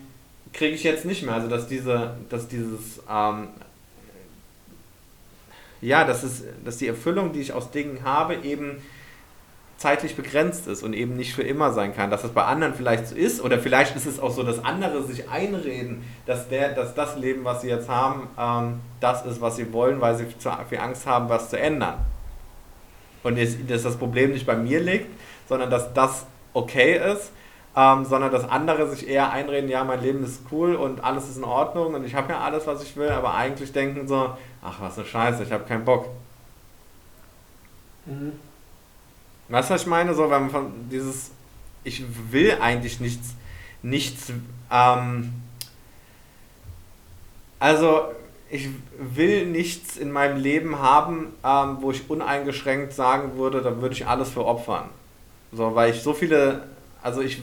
kriege ich jetzt nicht mehr. Also dass diese, dass dieses, ähm, ja, dass, es, dass die Erfüllung, die ich aus Dingen habe, eben zeitlich begrenzt ist und eben nicht für immer sein kann. Dass es bei anderen vielleicht so ist oder vielleicht ist es auch so, dass andere sich einreden, dass, der, dass das Leben, was sie jetzt haben, ähm, das ist, was sie wollen, weil sie zu viel Angst haben, was zu ändern. Und jetzt, dass das Problem nicht bei mir liegt, sondern dass das okay ist, ähm, sondern dass andere sich eher einreden, ja, mein Leben ist cool und alles ist in Ordnung und ich habe ja alles, was ich will, aber eigentlich denken so, ach, was eine Scheiße, ich habe keinen Bock. Mhm. Weißt du, was ich meine? So, wenn man von dieses, ich will eigentlich nichts, nichts, ähm, also ich will nichts in meinem Leben haben, ähm, wo ich uneingeschränkt sagen würde, da würde ich alles für opfern. So, weil ich so viele, also ich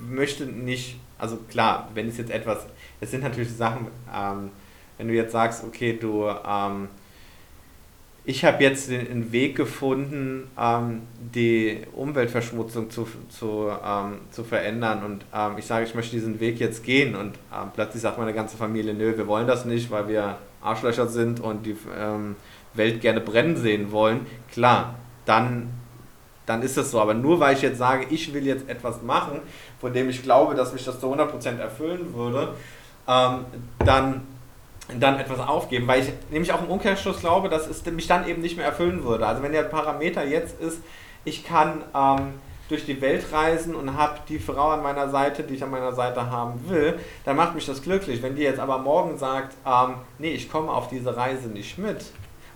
möchte nicht, also klar, wenn es jetzt etwas, es sind natürlich Sachen, ähm, wenn du jetzt sagst, okay, du, ähm, ich habe jetzt den Weg gefunden, ähm, die Umweltverschmutzung zu, zu, ähm, zu verändern. Und ähm, ich sage, ich möchte diesen Weg jetzt gehen. Und ähm, plötzlich sagt meine ganze Familie, nö, wir wollen das nicht, weil wir Arschlöcher sind und die ähm, Welt gerne brennen sehen wollen, klar, dann, dann ist es so. Aber nur weil ich jetzt sage, ich will jetzt etwas machen, von dem ich glaube, dass mich das zu 100% erfüllen würde, ähm, dann dann etwas aufgeben, weil ich nämlich auch im Umkehrschluss glaube, dass es mich dann eben nicht mehr erfüllen würde. Also wenn der Parameter jetzt ist, ich kann ähm, durch die Welt reisen und habe die Frau an meiner Seite, die ich an meiner Seite haben will, dann macht mich das glücklich. Wenn die jetzt aber morgen sagt, ähm, nee, ich komme auf diese Reise nicht mit.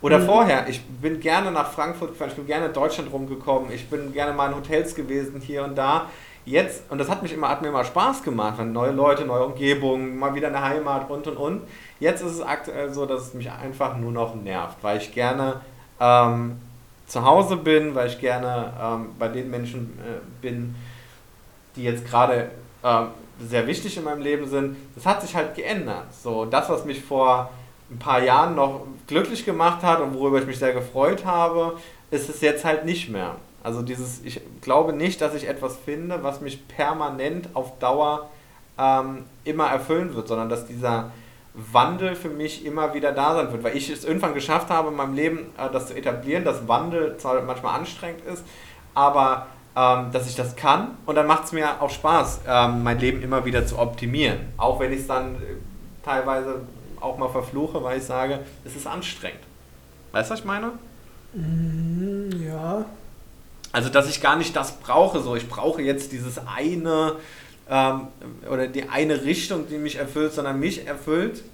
Oder mhm. vorher, ich bin gerne nach Frankfurt gefahren, ich bin gerne in Deutschland rumgekommen, ich bin gerne mal in Hotels gewesen hier und da jetzt, und das hat, mich immer, hat mir immer Spaß gemacht, neue Leute, neue Umgebungen, mal wieder eine Heimat und und und. Jetzt ist es aktuell so, dass es mich einfach nur noch nervt, weil ich gerne ähm, zu Hause bin, weil ich gerne ähm, bei den Menschen äh, bin, die jetzt gerade äh, sehr wichtig in meinem Leben sind. Das hat sich halt geändert. So, das, was mich vor ein paar Jahren noch glücklich gemacht hat und worüber ich mich sehr gefreut habe, ist es jetzt halt nicht mehr. Also dieses, ich glaube nicht, dass ich etwas finde, was mich permanent auf Dauer ähm, immer erfüllen wird, sondern dass dieser Wandel für mich immer wieder da sein wird, weil ich es irgendwann geschafft habe in meinem Leben, äh, das zu etablieren, dass Wandel zwar manchmal anstrengend ist, aber ähm, dass ich das kann und dann macht es mir auch Spaß, ähm, mein Leben immer wieder zu optimieren, auch wenn ich es dann äh, teilweise auch mal verfluche, weil ich sage, es ist anstrengend. Weißt du, was ich meine? Mm, ja, also, dass ich gar nicht das brauche, so ich brauche jetzt dieses eine ähm, oder die eine Richtung, die mich erfüllt, sondern mich erfüllt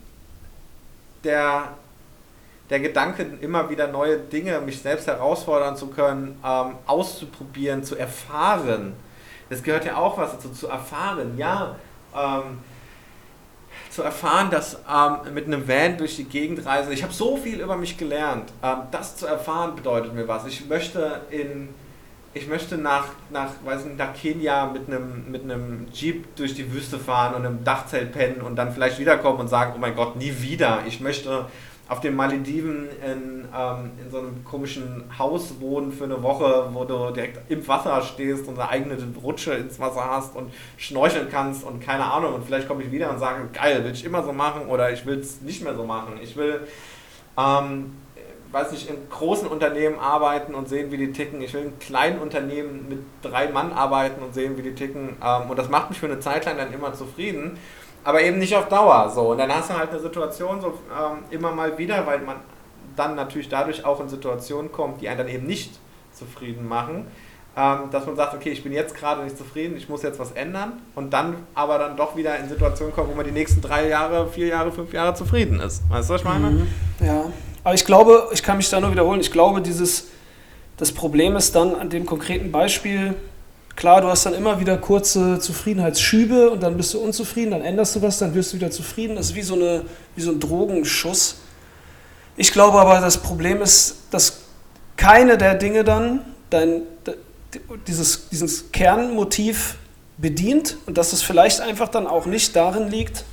der, der Gedanke, immer wieder neue Dinge, mich selbst herausfordern zu können, ähm, auszuprobieren, zu erfahren. Das gehört ja auch was dazu, zu erfahren, ja. Ähm, zu erfahren, dass ähm, mit einem Van durch die Gegend reisen, ich habe so viel über mich gelernt. Ähm, das zu erfahren bedeutet mir was. Ich möchte in ich möchte nach, nach, weiß nicht, nach Kenia mit einem, mit einem Jeep durch die Wüste fahren und im Dachzelt pennen und dann vielleicht wiederkommen und sagen, oh mein Gott, nie wieder. Ich möchte auf den Malediven in, ähm, in so einem komischen Haus wohnen für eine Woche, wo du direkt im Wasser stehst und eine eigene Rutsche ins Wasser hast und schnorcheln kannst und keine Ahnung. Und vielleicht komme ich wieder und sage, geil, will ich immer so machen oder ich will es nicht mehr so machen. Ich will ähm, weiß nicht, in großen Unternehmen arbeiten und sehen, wie die ticken. Ich will in kleinen Unternehmen mit drei Mann arbeiten und sehen, wie die ticken. Ähm, und das macht mich für eine Zeit lang dann immer zufrieden, aber eben nicht auf Dauer. So. Und dann hast du halt eine Situation so ähm, immer mal wieder, weil man dann natürlich dadurch auch in Situationen kommt, die einen dann eben nicht zufrieden machen, ähm, dass man sagt, okay, ich bin jetzt gerade nicht zufrieden, ich muss jetzt was ändern und dann aber dann doch wieder in Situationen kommt, wo man die nächsten drei Jahre, vier Jahre, fünf Jahre zufrieden ist. Weißt du, was ich meine? Mhm. Ja. Aber ich glaube, ich kann mich da nur wiederholen, ich glaube, dieses, das Problem ist dann an dem konkreten Beispiel, klar, du hast dann immer wieder kurze Zufriedenheitsschübe und dann bist du unzufrieden, dann änderst du was, dann wirst du wieder zufrieden. Das ist wie so, eine, wie so ein Drogenschuss. Ich glaube aber, das Problem ist, dass keine der Dinge dann dein, dieses, dieses Kernmotiv bedient und dass es vielleicht einfach dann auch nicht darin liegt,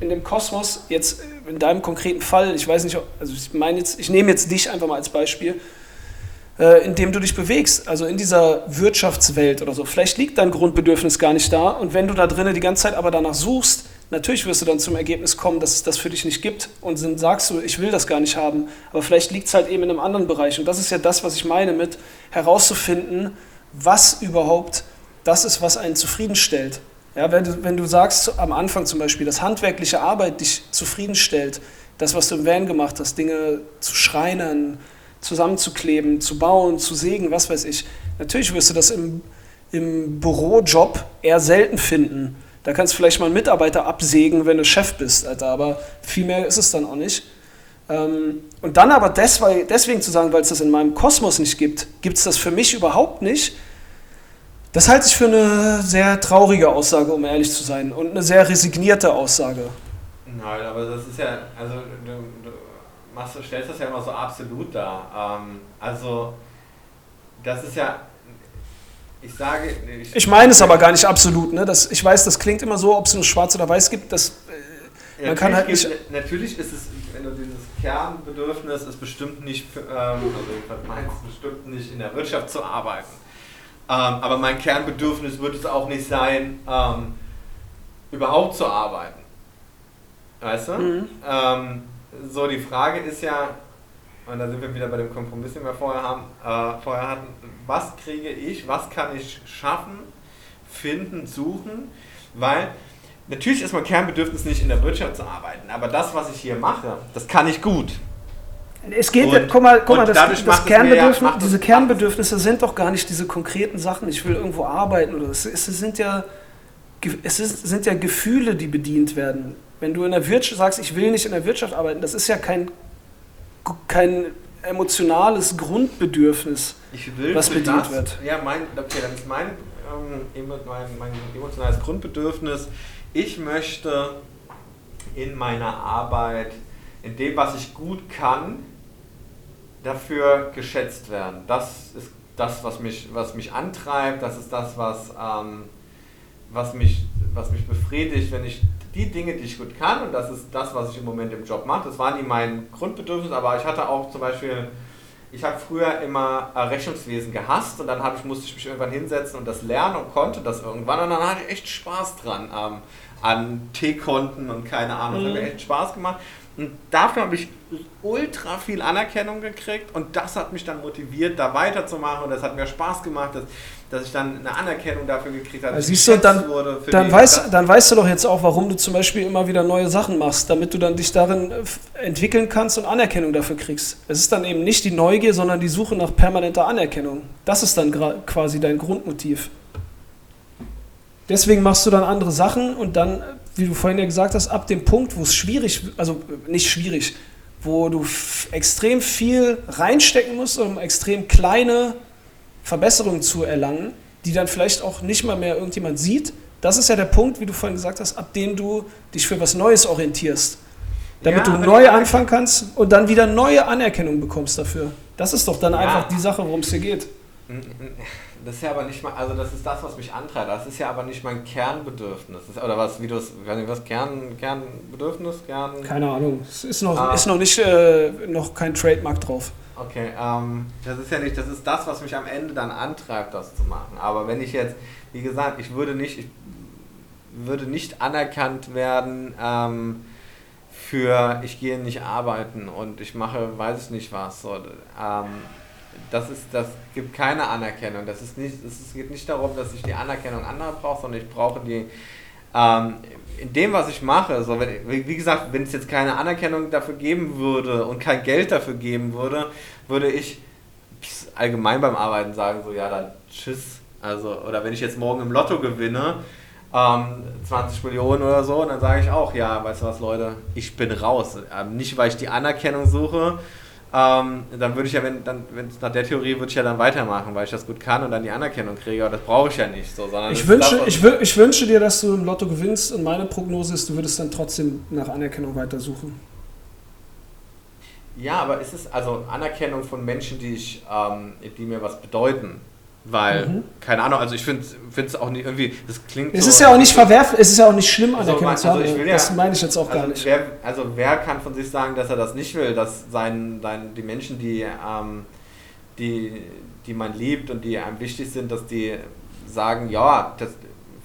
in dem Kosmos, jetzt in deinem konkreten Fall, ich weiß nicht, also ich meine jetzt, ich nehme jetzt dich einfach mal als Beispiel, äh, in dem du dich bewegst, also in dieser Wirtschaftswelt oder so. Vielleicht liegt dein Grundbedürfnis gar nicht da und wenn du da drinnen die ganze Zeit aber danach suchst, Natürlich wirst du dann zum Ergebnis kommen, dass es das für dich nicht gibt und dann sagst du, ich will das gar nicht haben. Aber vielleicht liegt es halt eben in einem anderen Bereich. Und das ist ja das, was ich meine mit herauszufinden, was überhaupt das ist, was einen zufriedenstellt. Ja, wenn, du, wenn du sagst am Anfang zum Beispiel, dass handwerkliche Arbeit dich zufriedenstellt, das, was du im Van gemacht hast, Dinge zu schreinern, zusammenzukleben, zu bauen, zu sägen, was weiß ich. Natürlich wirst du das im, im Bürojob eher selten finden. Da kannst du vielleicht mal einen Mitarbeiter absägen, wenn du Chef bist, Alter, aber viel mehr ist es dann auch nicht. Ähm, und dann aber deswegen zu sagen, weil es das in meinem Kosmos nicht gibt, gibt es das für mich überhaupt nicht, das halte ich für eine sehr traurige Aussage, um ehrlich zu sein, und eine sehr resignierte Aussage. Nein, aber das ist ja, also du, du machst, stellst das ja immer so absolut dar. Ähm, also das ist ja, ich sage... Ich, ich meine es aber gar nicht absolut. Ne? Das, ich weiß, das klingt immer so, ob es nur schwarz oder weiß gibt. Das, äh, man kann halt nicht... Gibt, natürlich ist es, wenn du dieses Kernbedürfnis ist bestimmt nicht, ähm, also es bestimmt nicht in der Wirtschaft zu arbeiten. Ähm, aber mein Kernbedürfnis wird es auch nicht sein, ähm, überhaupt zu arbeiten. Weißt du? Mhm. Ähm, so, die Frage ist ja, und da sind wir wieder bei dem Kompromiss, den wir vorher, haben, äh, vorher hatten, was kriege ich, was kann ich schaffen, finden, suchen, weil natürlich ist mein Kernbedürfnis nicht in der Wirtschaft zu arbeiten, aber das, was ich hier mache, das kann ich gut. Es geht, und, guck mal, guck mal das, das Kernbedürfnis, ja, diese Kernbedürfnisse sind doch gar nicht diese konkreten Sachen, ich will irgendwo arbeiten oder es, es sind ja es ist, sind ja Gefühle, die bedient werden. Wenn du in der Wirtschaft sagst, ich will nicht in der Wirtschaft arbeiten, das ist ja kein, kein emotionales Grundbedürfnis, was bedient das, wird. Ja, mein, okay, dann ist mein, ähm, mein, mein emotionales Grundbedürfnis, ich möchte in meiner Arbeit, in dem, was ich gut kann, dafür geschätzt werden. Das ist das, was mich, was mich antreibt, das ist das, was, ähm, was, mich, was mich befriedigt, wenn ich die Dinge, die ich gut kann, und das ist das, was ich im Moment im Job mache, das war nie mein Grundbedürfnis, aber ich hatte auch zum Beispiel, ich habe früher immer äh, Rechnungswesen gehasst und dann ich, musste ich mich irgendwann hinsetzen und das lernen und konnte das irgendwann und dann hatte ich echt Spaß dran ähm, an T-Konten und keine Ahnung, das hat mir mhm. echt Spaß gemacht. Und dafür habe ich ultra viel Anerkennung gekriegt und das hat mich dann motiviert, da weiterzumachen und das hat mir Spaß gemacht, dass, dass ich dann eine Anerkennung dafür gekriegt habe. Also siehst du, dann, dann, weißt, dann weißt du doch jetzt auch, warum du zum Beispiel immer wieder neue Sachen machst, damit du dann dich darin äh, entwickeln kannst und Anerkennung dafür kriegst. Es ist dann eben nicht die Neugier, sondern die Suche nach permanenter Anerkennung. Das ist dann quasi dein Grundmotiv. Deswegen machst du dann andere Sachen und dann wie du vorhin ja gesagt hast, ab dem Punkt, wo es schwierig, also nicht schwierig, wo du extrem viel reinstecken musst, um extrem kleine Verbesserungen zu erlangen, die dann vielleicht auch nicht mal mehr irgendjemand sieht. Das ist ja der Punkt, wie du vorhin gesagt hast, ab dem du dich für was Neues orientierst. Damit ja, du neu anfangen kannst und dann wieder neue Anerkennung bekommst dafür. Das ist doch dann ja. einfach die Sache, worum es dir geht. Das ist ja aber nicht mal, also das ist das, was mich antreibt. Das ist ja aber nicht mein Kernbedürfnis. Ist, oder was, wie du es, was Kern, Kernbedürfnis, Kern. Keine Ahnung. Es ist noch, ah. ist noch nicht, äh, noch kein Trademark drauf. Okay, ähm, das ist ja nicht, das ist das, was mich am Ende dann antreibt, das zu machen. Aber wenn ich jetzt, wie gesagt, ich würde nicht, ich würde nicht anerkannt werden ähm, für, ich gehe nicht arbeiten und ich mache, weiß ich nicht was. So, ähm, das, ist, das gibt keine Anerkennung. Das ist nicht, es geht nicht darum, dass ich die Anerkennung anderer brauche, sondern ich brauche die ähm, in dem, was ich mache. So, wenn, wie gesagt, wenn es jetzt keine Anerkennung dafür geben würde und kein Geld dafür geben würde, würde ich allgemein beim Arbeiten sagen, so ja, dann tschüss. Also, oder wenn ich jetzt morgen im Lotto gewinne, ähm, 20 Millionen oder so, dann sage ich auch, ja, weißt du was, Leute, ich bin raus. Ähm, nicht, weil ich die Anerkennung suche, ähm, dann würde ich ja, wenn dann, wenn nach der Theorie würde ich ja dann weitermachen, weil ich das gut kann und dann die Anerkennung kriege, aber das brauche ich ja nicht so, sondern ich wünsche, das, ich, ich wünsche dir, dass du im Lotto gewinnst und meine Prognose ist, du würdest dann trotzdem nach Anerkennung weitersuchen. Ja, aber ist es also Anerkennung von Menschen, die ich, ähm, die mir was bedeuten? Weil, mhm. keine Ahnung, also ich finde es auch nicht irgendwie, das klingt Es so, ist ja auch nicht verwerflich, es ist ja auch nicht schlimm, Anerkennung also, zu haben. Also ja, das meine ich jetzt auch also gar nicht. Wer, also wer kann von sich sagen, dass er das nicht will, dass sein, sein, die Menschen, die, ähm, die, die man liebt und die einem wichtig sind, dass die sagen, ja, das,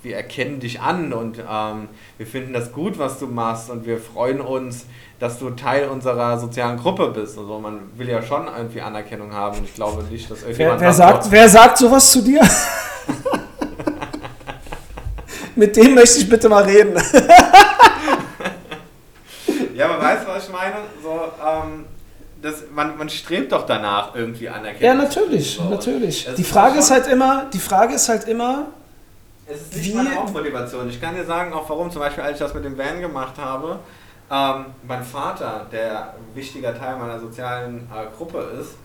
wir erkennen dich an und ähm, wir finden das gut, was du machst und wir freuen uns, dass du Teil unserer sozialen Gruppe bist. Also man will ja schon irgendwie Anerkennung haben und ich glaube nicht, dass irgendjemand... Wer, wer sagt, wer sagt sowas zu dir? Mit dem möchte ich bitte mal reden. ja, aber weißt du, was ich meine? So, ähm, das, man, man strebt doch danach irgendwie Anerkennung. Ja, natürlich, natürlich. Die Frage ist halt immer, die Frage ist halt immer, es ist nicht wie, meine Hauptmotivation. Ich kann dir sagen, auch warum, zum Beispiel, als ich das mit dem Van gemacht habe, ähm, mein Vater, der ein wichtiger Teil meiner sozialen äh, Gruppe ist,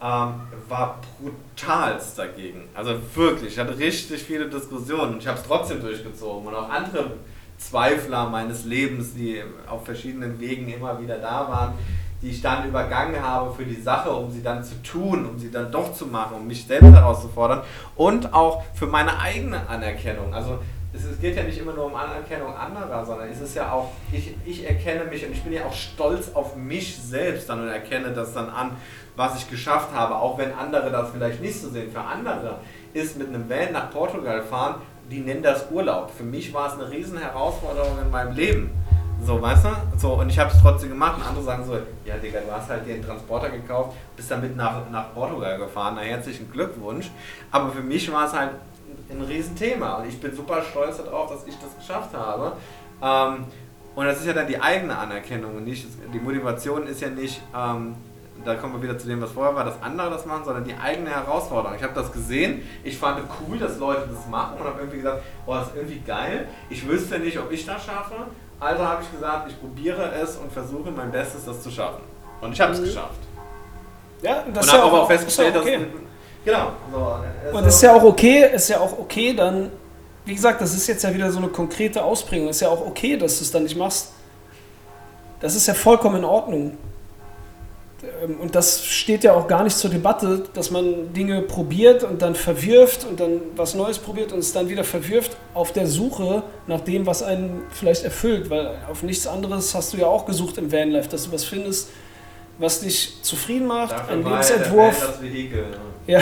ähm, war brutalst dagegen. Also wirklich, ich hatte richtig viele Diskussionen und ich habe es trotzdem durchgezogen. Und auch andere Zweifler meines Lebens, die auf verschiedenen Wegen immer wieder da waren, die ich dann übergangen habe für die Sache, um sie dann zu tun, um sie dann doch zu machen, um mich selbst herauszufordern und auch für meine eigene Anerkennung. Also es, geht ja nicht immer nur um Anerkennung anderer, sondern es ist ja auch, ich, ich erkenne mich und ich bin ja auch stolz auf mich selbst dann und erkenne das dann an, was ich geschafft habe, auch wenn andere das vielleicht nicht so sehen. Für andere ist mit einem Van nach Portugal fahren, die nennen das Urlaub. Für mich war es eine riesen Herausforderung in meinem Leben. So, weißt du? So, und ich habe es trotzdem gemacht. Und andere sagen so, ja Digga, du hast halt dir einen Transporter gekauft, bist damit nach, nach Portugal gefahren. Na, herzlichen Glückwunsch. Aber für mich war es halt ein Riesenthema. Und ich bin super stolz darauf, dass ich das geschafft habe. Ähm, und das ist ja dann die eigene Anerkennung und nicht, die Motivation ist ja nicht, ähm, da kommen wir wieder zu dem, was vorher war, dass andere das machen, sondern die eigene Herausforderung. Ich habe das gesehen, ich fand cool, dass Leute das machen und habe irgendwie gesagt, boah, das ist irgendwie geil. Ich wüsste nicht, ob ich das schaffe. Also habe ich gesagt, ich probiere es und versuche mein Bestes, das zu schaffen. Und ich habe es mhm. geschafft. Ja, das und habe aber auch festgestellt, okay. dass Genau. So, und ist ja auch okay, ist ja auch okay, dann, wie gesagt, das ist jetzt ja wieder so eine konkrete Ausprägung. Ist ja auch okay, dass du es dann nicht machst. Das ist ja vollkommen in Ordnung. Ähm, und das steht ja auch gar nicht zur Debatte, dass man Dinge probiert und dann verwirft und dann was Neues probiert und es dann wieder verwirft auf der Suche nach dem, was einen vielleicht erfüllt. Weil auf nichts anderes hast du ja auch gesucht im Vanlife, dass du was findest, was dich zufrieden macht, Dafür ein Lebensentwurf. Vehikel, ja.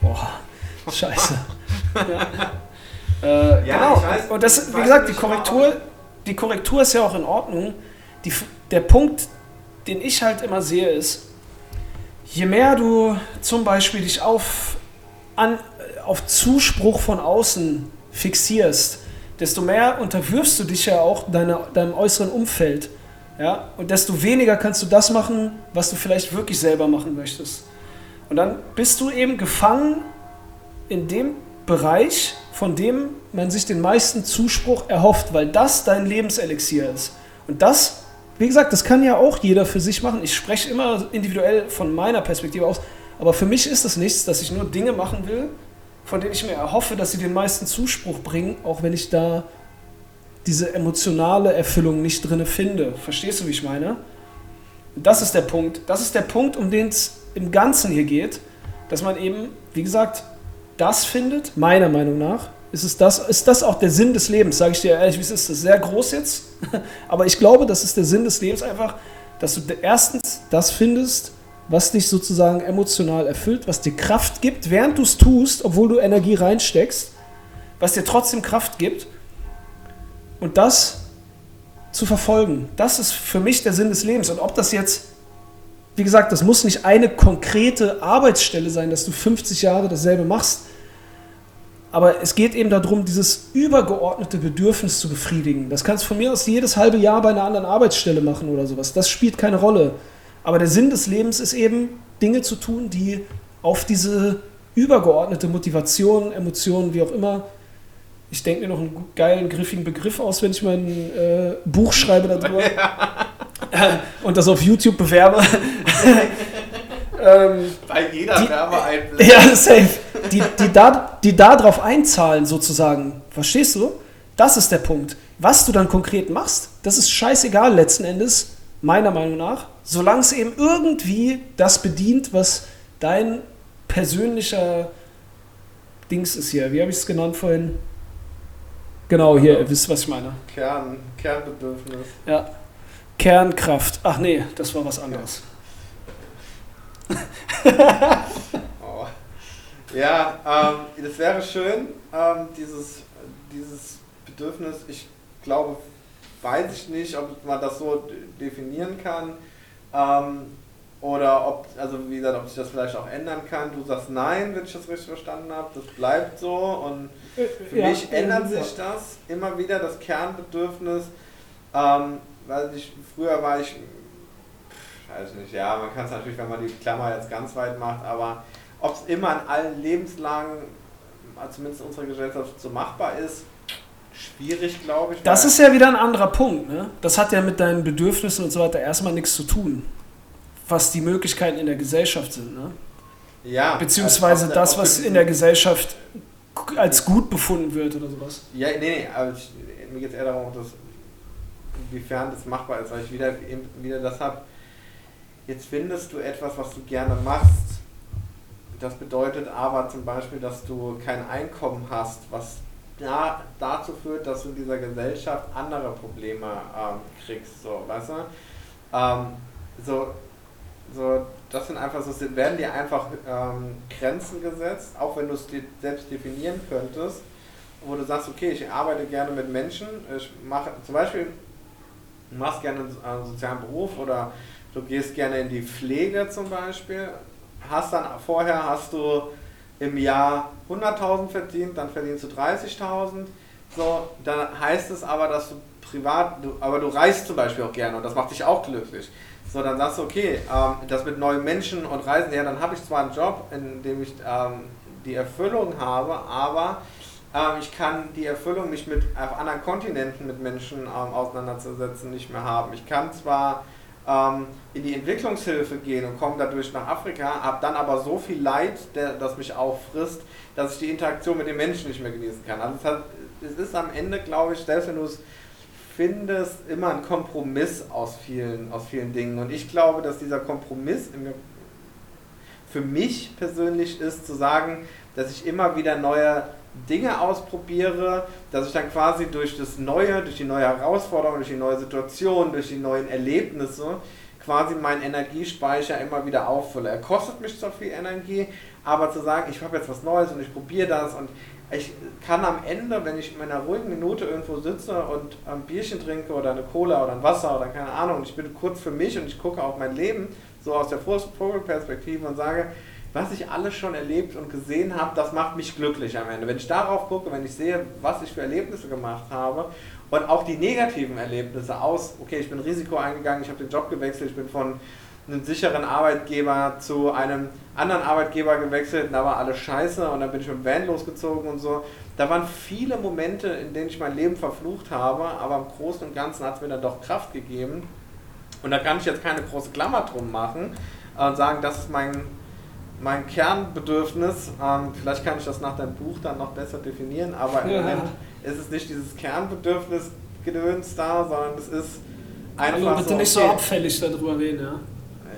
Boah, scheiße. ja. Äh, ja, genau. Weiß, und das, wie gesagt, die Korrektur, die Korrektur ist ja auch in Ordnung. Die, der Punkt, den ich halt immer sehe, ist, je mehr du zum Beispiel dich auf, an, auf Zuspruch von außen fixierst, desto mehr unterwirfst du dich ja auch deine, deinem äußeren Umfeld. Ja? Und desto weniger kannst du das machen, was du vielleicht wirklich selber machen möchtest. Und dann bist du eben gefangen in dem Bereich, von dem man sich den meisten Zuspruch erhofft, weil das dein Lebenselixier ist. Und das, wie gesagt, das kann ja auch jeder für sich machen. Ich spreche immer individuell von meiner Perspektive aus, aber für mich ist es nichts, dass ich nur Dinge machen will, von denen ich mir erhoffe, dass sie den meisten Zuspruch bringen, auch wenn ich da diese emotionale Erfüllung nicht drin finde. Verstehst du, wie ich meine? Das ist der Punkt. Das ist der Punkt, um den es im Ganzen hier geht, dass man eben, wie gesagt, das findet, meiner Meinung nach, ist, es das, ist das auch der Sinn des Lebens, sage ich dir ehrlich, wie es ist, das ist sehr groß jetzt, aber ich glaube, das ist der Sinn des Lebens einfach, dass du erstens das findest, was dich sozusagen emotional erfüllt, was dir Kraft gibt, während du es tust, obwohl du Energie reinsteckst, was dir trotzdem Kraft gibt und das zu verfolgen. Das ist für mich der Sinn des Lebens. Und ob das jetzt, wie gesagt, das muss nicht eine konkrete Arbeitsstelle sein, dass du 50 Jahre dasselbe machst. Aber es geht eben darum, dieses übergeordnete Bedürfnis zu befriedigen. Das kannst du von mir aus jedes halbe Jahr bei einer anderen Arbeitsstelle machen oder sowas. Das spielt keine Rolle. Aber der Sinn des Lebens ist eben, Dinge zu tun, die auf diese übergeordnete Motivation, Emotionen, wie auch immer, ich denke mir noch einen geilen, griffigen Begriff aus, wenn ich mal ein äh, Buch schreibe darüber ja. und das auf YouTube bewerbe. ähm, Bei jeder die, Werbeeinblick. Ja, safe. Die, die, da, die da drauf einzahlen, sozusagen. Verstehst du? Das ist der Punkt. Was du dann konkret machst, das ist scheißegal letzten Endes, meiner Meinung nach, solange es eben irgendwie das bedient, was dein persönlicher Dings ist hier. Wie habe ich es genannt vorhin? Genau, hier, ihr wisst, was ich meine. Kern, Kernbedürfnis. Ja. Kernkraft. Ach nee, das war was anderes. oh. Ja, ähm, das wäre schön, ähm, dieses, dieses Bedürfnis, ich glaube, weiß ich nicht, ob man das so definieren kann. Ähm, oder ob, also wie gesagt, ob sich das vielleicht auch ändern kann. Du sagst nein, wenn ich das richtig verstanden habe, das bleibt so. Und für ja, mich ändert sich das immer wieder, das Kernbedürfnis. Ähm, weil ich, früher war ich, weiß nicht, ja, man kann es natürlich, wenn man die Klammer jetzt ganz weit macht, aber ob es immer in allen Lebenslagen, zumindest in unserer Gesellschaft, so machbar ist, schwierig, glaube ich. Das ist ja wieder ein anderer Punkt. Ne? Das hat ja mit deinen Bedürfnissen und so weiter erstmal nichts zu tun, was die Möglichkeiten in der Gesellschaft sind. Ne? Ja. Beziehungsweise also das, was in der Gesellschaft als gut befunden wird oder sowas. Ja, nee, nee, aber ich, mir geht es eher darum, dass, inwiefern das machbar ist, weil ich wieder, wieder das habe. Jetzt findest du etwas, was du gerne machst. Das bedeutet aber zum Beispiel, dass du kein Einkommen hast, was da, dazu führt, dass du in dieser Gesellschaft andere Probleme ähm, kriegst, so, weißt du? Ähm, so, so, das sind einfach so, werden dir einfach ähm, Grenzen gesetzt, auch wenn du es dir selbst definieren könntest, wo du sagst, okay, ich arbeite gerne mit Menschen, ich mache zum Beispiel, du machst gerne einen sozialen Beruf oder du gehst gerne in die Pflege zum Beispiel, hast dann vorher hast du im Jahr 100.000 verdient, dann verdienst du 30.000. So, dann heißt es aber, dass du privat, du, aber du reist zum Beispiel auch gerne und das macht dich auch glücklich. So, dann sagst du, okay, ähm, das mit neuen Menschen und Reisen, ja, dann habe ich zwar einen Job, in dem ich ähm, die Erfüllung habe, aber ähm, ich kann die Erfüllung, mich mit auf anderen Kontinenten mit Menschen ähm, auseinanderzusetzen, nicht mehr haben. Ich kann zwar ähm, in die Entwicklungshilfe gehen und komme dadurch nach Afrika, habe dann aber so viel Leid, der, das mich auffrisst, dass ich die Interaktion mit den Menschen nicht mehr genießen kann. Also es, hat, es ist am Ende, glaube ich, selbst wenn du es findest, immer ein Kompromiss aus vielen, aus vielen Dingen. Und ich glaube, dass dieser Kompromiss für mich persönlich ist, zu sagen, dass ich immer wieder neue Dinge ausprobiere, dass ich dann quasi durch das Neue, durch die neue Herausforderung, durch die neue Situation, durch die neuen Erlebnisse quasi meinen Energiespeicher immer wieder auffülle. Er kostet mich zwar viel Energie, aber zu sagen, ich habe jetzt was Neues und ich probiere das und ich kann am Ende, wenn ich in meiner ruhigen Minute irgendwo sitze und ein Bierchen trinke oder eine Cola oder ein Wasser oder keine Ahnung, ich bin kurz für mich und ich gucke auf mein Leben so aus der Vogelperspektive und sage, was ich alles schon erlebt und gesehen habe, das macht mich glücklich am Ende. Wenn ich darauf gucke, wenn ich sehe, was ich für Erlebnisse gemacht habe und auch die negativen Erlebnisse aus, okay, ich bin Risiko eingegangen, ich habe den Job gewechselt, ich bin von einem sicheren Arbeitgeber zu einem anderen Arbeitgeber gewechselt, da war alles scheiße und dann bin ich mit dem Van losgezogen und so. Da waren viele Momente, in denen ich mein Leben verflucht habe, aber im Großen und Ganzen hat es mir dann doch Kraft gegeben. Und da kann ich jetzt keine große Klammer drum machen und sagen, das ist mein mein Kernbedürfnis, ähm, vielleicht kann ich das nach deinem Buch dann noch besser definieren, aber im ja. Moment ist es nicht dieses Kernbedürfnis Gedöns da, sondern es ist einfach also bitte so, nicht so abfällig darüber reden, ja?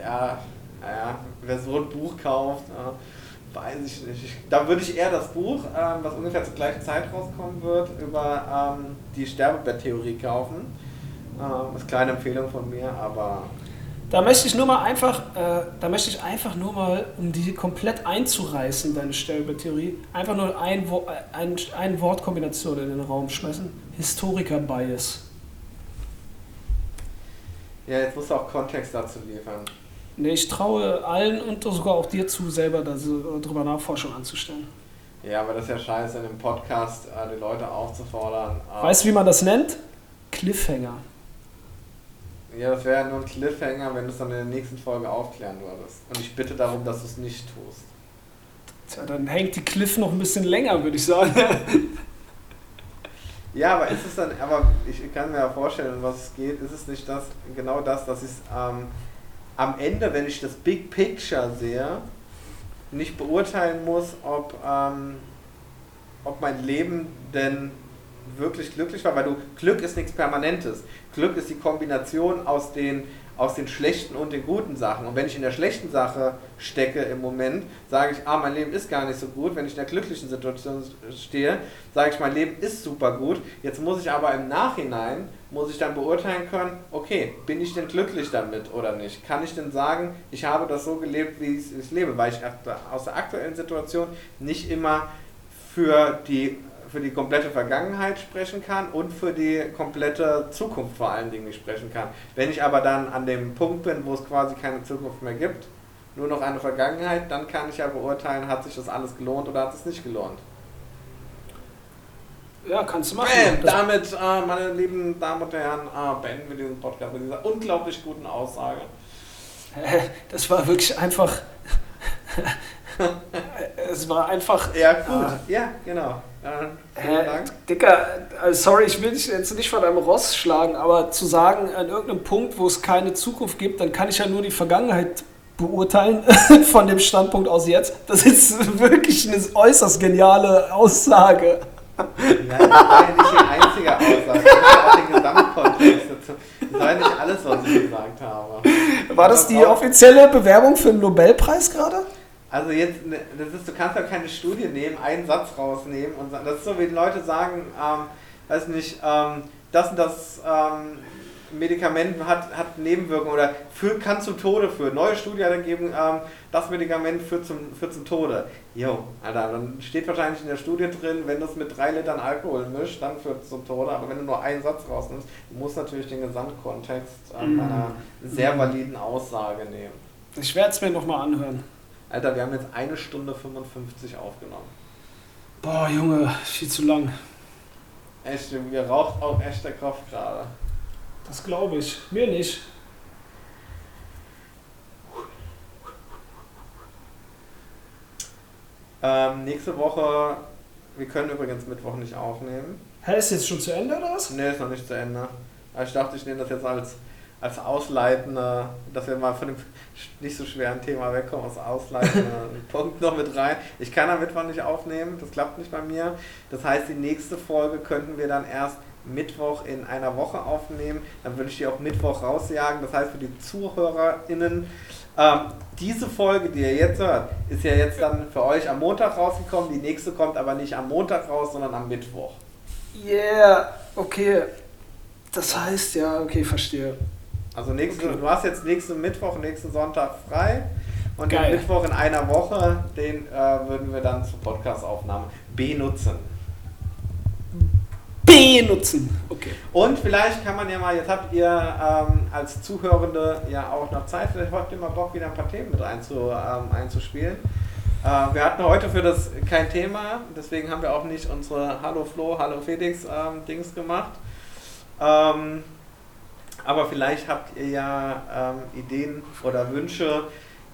Ja, ja, wer so ein Buch kauft, äh, weiß ich nicht. Ich, da würde ich eher das Buch, ähm, was ungefähr zur gleichen Zeit rauskommen wird, über ähm, die Sterbebetttheorie kaufen. Ähm, das ist eine kleine Empfehlung von mir, aber da möchte ich nur mal einfach, äh, da möchte ich einfach nur mal, um die komplett einzureißen, deine Sterbetheorie, einfach nur ein, Wo ein, ein Wortkombination in den Raum schmeißen. Historiker-Bias. Ja, jetzt musst du auch Kontext dazu liefern. Nee, ich traue allen und sogar auch dir zu, selber darüber Nachforschung anzustellen. Ja, aber das ist ja scheiße, in einem Podcast äh, die Leute aufzufordern. Weißt du, wie man das nennt? Cliffhanger. Ja, das wäre ja nur ein Cliffhanger, wenn du es dann in der nächsten Folge aufklären würdest. Und ich bitte darum, dass du es nicht tust. Tja, dann hängt die Cliff noch ein bisschen länger, würde ich sagen. ja, aber ist es dann, aber ich kann mir ja vorstellen, was es geht, ist es nicht das, genau das, dass ich ähm, am Ende, wenn ich das Big Picture sehe, nicht beurteilen muss, ob, ähm, ob mein Leben denn wirklich glücklich war, weil du Glück ist nichts Permanentes. Glück ist die Kombination aus den, aus den schlechten und den guten Sachen. Und wenn ich in der schlechten Sache stecke im Moment, sage ich, ah, mein Leben ist gar nicht so gut. Wenn ich in der glücklichen Situation stehe, sage ich, mein Leben ist super gut. Jetzt muss ich aber im Nachhinein, muss ich dann beurteilen können, okay, bin ich denn glücklich damit oder nicht? Kann ich denn sagen, ich habe das so gelebt, wie ich es lebe? Weil ich aus der aktuellen Situation nicht immer für die für die komplette Vergangenheit sprechen kann und für die komplette Zukunft vor allen Dingen nicht sprechen kann. Wenn ich aber dann an dem Punkt bin, wo es quasi keine Zukunft mehr gibt, nur noch eine Vergangenheit, dann kann ich ja beurteilen, hat sich das alles gelohnt oder hat es nicht gelohnt. Ja, kannst du machen. Bam, damit, äh, meine lieben Damen und Herren, äh, beenden wir diesen Podcast mit dieser unglaublich guten Aussage. Das war wirklich einfach. es war einfach. Ja, gut. Ah. Ja, genau. Vielen Hä. Dicker, äh, sorry, ich will dich jetzt nicht von deinem Ross schlagen, aber zu sagen, an irgendeinem Punkt, wo es keine Zukunft gibt, dann kann ich ja nur die Vergangenheit beurteilen von dem Standpunkt aus jetzt. Das ist wirklich eine äußerst geniale Aussage. Ja, das war ja nicht die einzige Aussage. Muss auch den Gesamtkontext dazu. Das war ja nicht alles, was ich gesagt habe. War das die offizielle Bewerbung für den Nobelpreis gerade? Also jetzt, ne, das ist, du kannst ja keine Studie nehmen, einen Satz rausnehmen und sagen, das ist so, wie Leute sagen, ähm, weiß nicht, ähm, das und das ähm, Medikament hat, hat Nebenwirkungen oder führt, kann zum Tode führen. Neue Studie hat ergeben, ähm, das Medikament führt zum, führt zum Tode. Jo, Alter, dann steht wahrscheinlich in der Studie drin, wenn du es mit drei Litern Alkohol mischt, dann führt es zum Tode. Aber wenn du nur einen Satz rausnimmst, du musst natürlich den Gesamtkontext ähm, Mm. einer sehr validen Aussage nehmen. Ich werde es mir nochmal anhören. Alter, wir haben jetzt eine Stunde 55 aufgenommen. Boah, Junge, viel zu lang. Echt, mir raucht auch echt der Kopf gerade. Das glaube ich. Mir nicht. Ähm, nächste Woche, wir können übrigens Mittwoch nicht aufnehmen. Hä, ist jetzt schon zu Ende oder was? Ne, ist noch nicht zu Ende. Aber ich dachte, ich nehme das jetzt als, als ausleitende, dass wir mal von dem nicht so schweren Thema wegkommen, als ausleitenden Punkt noch mit rein. Ich kann am Mittwoch nicht aufnehmen, das klappt nicht bei mir. Das heißt, die nächste Folge könnten wir dann erst Mittwoch in einer Woche aufnehmen. Dann würde ich die auch Mittwoch rausjagen. Das heißt, für die ZuhörerInnen, ähm, diese Folge, die ihr jetzt hört, ist ja jetzt dann für euch am Montag rausgekommen. Die nächste kommt aber nicht am Montag raus, sondern am Mittwoch. Yeah, okay. Das heißt, ja, okay, verstehe. Also nächste, Okay. du hast jetzt nächsten Mittwoch, nächsten Sonntag frei. Und Geil. den Mittwoch in einer Woche, den äh, würden wir dann zur Podcastaufnahme benutzen. Benutzen. Okay. Und vielleicht kann man ja mal, jetzt habt ihr ähm, als Zuhörende ja auch noch Zeit, vielleicht habt ihr mal Bock, wieder ein paar Themen mit einzu, ähm, einzuspielen. Äh, wir hatten heute für das kein Thema, deswegen haben wir auch nicht unsere Hallo Flo, Hallo Felix ähm, Dings gemacht. Aber vielleicht habt ihr ja ähm, Ideen oder Wünsche,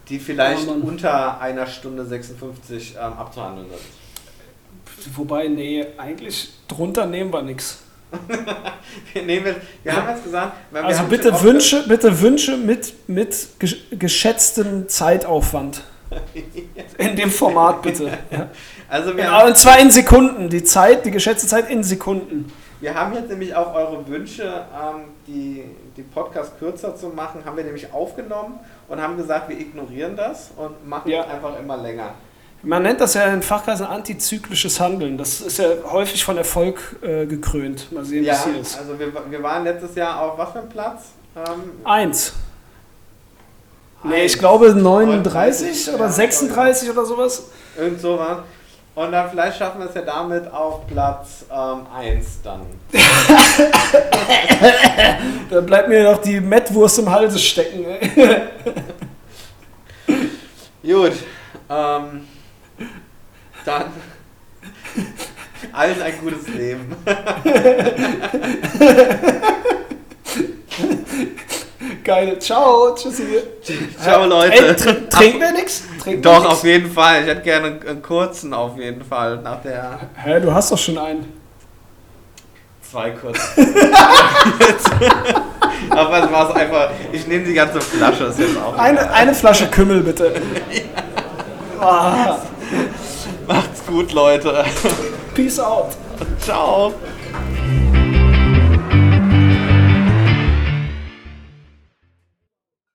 die vielleicht Ja, unter einer Stunde 56 ähm, abzuhandeln sind. Wobei, nee, eigentlich drunter nehmen wir nichts. Wir, nehmen wir haben jetzt gesagt, Also bitte Wünsche, bitte Wünsche mit, mit gesch- geschätztem Zeitaufwand. In dem Format bitte. Ja. Also wir Ja, haben, und zwar in Sekunden. Die Zeit, die geschätzte Zeit in Sekunden. wir haben jetzt nämlich auch eure Wünsche, ähm, die, die Podcast kürzer zu machen, haben wir nämlich aufgenommen und haben gesagt, wir ignorieren das und machen Ja. es einfach immer länger. Man nennt das ja in Fachkreisen antizyklisches Handeln. Das ist ja häufig von Erfolg äh, gekrönt. Mal sehen, Ja, was hier ist. also wir, wir waren letztes Jahr auf was für einem Platz? Ähm, Eins. Nee, ich glaube 39 ja, oder 36 oder sowas. irgend sowas. Und dann vielleicht schaffen wir es ja damit auf Platz 1 dann. Da bleibt mir noch die Mettwurst im Halse stecken. Gut. Ähm, dann allen ein gutes Leben. Geil. Ciao. Tschüssi. Ciao, Leute. Ey, tr trinken wir nichts? Doch, wir auf jeden Fall. Ich hätte gerne einen, kurzen auf jeden Fall. Nach der Hä, du hast doch schon einen. zwei kurzen. Aber es war einfach. Ich nehme die ganze Flasche. Ist jetzt auch. Eine, eine Flasche Kümmel, bitte. Ah, Macht's gut, Leute. peace out. Ciao.